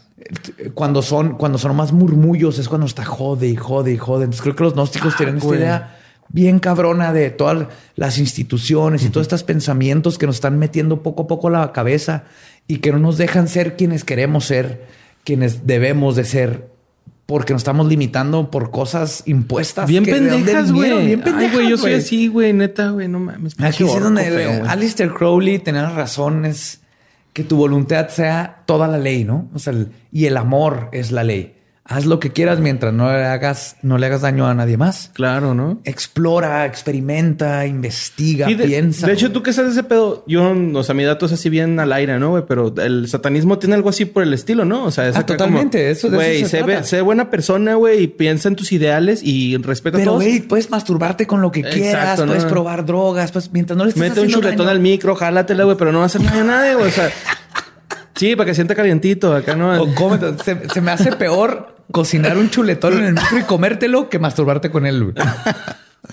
cuando son, cuando son más murmullos, es cuando está jode y jode y jode. Entonces creo que los gnósticos
Ah,
tienen esta idea bien cabrona de todas las instituciones y todos estos pensamientos que nos están metiendo poco a poco a la cabeza y que no nos dejan ser quienes queremos ser, quienes debemos de ser, porque nos estamos limitando por cosas impuestas.
Bien pendejas, güey.
Bien pendejas,
güey, yo soy así, güey. Neta, güey. No mames.
Aquí es donde
feo, güey.
Alistair Crowley tenía razón, es que tu voluntad sea toda la ley, ¿no? O sea, el- y el amor es la ley. Haz lo que quieras mientras no le hagas, no le hagas daño a nadie más.
Claro, ¿no?
Explora, experimenta, investiga,
Sí, de,
piensa.
de hecho, tú que sabes de ese pedo, yo, o sea, mi dato es así bien al aire, ¿no, güey? Pero el satanismo tiene algo así por el estilo, ¿no? O sea, es
Ah, totalmente,
como,
eso- de eso
Güey,
se
sé,
trata.
ve- sé buena persona, güey, y piensa en tus ideales y respeta a
Pero, güey, puedes masturbarte con lo que
Exacto,
quieras,
¿no?
puedes probar drogas, pues mientras no le estés
Mete un chuletón al micro, jálatela, güey, pero no va a hacer daño a nadie, güey. O sea, (laughs) sí, para que sienta calientito acá, ¿no?
O cómete- se, se me hace peor cocinar un chuletón en el micro y comértelo que masturbarte con él. (laughs)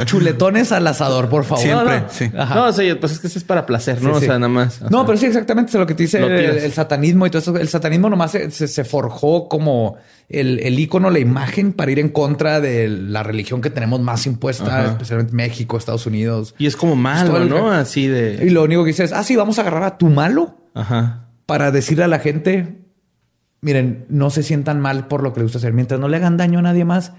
Chuletones al asador, por favor.
Siempre,
No, no.
sí.
Ajá.
No, pues es que eso es para placer, ¿no?
Sí,
o sea, nada más.
No, pero sí, exactamente es lo que te dice el, satanismo y todo eso. El satanismo nomás se, se- forjó como el, el ícono, la imagen para ir en contra de la religión que tenemos más impuesta,
Ajá.
especialmente México, Estados Unidos.
Y es como
Todo
malo,
el-
¿no? Así
Y
de.
lo único que dice es, ah, sí, vamos a agarrar a tu malo
Ajá.
Para decirle a la gente, miren, no se sientan mal por lo que les gusta hacer. Mientras no le hagan daño a nadie más,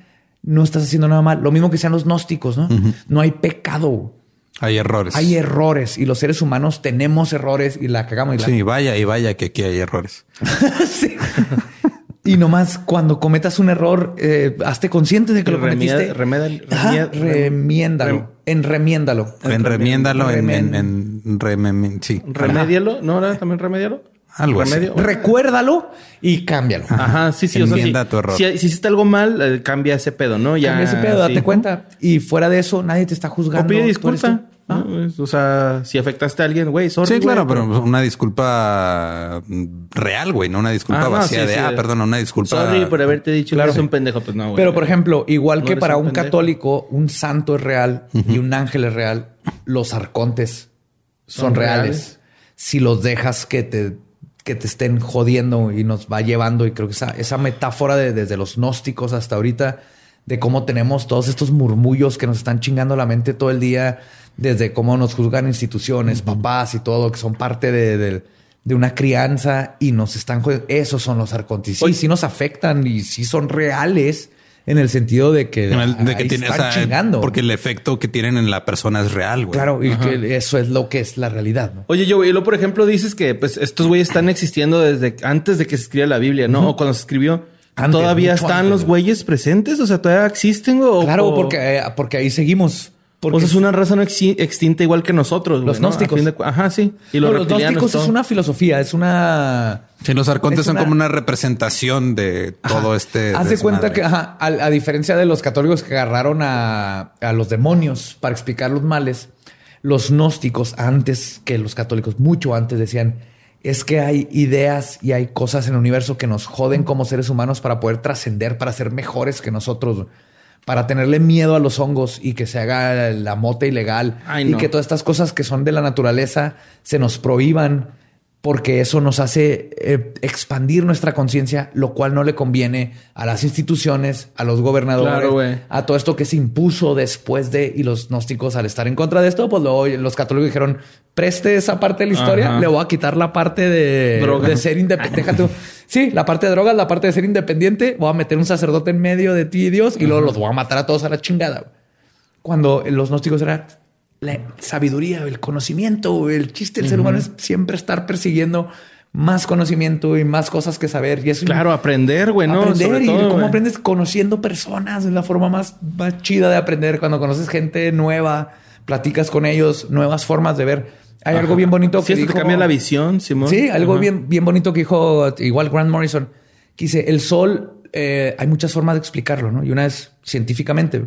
no estás haciendo nada mal. Lo mismo que sean los gnósticos, ¿no? No hay pecado.
Hay errores.
Hay errores y los seres humanos tenemos errores y la cagamos. Y la
Sí, vaya y vaya que aquí hay errores. (laughs)
Sí. Y nomás cuando cometas un error, eh, hazte consciente de que lo cometiste. remiéndalo.
rem-
Enremiéndalo.
En en, en, sí.
Remédialo. ¿No era también remédialo?
Algo así.
remedio.
Recuérdalo y cámbialo.
Ajá, sí, sí. O sea,
Enmienda
si,
tu error.
si, si hiciste algo mal, eh, cambia ese pedo, ¿no? Ya.
Cambia ese pedo, date
sí.
cuenta. Y fuera de eso, nadie te está juzgando.
O pide disculpa.
Ah.
O sea, si afectaste a alguien, güey, sorry.
Sí, claro,
güey,
pero una disculpa mm, real, güey, no una disculpa
Ah, no,
vacía
sí,
de,
sí.
ah, perdona, una disculpa.
Sorry por haberte dicho
Claro.
que eres un pendejo. Pues no, güey.
Pero, por ejemplo, igual
No
que para
un
católico, un santo es real y un ángel es real, los arcontes son,
Son
reales.
reales.
Si los dejas que te, que te estén jodiendo y nos va llevando, y creo que esa, esa metáfora de, desde los gnósticos hasta ahorita, de cómo tenemos todos estos murmullos que nos están chingando la mente todo el día, desde cómo nos juzgan instituciones, papás y todo, que son parte de, de- de una crianza y nos están jodiendo. Esos son los arcontes. Sí,
Oye.
sí nos afectan y sí son reales en el sentido de que,
el- de que
ahí
tiene, o
están
sea,
chingando.
porque el efecto que tienen en la persona es real, güey.
Claro, y que eso es lo que es la realidad. ¿no?
Oye, yo, y luego, por ejemplo, dices que pues estos güeyes están existiendo desde antes de que se escribiera la Biblia, ¿no? O cuando se escribió.
Antes,
¿Todavía están
antes,
los
güey.
güeyes presentes? O sea, ¿todavía existen? O,
Claro,
o-
porque, eh, porque ahí seguimos. Porque
O sea, es una raza no exi- extinta igual que nosotros.
Los gnósticos.
de Ajá, sí. Y los,
No, los gnósticos
todo.
es una filosofía, es una...
Sí, los arcontes
Es
son
una-
como una representación de todo
Ajá.
este.
Haz de cuenta que, ajá, a, a diferencia de los católicos que agarraron a, a los demonios para explicar los males, los gnósticos antes que los católicos, mucho antes decían, es que hay ideas y hay cosas en el universo que nos joden como seres humanos para poder trascender, para ser mejores que nosotros, para tenerle miedo a los hongos y que se haga la mota ilegal
Ay,
y que todas estas cosas que son de la naturaleza se nos prohíban porque eso nos hace eh, expandir nuestra conciencia, lo cual no le conviene a las instituciones, a los gobernadores,
Claro,
a todo esto que se impuso después de, y los gnósticos al estar en contra de esto, pues luego los católicos dijeron, preste esa parte de la historia,
Ajá.
le voy a quitar la parte de,
Droga.
de ser independiente. (laughs) Sí, la parte de drogas, la parte de ser independiente, voy a meter un sacerdote en medio de ti y Dios y luego los voy a matar a todos a la chingada. Cuando los gnósticos era la sabiduría, el conocimiento, el chiste del ser humano es siempre estar persiguiendo más conocimiento y más cosas que saber. Y es un-
Claro, aprender, güey, ¿no?
aprender
Sobre
y
todo,
cómo aprendes conociendo personas es la forma más, más chida de aprender cuando conoces gente nueva, platicas con ellos, nuevas formas de ver. Hay algo bien bonito
Sí,
que
esto te
dijo-
cambia la visión, Simón.
Sí, algo
Ajá.
bien, bien bonito que dijo igual Grant Morrison, que dice, el sol, eh, hay muchas formas de explicarlo, ¿no? Y una es científicamente,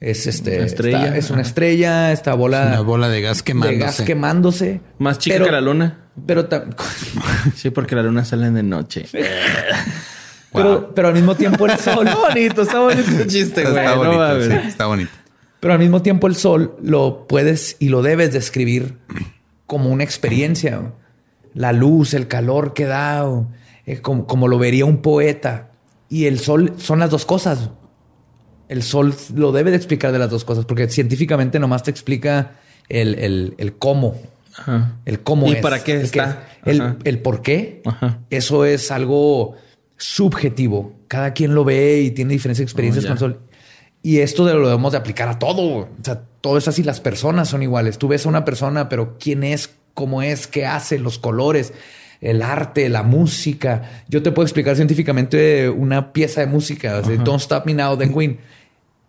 es este,
Una estrella.
está- es una
Ajá.
estrella, esta bola
Una bola de gas quemándose.
de gas quemándose.
Más chica
Pero-
que la luna.
Pero, (laughs)
Sí, porque la luna sale de noche. (laughs)
pero, pero al mismo tiempo el sol, (laughs)
bonito, está bonito el chiste,
Está,
güey.
está
no
bonito, sí, está bonito.
pero al mismo tiempo el sol lo puedes y lo debes describir como una experiencia. La luz, el calor que da, eh, como, como lo vería un poeta. Y el sol son las dos cosas. El sol lo debe de explicar de las dos cosas, porque científicamente nomás te explica el, el- el cómo.
Ajá.
El cómo
¿Y
es.
para qué
el
está?
el, el por qué.
Ajá.
Eso es algo subjetivo. Cada quien lo ve y tiene diferentes experiencias
Oh,
con el sol. Y esto de lo debemos de aplicar a todo. O sea, todo es así. Las personas son iguales. Tú ves a una persona, pero quién es, cómo es, qué hace, los colores, el arte, la música. Yo te puedo explicar científicamente una pieza de música. sea, Don't Stop Me Now de Queen.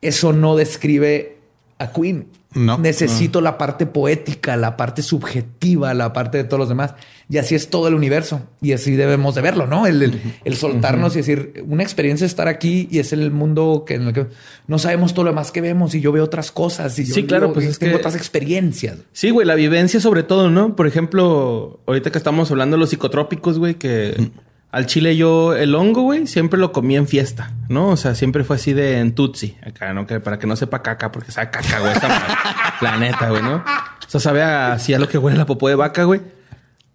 Eso no describe a Queen.
No.
Necesito la parte poética, la parte subjetiva, la parte de todos los demás. Y así es todo el universo. Y así debemos de verlo, ¿no? El, el- el soltarnos y decir, una experiencia es estar aquí y es el mundo que, en el que no sabemos todo lo demás que vemos y yo veo otras cosas y yo,
Sí, claro,
yo
pues es
tengo
que-
otras experiencias.
Sí, güey, la vivencia sobre todo, ¿no? Por ejemplo, ahorita que estamos hablando de los psicotrópicos, güey, que al chile yo el hongo, güey, siempre lo comí en fiesta, ¿no? O sea, siempre fue así de en tutsi, acá, ¿no? Que para que no sepa caca, porque sabe caca, güey, esta (laughs) la neta, güey, ¿no? O sea, sabe así a lo que huele la popó de vaca, güey.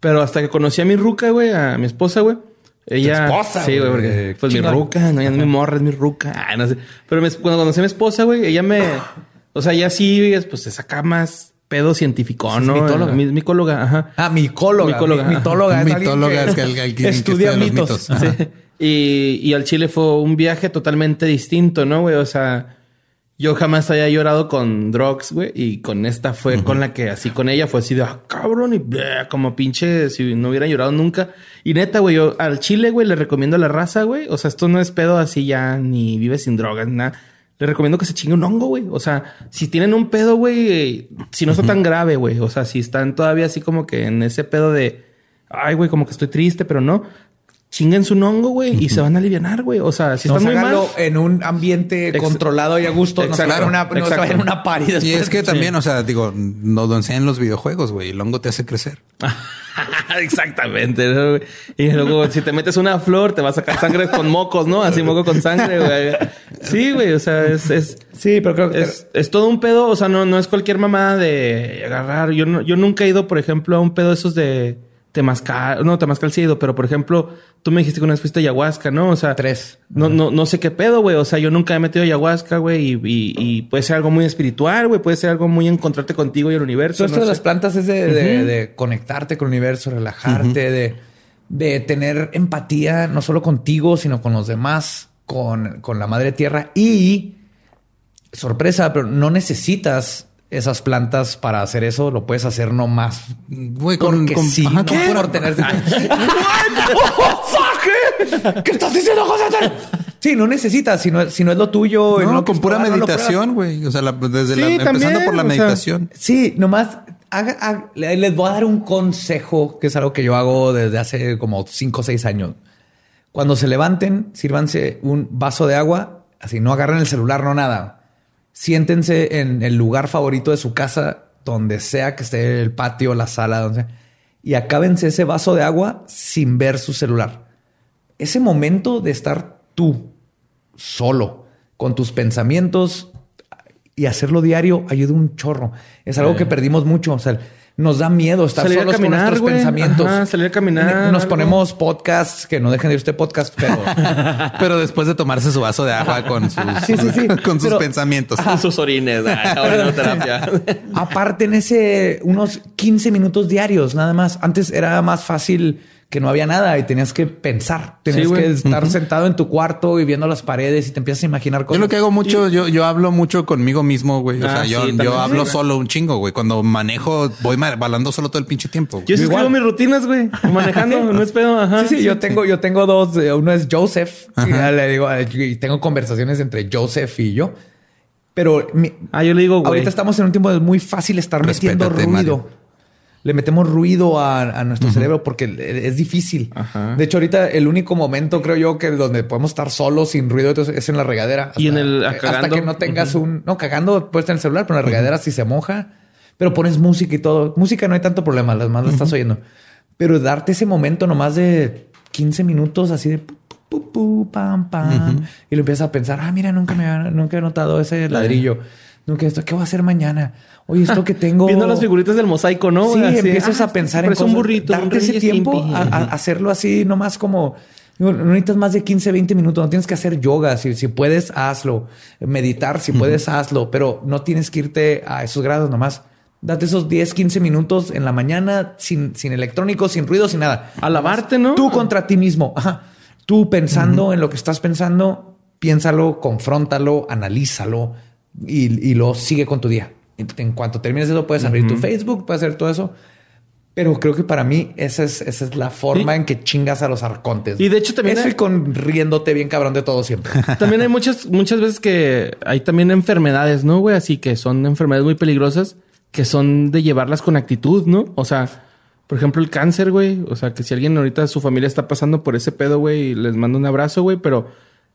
Pero hasta que conocí a mi ruca, güey, a mi esposa, güey. Ella.
esposa,
Sí, güey, porque pues mi ruca, no, ya no es mi morra, es mi ruca. Ay, no sé. Pero mi- cuando conocí a mi esposa, güey, ella me. O sea, ella sí, pues se saca más pedo científico,
Es
¿no?
mitóloga.
Mi- micóloga, ajá.
Ah, micóloga.
Micóloga.
Mitóloga. es
Mitóloga es que el- el que
estudia
estudia los
mitos.
mitos.
Ajá.
Sí. Y, y al Chile fue un viaje totalmente distinto, ¿no, güey? O sea, yo jamás había llorado con drugs, güey. Y con esta fue con la que, así con ella, fue así de, ah, cabrón, y bleh, como pinche, si no hubiera llorado nunca. Y neta, güey, yo al Chile, güey, le recomiendo a la raza, güey. O sea, esto no es pedo así ya, ni vive sin drogas, nada. Le recomiendo que se chingue un hongo, güey. O sea, si tienen un pedo, güey, si no está tan grave, güey. O sea, si están todavía así como que en ese pedo de ay, güey, como que estoy triste, pero no chinguen su hongo, güey, y se van a aliviar, güey. O sea, si están muy mal...
en un ambiente controlado y a gusto, no se en una, no en una party
Y es que también, o sea, digo, no lo enseñan los videojuegos, güey. El hongo te hace crecer. (laughs)
Exactamente. Y luego, si te metes una flor, te va a sacar sangre con mocos, ¿no? Así moco con sangre, güey. Sí, güey. O sea, es, es,
Sí, pero creo que
es, es, todo un pedo. O sea, no, no es cualquier mamá de agarrar. Yo, no, yo nunca he ido, por ejemplo, a un pedo de esos de temazcal, no, temazcal sí he ido, pero por ejemplo, tú me dijiste que una vez fuiste a ayahuasca, ¿no? O sea,
tres.
No, no, no sé qué pedo, güey. O sea, yo nunca he metido ayahuasca, güey, y, puede ser algo muy espiritual, güey, puede ser algo muy encontrarte contigo y el universo.
esto de las plantas es de, conectarte con el universo, relajarte, de, de tener empatía, no solo contigo, sino con los demás, con, con la madre tierra y sorpresa, pero no necesitas esas plantas para hacer eso, lo puedes hacer nomás.
Güey, con, con
sí, no por tener. (laughs) oh, fuck, ¿Qué estás diciendo, José? Sí, no necesitas, si no, si no es lo tuyo.
No, con pura meditación, güey. O sea, desde la, empezando por la meditación.
sí, nomás haga, les voy a dar un consejo, que es algo que yo hago desde hace como cinco o seis años. Cuando se levanten, sírvanse un vaso de agua, así no agarren el celular, no nada siéntense en el lugar favorito de su casa, donde sea que esté el patio, la sala, donde sea, y acábense ese vaso de agua sin ver su celular. Ese momento de estar tú solo, con tus pensamientos y hacerlo diario ayuda un chorro. Es algo que perdimos mucho. O sea, nos da miedo estar solos con nuestros pensamientos.
salir a caminar.
Nos ponemos podcasts que no dejen de ir este podcast, pero, (laughs)
pero después de tomarse su vaso de agua con sus, (laughs) con sus pensamientos.
Con sus orines. (laughs)
Aparte en ese unos 15 minutos diarios, nada más. Antes era más fácil que no había nada y tenías que pensar. Tenías que estar sentado en tu cuarto y viendo las paredes y te empiezas a imaginar cosas.
Yo lo que hago mucho, yo, yo hablo mucho conmigo mismo, güey. O sea, ah, yo, yo hablo solo un chingo, güey. Cuando manejo, voy balando solo todo el pinche tiempo.
Yo escribo mis rutinas, güey. Manejando, (laughs) no es pedo. Ajá.
Sí, sí, yo tengo, yo tengo dos. Eh, uno es Joseph. Y le digo, y tengo conversaciones entre Joseph y yo. Pero
ah, yo le digo, güey.
Ahorita estamos en un tiempo de muy fácil estar metiendo ruido le metemos ruido a, nuestro cerebro porque es difícil. De hecho, ahorita el único momento, creo yo, que donde podemos estar solos sin ruido es en la regadera.
y en el
hasta que no tengas un. No, cagando puedes en el celular, pero en la regadera si se moja, pero pones música y todo. Música no hay tanto problema, las más las estás oyendo. Pero darte ese momento nomás de 15 minutos así de pam, pam. Y lo empiezas a pensar, ah, mira, nunca me nunca he notado ese ladrillo. Nunca esto, ¿qué voy a hacer mañana? Oye, esto que (laughs) tengo.
Viendo las figuritas del mosaico, ¿no?
Sí, empiezas a ah, pensar en
cosas. un burrito.
Darte ese tiempo a, hacerlo así, nomás como. No necesitas más de 15, 20 minutos. No tienes que hacer yoga. Si, si puedes, hazlo. Meditar, si puedes, hazlo. Pero no tienes que irte a esos grados nomás. Date esos 10, 15 minutos en la mañana sin, sin electrónico, sin ruido, sin nada.
A lavarte, ¿no?
Tú contra ti mismo. Ajá. Tú pensando en lo que estás pensando, piénsalo, confróntalo, analízalo y, y lo sigue con tu día. En cuanto termines eso, puedes abrir tu Facebook, puedes hacer todo eso. Pero creo que para mí esa es, esa es la forma en que chingas a los arcontes.
Y de hecho también...
Eso con riéndote bien cabrón de todo siempre. (laughs)
también hay muchas, muchas veces que hay también enfermedades, ¿no, güey? Así que son enfermedades muy peligrosas que son de llevarlas con actitud, ¿no? O sea, por ejemplo, el cáncer, güey. O sea, que si alguien ahorita su familia está pasando por ese pedo, güey, les mando un abrazo, güey, pero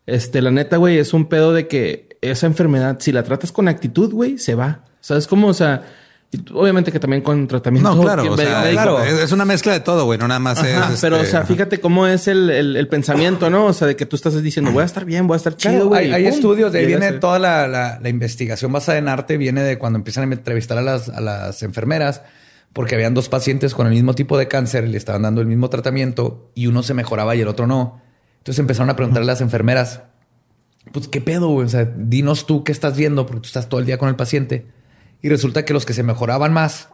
este, la neta, güey, es un pedo de que esa enfermedad, si la tratas con actitud, güey, se va. ¿Sabes cómo? O sea, obviamente que también con tratamiento.
No, claro, claro. Es una mezcla de todo, güey. No nada más es.
Pero, o sea, este, fíjate cómo es el, el, pensamiento, ¿no? O sea, de que tú estás diciendo, voy a estar bien, voy a estar chido, güey.
Hay, estudios, de ahí viene toda la, la, investigación basada en arte, viene de cuando empiezan a entrevistar a las, a las enfermeras, porque habían dos pacientes con el mismo tipo de cáncer y le estaban dando el mismo tratamiento y uno se mejoraba y el otro no. Entonces empezaron a preguntarle a las enfermeras, pues, ¿qué pedo, güey? O sea, dinos tú qué estás viendo, porque tú estás todo el día con el paciente. Y resulta que los que se mejoraban más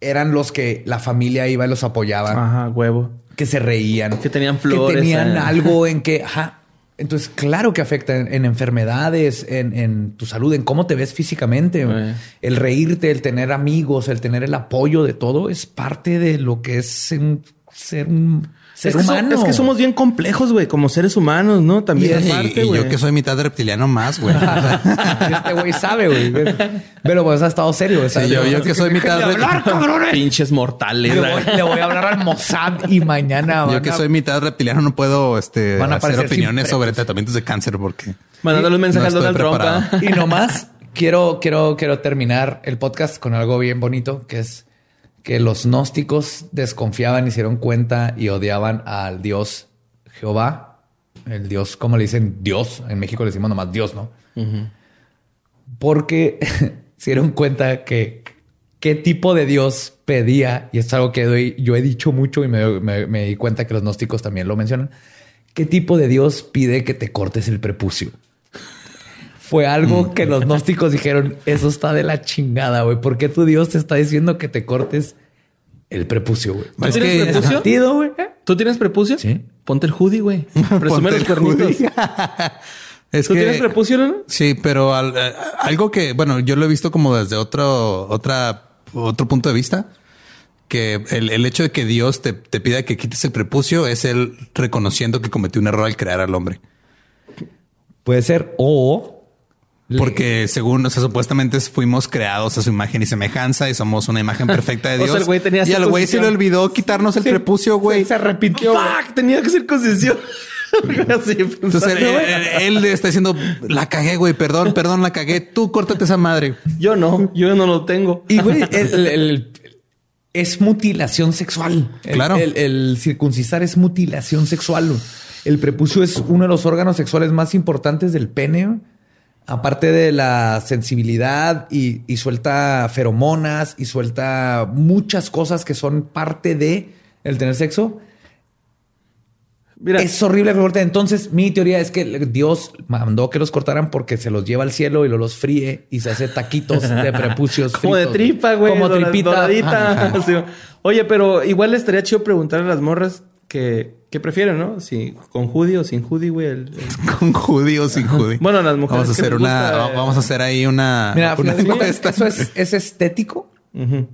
eran los que la familia iba y los apoyaba.
Ajá, huevo.
Que se reían.
Que tenían flores.
Que tenían eh. algo (laughs) en que, ajá. Entonces, claro que afecta en, enfermedades, en, tu salud, en cómo te ves físicamente. El reírte, el tener amigos, el tener el apoyo de todo es parte de lo que es ser un ser
es que so-
humano.
es que somos bien complejos, güey, como seres humanos, ¿no? También
Y,
aparte,
y
güey.
yo que soy mitad reptiliano más, güey. (laughs)
este güey sabe, güey. Pero pues ha estado serio. güey.
Sí, yo- yo que soy mitad
hablar, cabrones.
Pinches mortales.
Le voy, le voy a hablar al Mossad y mañana
Yo que
a-
soy mitad reptiliano no puedo este,
Van a
hacer opiniones sobre tratamientos de cáncer porque
Mandándole un mensaje
No
a Donald Trump.
Y nomás (laughs) quiero, quiero, quiero terminar el podcast con algo bien bonito, que es que los gnósticos desconfiaban dieron cuenta y odiaban al Dios Jehová, el Dios, como le dicen Dios, en México le decimos nomás Dios, ¿no? Porque (laughs) se dieron cuenta que qué tipo de Dios pedía, y es algo que doy- yo he dicho mucho y me, me- me di cuenta que los gnósticos también lo mencionan, qué tipo de Dios pide que te cortes el prepucio. Fue algo que los gnósticos dijeron, eso está de la chingada, güey. ¿Por qué tu Dios te está diciendo que te cortes el prepucio, güey?
¿Tú
Es
tienes
que-
prepucio?
sentido, güey?
¿Tú tienes prepucio?
Sí.
Ponte el hoodie, güey. (laughs) Presume
Ponte
los
el
cuernitos. (laughs)
es
¿Tú
que
tienes prepucio, no?
sí, pero al- eh, algo que bueno, yo lo he visto como desde otro otra otro punto de vista que el, el hecho de que Dios te, te pida que quites el prepucio es él reconociendo que cometió un error al crear al hombre.
Puede ser o...
Porque según, o sea, supuestamente fuimos creados a su imagen y semejanza y somos una imagen perfecta de (laughs)
O sea,
Dios.
el güey tenía
y al güey se le olvidó quitarnos el
Sí.
prepucio, güey.
Se, se arrepintió. güey.
Fuck, tenía que ser concesión. (laughs) Así,
Entonces él,
pensando,
él- él le está diciendo, la cagué, güey, perdón, perdón, la cagué. Tú córtate esa madre.
Yo no, yo no lo tengo.
Y güey, el- el- el- es mutilación sexual.
Claro.
El, el circuncisar es mutilación sexual. El prepucio es uno de los órganos sexuales más importantes del pene. Aparte de la sensibilidad y, y suelta feromonas y suelta muchas cosas que son parte de el tener sexo.
Mira,
Es horrible. Entonces, mi teoría es que Dios mandó que los cortaran porque se los lleva al cielo y luego los fríe y se hace taquitos de (laughs) prepucios.
como de tripa, güey.
Como tripita.
doradita.
Ajá. (laughs)
Oye, pero igual estaría chido preguntarle a las morras que, qué prefieren, ¿no? Si con hoodie o sin hoodie, güey. el- el- (laughs)
Con judío o sin judío.
Bueno, las mujeres
Vamos a hacer una,
gusta, eh,
vamos a hacer ahí una,
Mira,
una
eso es, es estético.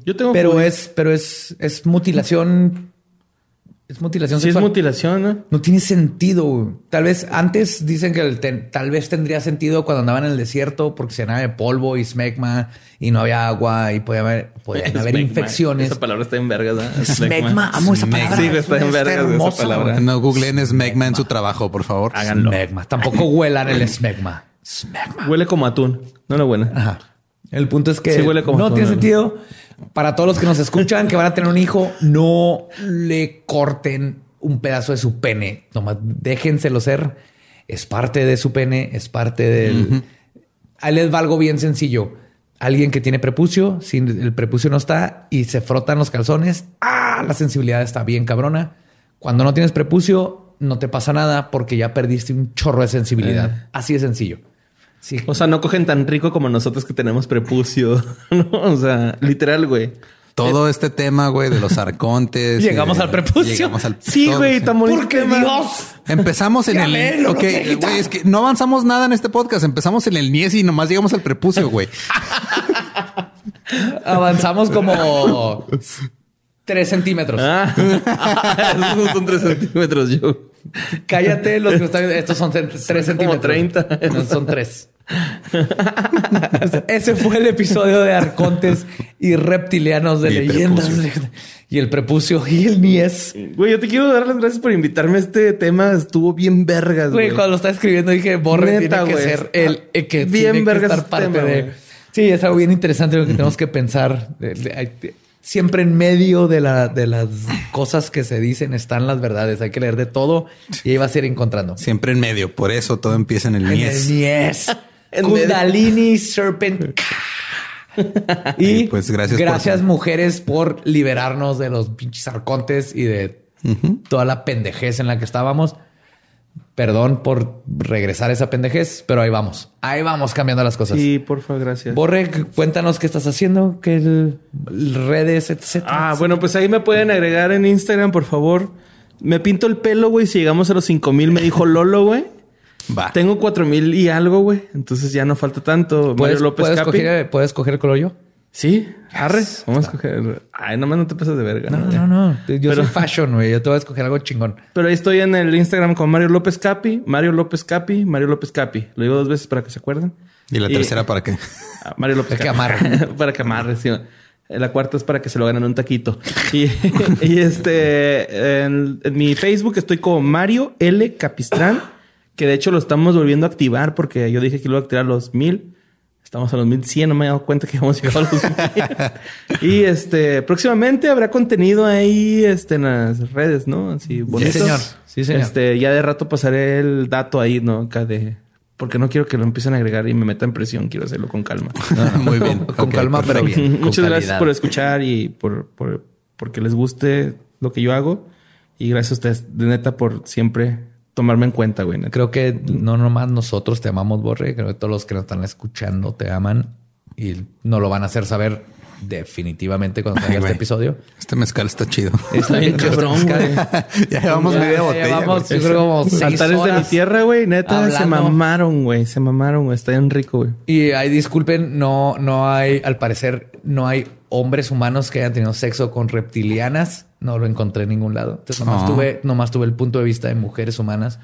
Yo tengo
pero es, pero es, es mutilación. Es mutilación
Sí, es mutilación, ¿no?
no tiene sentido. güey. Tal vez antes dicen que el ten- tal vez tendría sentido cuando andaban en el desierto porque se llenaba de polvo y smegma y no había agua y podía haber, podían (laughs) haber infecciones.
Esa palabra está en vergas, ¿eh?
Smegma, amo esa palabra.
Sí, está en vergas esa
hermosa,
palabra.
güey.
No googleen Smegma en su trabajo, por favor.
Háganlo.
Smegma. Tampoco huelan el smegma. Smegma.
Huele como atún. No la buena.
Ajá. El punto es que
Sí huele como
no
atún,
tiene
¿no?
sentido. Para todos los que nos escuchan que van a tener un hijo, no le corten un pedazo de su pene. Nomás déjenselo ser. Es parte de su pene, es parte del. Ahí les va algo bien sencillo. Alguien que tiene prepucio, si el prepucio no está y se frotan los calzones, ¡ah! La sensibilidad está bien cabrona. Cuando no tienes prepucio, no te pasa nada porque ya perdiste un chorro de sensibilidad. Así de sencillo. Sí.
O sea, no cogen tan rico como nosotros que tenemos prepucio. (laughs) ¿no? O sea, literal, güey.
Todo este tema, güey, de los arcontes. (laughs)
Llegamos
y-
al prepucio.
Llegamos al
Sí,
todo,
güey,
sí.
tan bonito
Porque
tema.
Dios.
Empezamos en el.
lo
ok, güey, es que no avanzamos nada en este podcast. Empezamos en el Nies y nomás llegamos al prepucio, güey. (laughs)
Avanzamos como tres centímetros.
Ah, esos son tres centímetros yo. (laughs)
Cállate los que están. Estos son tre- tres centímetros.
30. (laughs)
No, son tres. (laughs) Ese fue el episodio de arcontes y reptilianos de
Y
leyendas.
prepucio.
Y el prepucio y el nies.
Güey, yo te quiero dar las gracias por invitarme a este tema. Estuvo bien vergas,
Güey,
güey.
cuando lo estaba escribiendo dije, Borre
Neta,
tiene que
güey.
ser el, el que
Bien
tiene que
vergas
estar
este
parte
tema,
de...
güey.
Sí, es algo bien interesante lo que tenemos que pensar. Siempre en medio de, la, de las cosas que se dicen están las verdades. Hay que leer de todo y ahí vas a ir encontrando.
Siempre en medio. Por eso todo empieza en el
En el
Nies. (laughs)
En
Kundalini Serpent. (laughs) y
pues gracias por-
gracias mujeres por liberarnos de los pinches arcontes y de toda la pendejez en la que estábamos. Perdón por regresar a esa pendejez, pero ahí vamos. Ahí vamos cambiando las cosas.
Sí, porfa, gracias.
Borre, cuéntanos qué estás haciendo, qué el- redes, etcétera.
Ah, bueno, pues ahí me pueden agregar en Instagram, por favor. Me pinto el pelo, güey. Si llegamos a los 5 mil, me dijo Lolo, güey.
Va.
Tengo 4 mil y algo, güey. Entonces ya no falta tanto. Mario
¿Puedes,
López
puedes
Capi.
coger, ¿Puedes coger el color yo?
Sí, arre. Vamos a escoger. Ay, nomás no te pases de verga.
No, no, no. Yo soy fashion, güey. Yo te voy a escoger algo chingón.
Pero ahí estoy en el Instagram con Mario López Capi, Mario López Capi, Mario López Capi. Lo digo dos veces para que se acuerden.
¿Y la tercera para qué?
Ah, Mario López
Para que amarre. (laughs)
para que amarre, sí. La cuarta es para que se lo ganen un taquito. Y, (laughs) y este, en, en mi Facebook estoy como Mario L. Capistrán, que de hecho lo estamos volviendo a activar porque yo dije que lo iba a activar a los mil. Estamos a los 1100, no me he dado cuenta que hemos llegado a los mil. (laughs) y este, próximamente habrá contenido ahí este, en las redes, ¿no? Así bonito.
señor. Sí, señor.
Este, ya de rato pasaré el dato ahí, ¿no? Acá de. Porque no quiero que lo empiecen a agregar y me metan presión. Quiero hacerlo con calma. (laughs)
Muy bien. (laughs)
Con
Ok,
calma, pero bien.
Muchas gracias por escuchar y por, por porque les guste lo que yo hago. Y gracias a ustedes, de neta, por siempre tomarme en cuenta, güey.
Creo que no nomás nosotros te amamos, Borre. Creo que todos los que nos están escuchando te aman y no lo van a hacer saber definitivamente cuando salga este episodio.
Este mezcal está chido.
Está bien (laughs) cabrón, güey. (laughs)
ya llevamos
Ya
media botella.
llevamos, yo creo como seis
Altares de mi tierra, güey. Neta, se mamaron, güey. Se mamaron, güey. Está bien rico, güey.
Y ahí disculpen, no, no hay, al parecer, no hay hombres humanos que hayan tenido sexo con reptilianas. No lo encontré en ningún lado. Entonces nomás
Ah.
tuve, nomás tuve el punto de vista de mujeres humanas.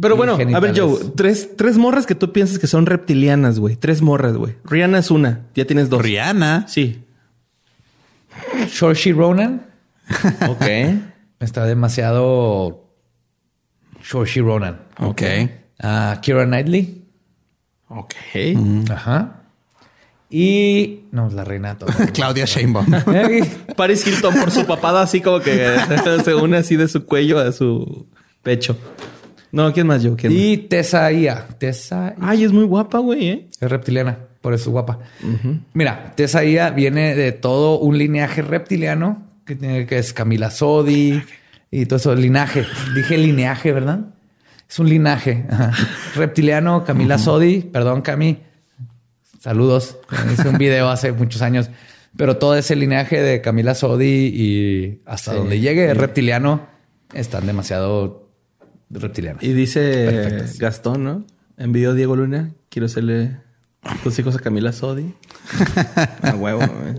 Pero bueno, a ver. Joe, tres, tres morras que tú piensas que son reptilianas, güey. Tres morras, güey. Rihanna es una. Ya tienes dos.
Rihanna.
Sí.
Saoirse Ronan (laughs)
Ok. (laughs)
está demasiado Saoirse Ronan.
Ok.
Ah, Kira Knightley.
ok.
Ajá. Y no, la reina. (laughs)
Claudia Sheinbaum. (laughs)
Paris Hilton por su papada así como que (laughs) se une así de su cuello a su pecho. No, ¿quién más yo? ¿Quién
y Tessa Ia. Tessa
más? Ay, es muy guapa, güey, ¿eh?
Es reptiliana, por eso es guapa. Mira, Tessa Ia viene de todo un linaje reptiliano que, tiene, que es Camila Sodi y todo eso. Linaje. Dije lineaje, ¿verdad? Es un linaje. Reptiliano, Camila Sodi. Perdón, Cami. Saludos. Hice un video hace muchos años. Pero todo ese linaje de Camila Sodi y hasta
Sí.
donde llegue reptiliano están demasiado reptilianos.
Y dice. Gastón, ¿no? Envió Diego Luna. Quiero hacerle tus hijos a Camila Sodi. (laughs) a huevo, güey.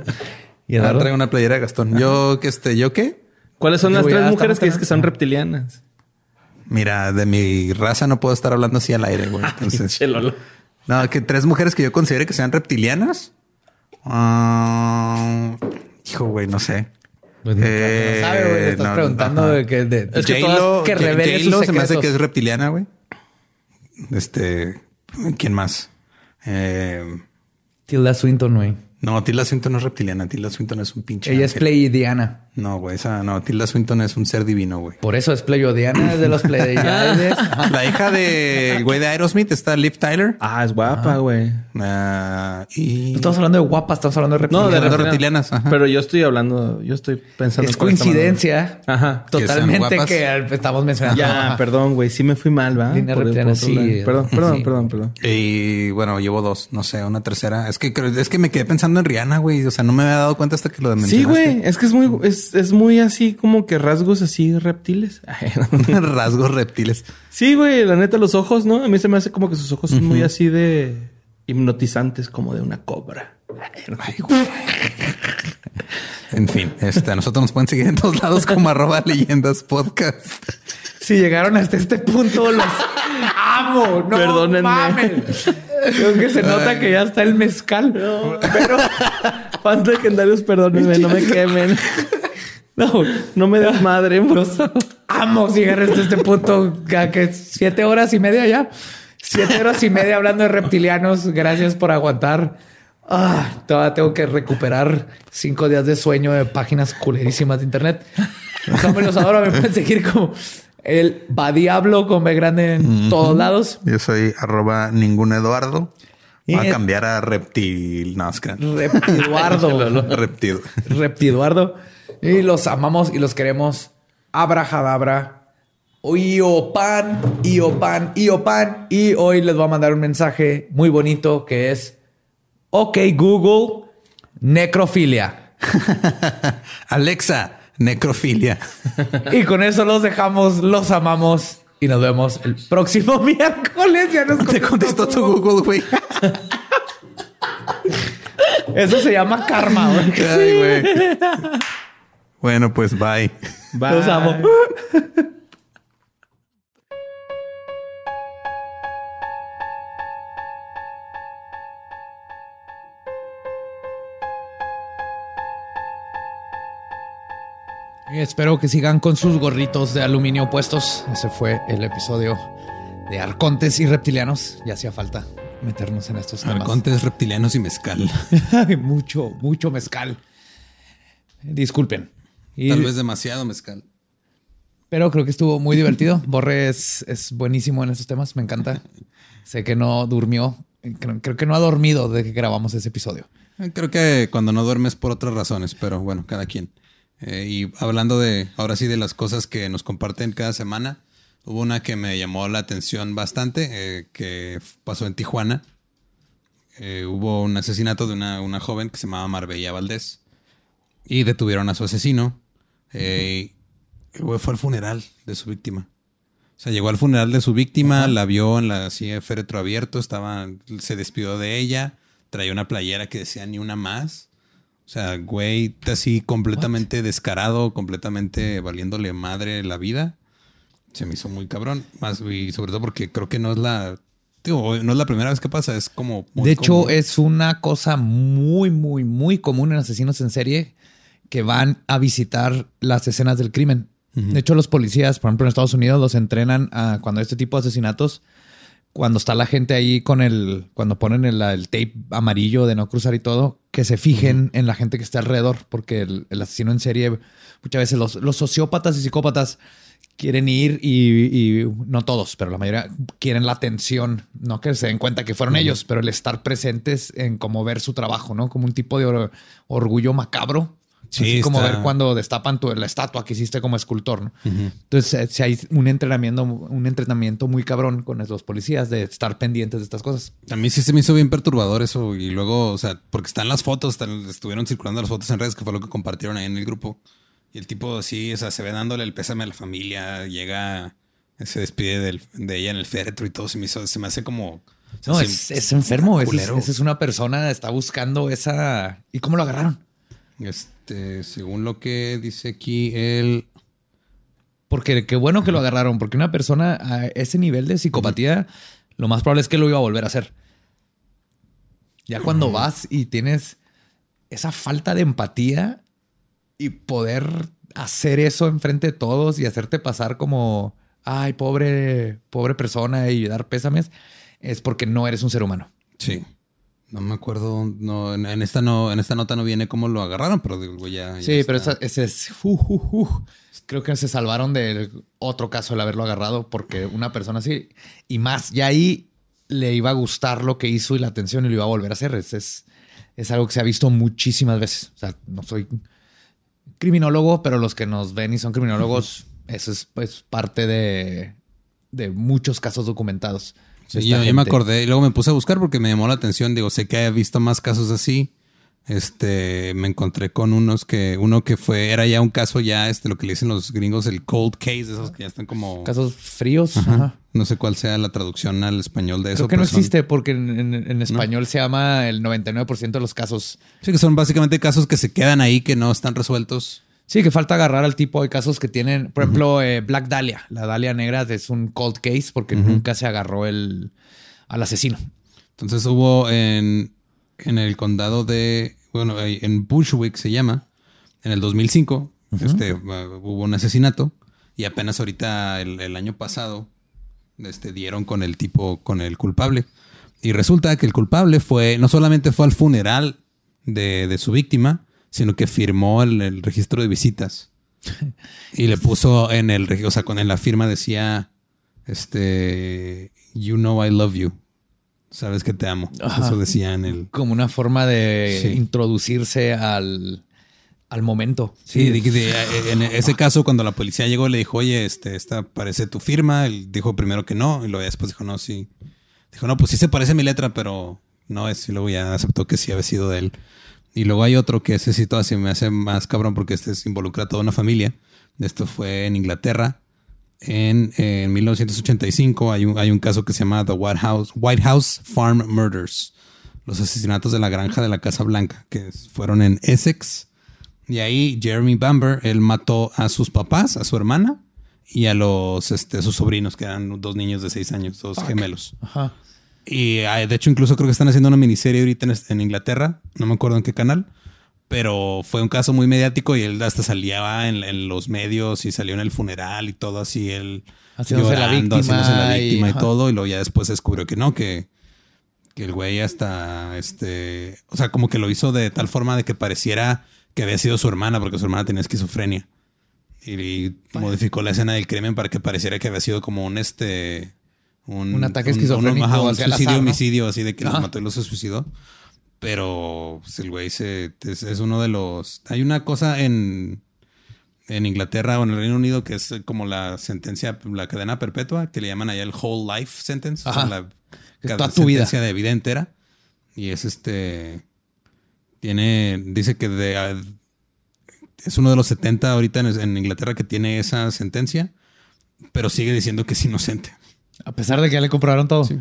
Y
Ah,
Eduardo,
traigo una playera de Gastón. Yo, que este, ¿yo qué?
¿Cuáles son las tres mujeres que dices que son reptilianas?
Mira, de mi raza no puedo estar hablando así al aire, güey. (laughs) Entonces. No, que tres mujeres que yo considere que sean reptilianas. Ah, hijo, güey, no sé.
Pues no, no sabe, güey. Le estás
no,
preguntando de que, de,
Es que
J-Lo,
todas- que revele sus
se me hace que es reptiliana, güey. Este, ¿quién más? Eh,
Tilda Swinton, güey.
no, Tilda Swinton no es reptiliana. Tilda Swinton es un pinche.
Ella es
ángel.
pleidiana.
No, güey, esa no. Tilda Swinton es un ser divino, güey.
Por eso es pleiodiana, es de los pleiadianes. (laughs)
La hija del güey de Aerosmith está Liv Tyler.
Ah, es guapa, güey.
Ah, y
No estamos hablando de guapas, estamos hablando de
No, de
reptilianas.
reptilianas, ajá.
Pero yo estoy hablando, yo estoy pensando.
es coincidencia.
Ajá.
Totalmente que estamos mencionando.
Ya, (laughs) perdón, güey. Sí me fui mal, ¿va?
Línea reptiliana, sí.
Perdón, perdón,
Sí.
perdón, perdón.
Y bueno, llevo dos, no sé, una tercera. Es que creo- es que me quedé pensando en Rihanna, güey. O sea, no me había dado cuenta hasta que lo mencionaste.
Sí, güey. Es que es muy, es, es muy así como que rasgos así reptiles. (laughs) (laughs)
Rasgos reptiles.
sí, güey. La neta, los ojos, ¿no? A mí se me hace como que sus ojos son muy así de hipnotizantes, como de una cobra.
Ay, güey. En fin, este, a nosotros nos pueden seguir en todos lados como arroba leyendas podcast.
Si llegaron hasta este punto, los amo. No
Perdónenme.
mames. Creo que se nota que ya está el mezcal.
Pero (laughs) fans legendarios, perdónenme, no me quemen. No, no me des madre.
Los amo llegar hasta este punto. Ya que siete horas y media ya. Siete horas y media hablando de reptilianos. Gracias por aguantar. Ah, todavía tengo que recuperar cinco días de sueño de páginas culerísimas de internet. Samuel los adoro. Me pueden seguir como el va diablo con B grande en todos lados.
Yo soy arroba ningún Eduardo.
Y
Voy a cambiar a reptil. No, es que
Reptiduardo. (laughs)
reptil.
Reptiduardo. Y los amamos y los queremos. Abrahadabra. Iopan, Iopan, Iopan. Y hoy les voy a mandar un mensaje muy bonito que es: Ok, Google, necrofilia. (laughs)
Alexa, necrofilia.
Y con eso los dejamos, los amamos y nos vemos el próximo (laughs) miércoles. Ya nos
Te contestó tu Google, güey.
Eso se llama karma, güey. (laughs)
Bueno, pues bye.
Bye. Los amo. (laughs) Espero que sigan con sus gorritos de aluminio puestos. Ese fue el episodio de Arcontes y Reptilianos. Ya hacía falta meternos en estos temas.
Arcontes, Reptilianos y Mezcal. (laughs)
mucho, mucho mezcal. Disculpen.
Tal vez demasiado mezcal.
Pero creo que estuvo muy divertido. (laughs) Borre es, buenísimo en estos temas. Me encanta. (laughs) sé que no durmió. Creo, que no ha dormido desde que grabamos ese episodio.
Creo que cuando no duermes por otras razones, pero bueno, cada quien. Eh, y hablando de, ahora sí, de las cosas que nos comparten cada semana, hubo una que me llamó la atención bastante, eh, que pasó en Tijuana. Eh, hubo un asesinato de una, joven que se llamaba Marbella Valdés y detuvieron a su asesino. Fue al funeral de su víctima. O sea, llegó al funeral de su víctima, la vio en la así, féretro abierto, estaba, se despidió de ella, traía una playera que decía ni una más. O sea, güey, así completamente descarado, completamente valiéndole madre la vida. Se me hizo muy cabrón. Más, y sobre todo porque creo que no es la. no es la primera vez que pasa, es como.
de hecho, es una cosa muy, muy, muy común en asesinos en serie que van a visitar las escenas del crimen. De hecho, los policías, por ejemplo, en Estados Unidos, los entrenan a cuando este tipo de asesinatos cuando está la gente ahí con el, cuando ponen el, tape amarillo de no cruzar y todo, que se fijen en la gente que está alrededor, porque el, asesino en serie, muchas veces los, sociópatas y psicópatas quieren ir y, no todos, pero la mayoría quieren la atención, no que se den cuenta que fueron ellos, pero el estar presentes en como ver su trabajo, ¿no? Como un tipo de orgullo macabro Sí, como ver cuando destapan tu, la estatua que hiciste como escultor, ¿no? Entonces, eh, si hay un entrenamiento, un entrenamiento muy cabrón con los policías de estar pendientes de estas cosas.
A mí sí se me hizo bien perturbador eso. Y luego, o sea, porque están las fotos, estuvieron circulando las fotos en redes, que fue lo que compartieron ahí en el grupo. Y el tipo sí, o sea, se ve dándole el pésame a la familia, llega, se despide de ella en el féretro y todo. Se me, hizo, se me hace como...
No, es, enfermo. Esa es, es, una persona, está buscando esa... ¿Y cómo lo agarraron?
Este, según lo que dice aquí, él.
Porque qué bueno que lo agarraron, porque una persona a ese nivel de psicopatía, lo más probable es que lo iba a volver a hacer. Ya cuando vas y tienes esa falta de empatía y poder hacer eso enfrente de todos y hacerte pasar como, ay, pobre, pobre persona y dar pésames, es porque no eres un ser humano.
Sí. No me acuerdo, no, en, esta no, en esta nota no viene cómo lo agarraron, pero digo, ya.
sí, pero ese es. creo que se salvaron de otro caso el haberlo agarrado, porque una persona así, y más, ya ahí le iba a gustar lo que hizo y la atención y lo iba a volver a hacer. Es, es, algo que se ha visto muchísimas veces. O sea, no soy criminólogo, pero los que nos ven y son criminólogos, eso es pues parte de, de muchos casos documentados.
Sí, yo, me acordé y luego me puse a buscar porque me llamó la atención. Digo, sé que he visto más casos así. Este, me encontré con unos que, uno que fue, era ya un caso ya, este, lo que le dicen los gringos, el cold case, esos que ya están como...
Casos fríos.
No sé cuál sea la traducción al español de eso.
Creo que no existe porque en, español se llama el 99% de los casos.
Sí, que son básicamente casos que se quedan ahí, que no están resueltos.
Sí, que falta agarrar al tipo de casos que tienen, por ejemplo, eh, Black Dahlia. La Dahlia negra es un cold case porque nunca se agarró el, al asesino.
Entonces hubo en, en el condado de, bueno, en Bushwick se llama, en el 2005, este, uh, hubo un asesinato y apenas ahorita el, año pasado este, dieron con el tipo, con el culpable. Y resulta que el culpable fue, no solamente fue al funeral de, de su víctima, sino que firmó el, registro de visitas. (laughs) y le puso en el, o sea, con en la firma decía, este, you know I love you. Sabes que te amo. Eso decía en el...
Como una forma de introducirse al, al momento.
Sí, en ese caso, cuando la policía llegó, le dijo, oye, este, esta parece tu firma. Él dijo primero que no, y luego después dijo, no, sí. Dijo, no, pues sí se parece a mi letra, pero no es. Y luego ya aceptó que sí había sido de él. Y luego hay otro que ese sí todavía me hace más cabrón porque este involucra a toda una familia. Esto fue en Inglaterra. En, 1985 hay un, hay un caso que se llama The White House, White House Farm Murders. los asesinatos de la granja de la Casa Blanca, que fueron en Essex. Y ahí Jeremy Bamber, él mató a sus papás, a su hermana y a los este, sus sobrinos, que eran dos niños de seis años, dos gemelos.
Ajá.
Y ah, de hecho, incluso creo que están haciendo una miniserie ahorita en, en, Inglaterra, no me acuerdo en qué canal, pero fue un caso muy mediático y él hasta salía en, los medios y salió en el funeral y todo así, él
haciéndose la víctima,
la víctima y, todo, y luego ya después se descubrió que no, que, que el güey hasta, este, o sea, como que lo hizo de tal forma de que pareciera que había sido su hermana, porque su hermana tenía esquizofrenia. Y, modificó la escena del crimen para que pareciera que había sido como un este.
Un, ataque esquizofrénico.
Un, un suicidio, homicidio, así de que los mató y los se suicidó. Pero pues, el güey se, es, uno de los. Hay una cosa en, en Inglaterra o en el Reino Unido que es como la sentencia, la cadena perpetua, que le llaman allá el whole life sentence. O sea, la
toda tu sentencia
de vida entera. Y es este. Tiene. Dice que de es uno de los 70 ahorita en, Inglaterra que tiene esa sentencia, pero sigue diciendo que es inocente.
A pesar de que ya le compraron todo. Sí.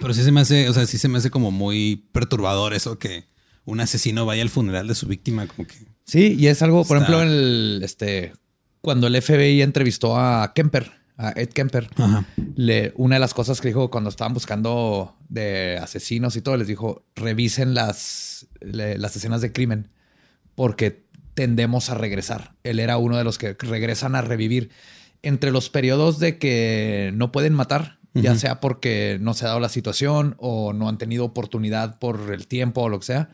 Pero sí se me hace, o sea, sí se me hace como muy perturbador eso que un asesino vaya al funeral de su víctima, como que.
Sí, y es algo, por ejemplo, el, este, cuando el FBI entrevistó a Kemper, a Ed Kemper, Le, una de las cosas que dijo cuando estaban buscando de asesinos y todo, les dijo, revisen las, las escenas de crimen, porque tendemos a regresar. Él era uno de los que regresan a revivir. Entre los periodos de que no pueden matar, ya sea porque no se ha dado la situación o no han tenido oportunidad por el tiempo o lo que sea,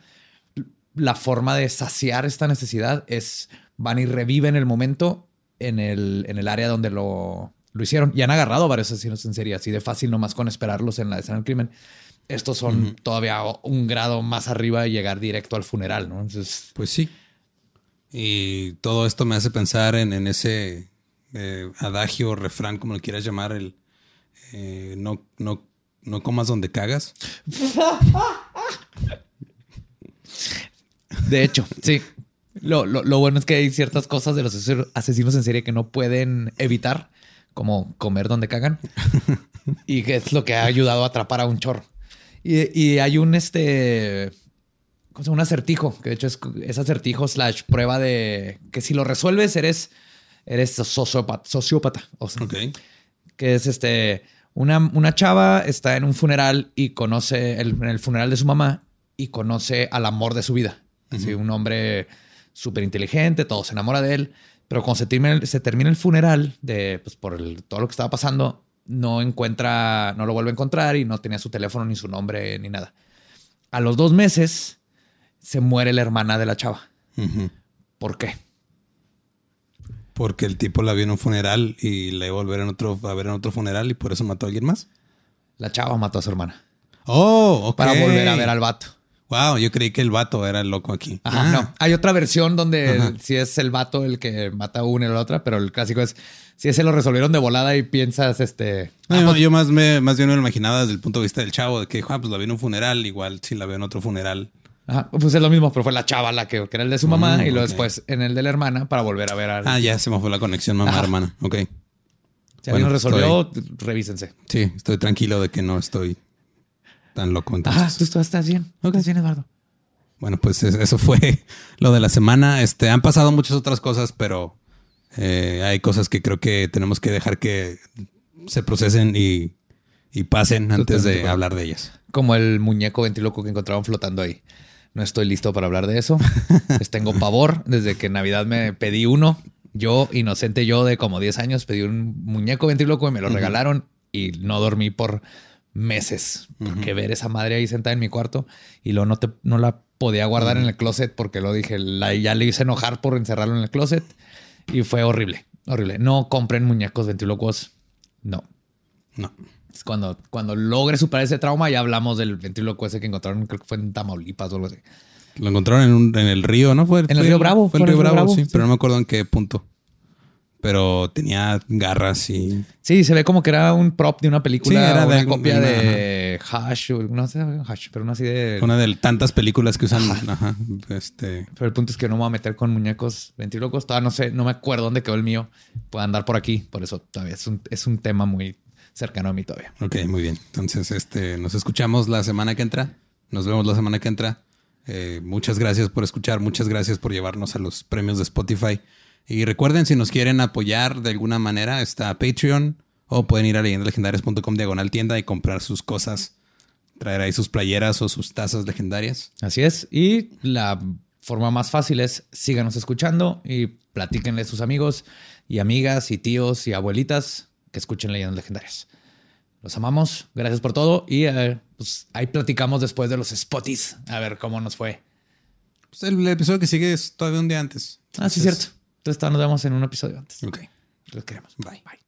la forma de saciar esta necesidad es van y reviven el momento en el, en el área donde lo, lo hicieron. Y han agarrado varios asesinos en serie, así de fácil nomás con esperarlos en la escena del crimen. Estos son todavía un grado más arriba y llegar directo al funeral, ¿no? Entonces,
pues sí. Y todo esto me hace pensar en, ese eh, adagio, refrán, como lo quieras llamar, el eh, no, no, no comas donde cagas.
De hecho, sí. Lo, lo, bueno es que hay ciertas cosas de los asesinos en serie que no pueden evitar, como comer donde cagan. (laughs) y que es lo que ha ayudado a atrapar a un chorro. Y, y hay un este un acertijo, que de hecho es, acertijo slash prueba de que si lo resuelves eres, eres sociópata. sociópata Que es este, una, una, chava está en un funeral y conoce, en el funeral de su mamá y conoce al amor de su vida. Así, un hombre súper inteligente, todo se enamora de él, pero cuando se termina, se termina el funeral, de, pues, por todo lo que estaba pasando, no encuentra, no lo vuelve a encontrar y no tenía su teléfono ni su nombre ni nada. A los dos meses se muere la hermana de la chava. ¿Por qué?
Porque el tipo la vio en un funeral y la iba a volver en otro, a ver en otro funeral y por eso mató a alguien más.
La chava mató a su hermana.
Oh, ok.
Para volver a ver al vato.
Wow, yo creí que el vato era el loco aquí.
Ajá, ah. no. Hay otra versión donde si es el vato el que mata a una y la otra, pero el clásico es si ese lo resolvieron de volada y piensas, este.
Ah, pues yo más, me, más bien me lo imaginaba desde el punto de vista del chavo, de que, ah, pues la vi en un funeral, igual si la veo en otro funeral.
Ajá, pues es lo mismo, pero fue la chava la que, era el de su mamá mm, y luego después en el de la hermana para volver a ver a.
Ah, ya se me fue la conexión mamá-hermana. Ok.
Si alguien resolvió, revísense.
Sí, estoy tranquilo de que no estoy tan loco. Entonces.
Ah, tú estás bien. Estás bien, Eduardo.
Bueno, pues eso fue (laughs) lo de la semana. Este, han pasado muchas otras cosas, pero eh, hay cosas que creo que tenemos que dejar que se procesen y, y pasen antes de hablar de ellas.
Como el muñeco ventiloco que encontraron flotando ahí. No estoy listo para hablar de eso. (laughs) Les tengo pavor. Desde que en Navidad me pedí uno. Yo, inocente yo de como 10 años, pedí un muñeco ventríloco y me lo regalaron y no dormí por meses. Porque ver esa madre ahí sentada en mi cuarto y luego no, te, no la podía guardar en el closet porque lo dije, la, ya le hice enojar por encerrarlo en el closet y fue horrible, horrible. No compren muñecos ventrílocos. No.
No
cuando, cuando logre superar ese trauma, ya hablamos del ventríloco ese que encontraron, creo que fue en Tamaulipas o algo así.
Lo encontraron en, un, en el río, ¿no? Fue,
en el río Bravo.
Fue el río, Bravo, sí, pero no me acuerdo en qué punto. Pero tenía garras y.
Sí, se ve como que era un prop de una película. Sí, era de una copia de Hash, no sé, Hash, pero una así de.
Una de tantas películas que usan. Ajá. Este.
Pero el punto es que no me voy a meter con muñecos ventrílocos. Todavía no sé, no me acuerdo dónde quedó el mío. Puede andar por aquí. Por eso todavía es un, es un tema muy cercano a mí todavía.
Ok, muy bien. Entonces, este, nos escuchamos la semana que entra. Nos vemos la semana que entra. Eh, muchas gracias por escuchar, muchas gracias por llevarnos a los premios de Spotify. Y recuerden, si nos quieren apoyar de alguna manera, está Patreon o pueden ir a leyendalegendarias.com diagonal tienda y comprar sus cosas, traer ahí sus playeras o sus tazas legendarias.
Así es. Y la forma más fácil es síganos escuchando y platíquenle a sus amigos y amigas y tíos y abuelitas que escuchen leyendas legendarias. Los amamos, gracias por todo y eh, pues ahí platicamos después de los spotis a ver cómo nos fue.
Pues el, episodio que sigue es todavía un día antes.
ah, sí, cierto. Entonces nos vemos en un episodio antes.
Ok.
Los queremos.
Bye.
Bye.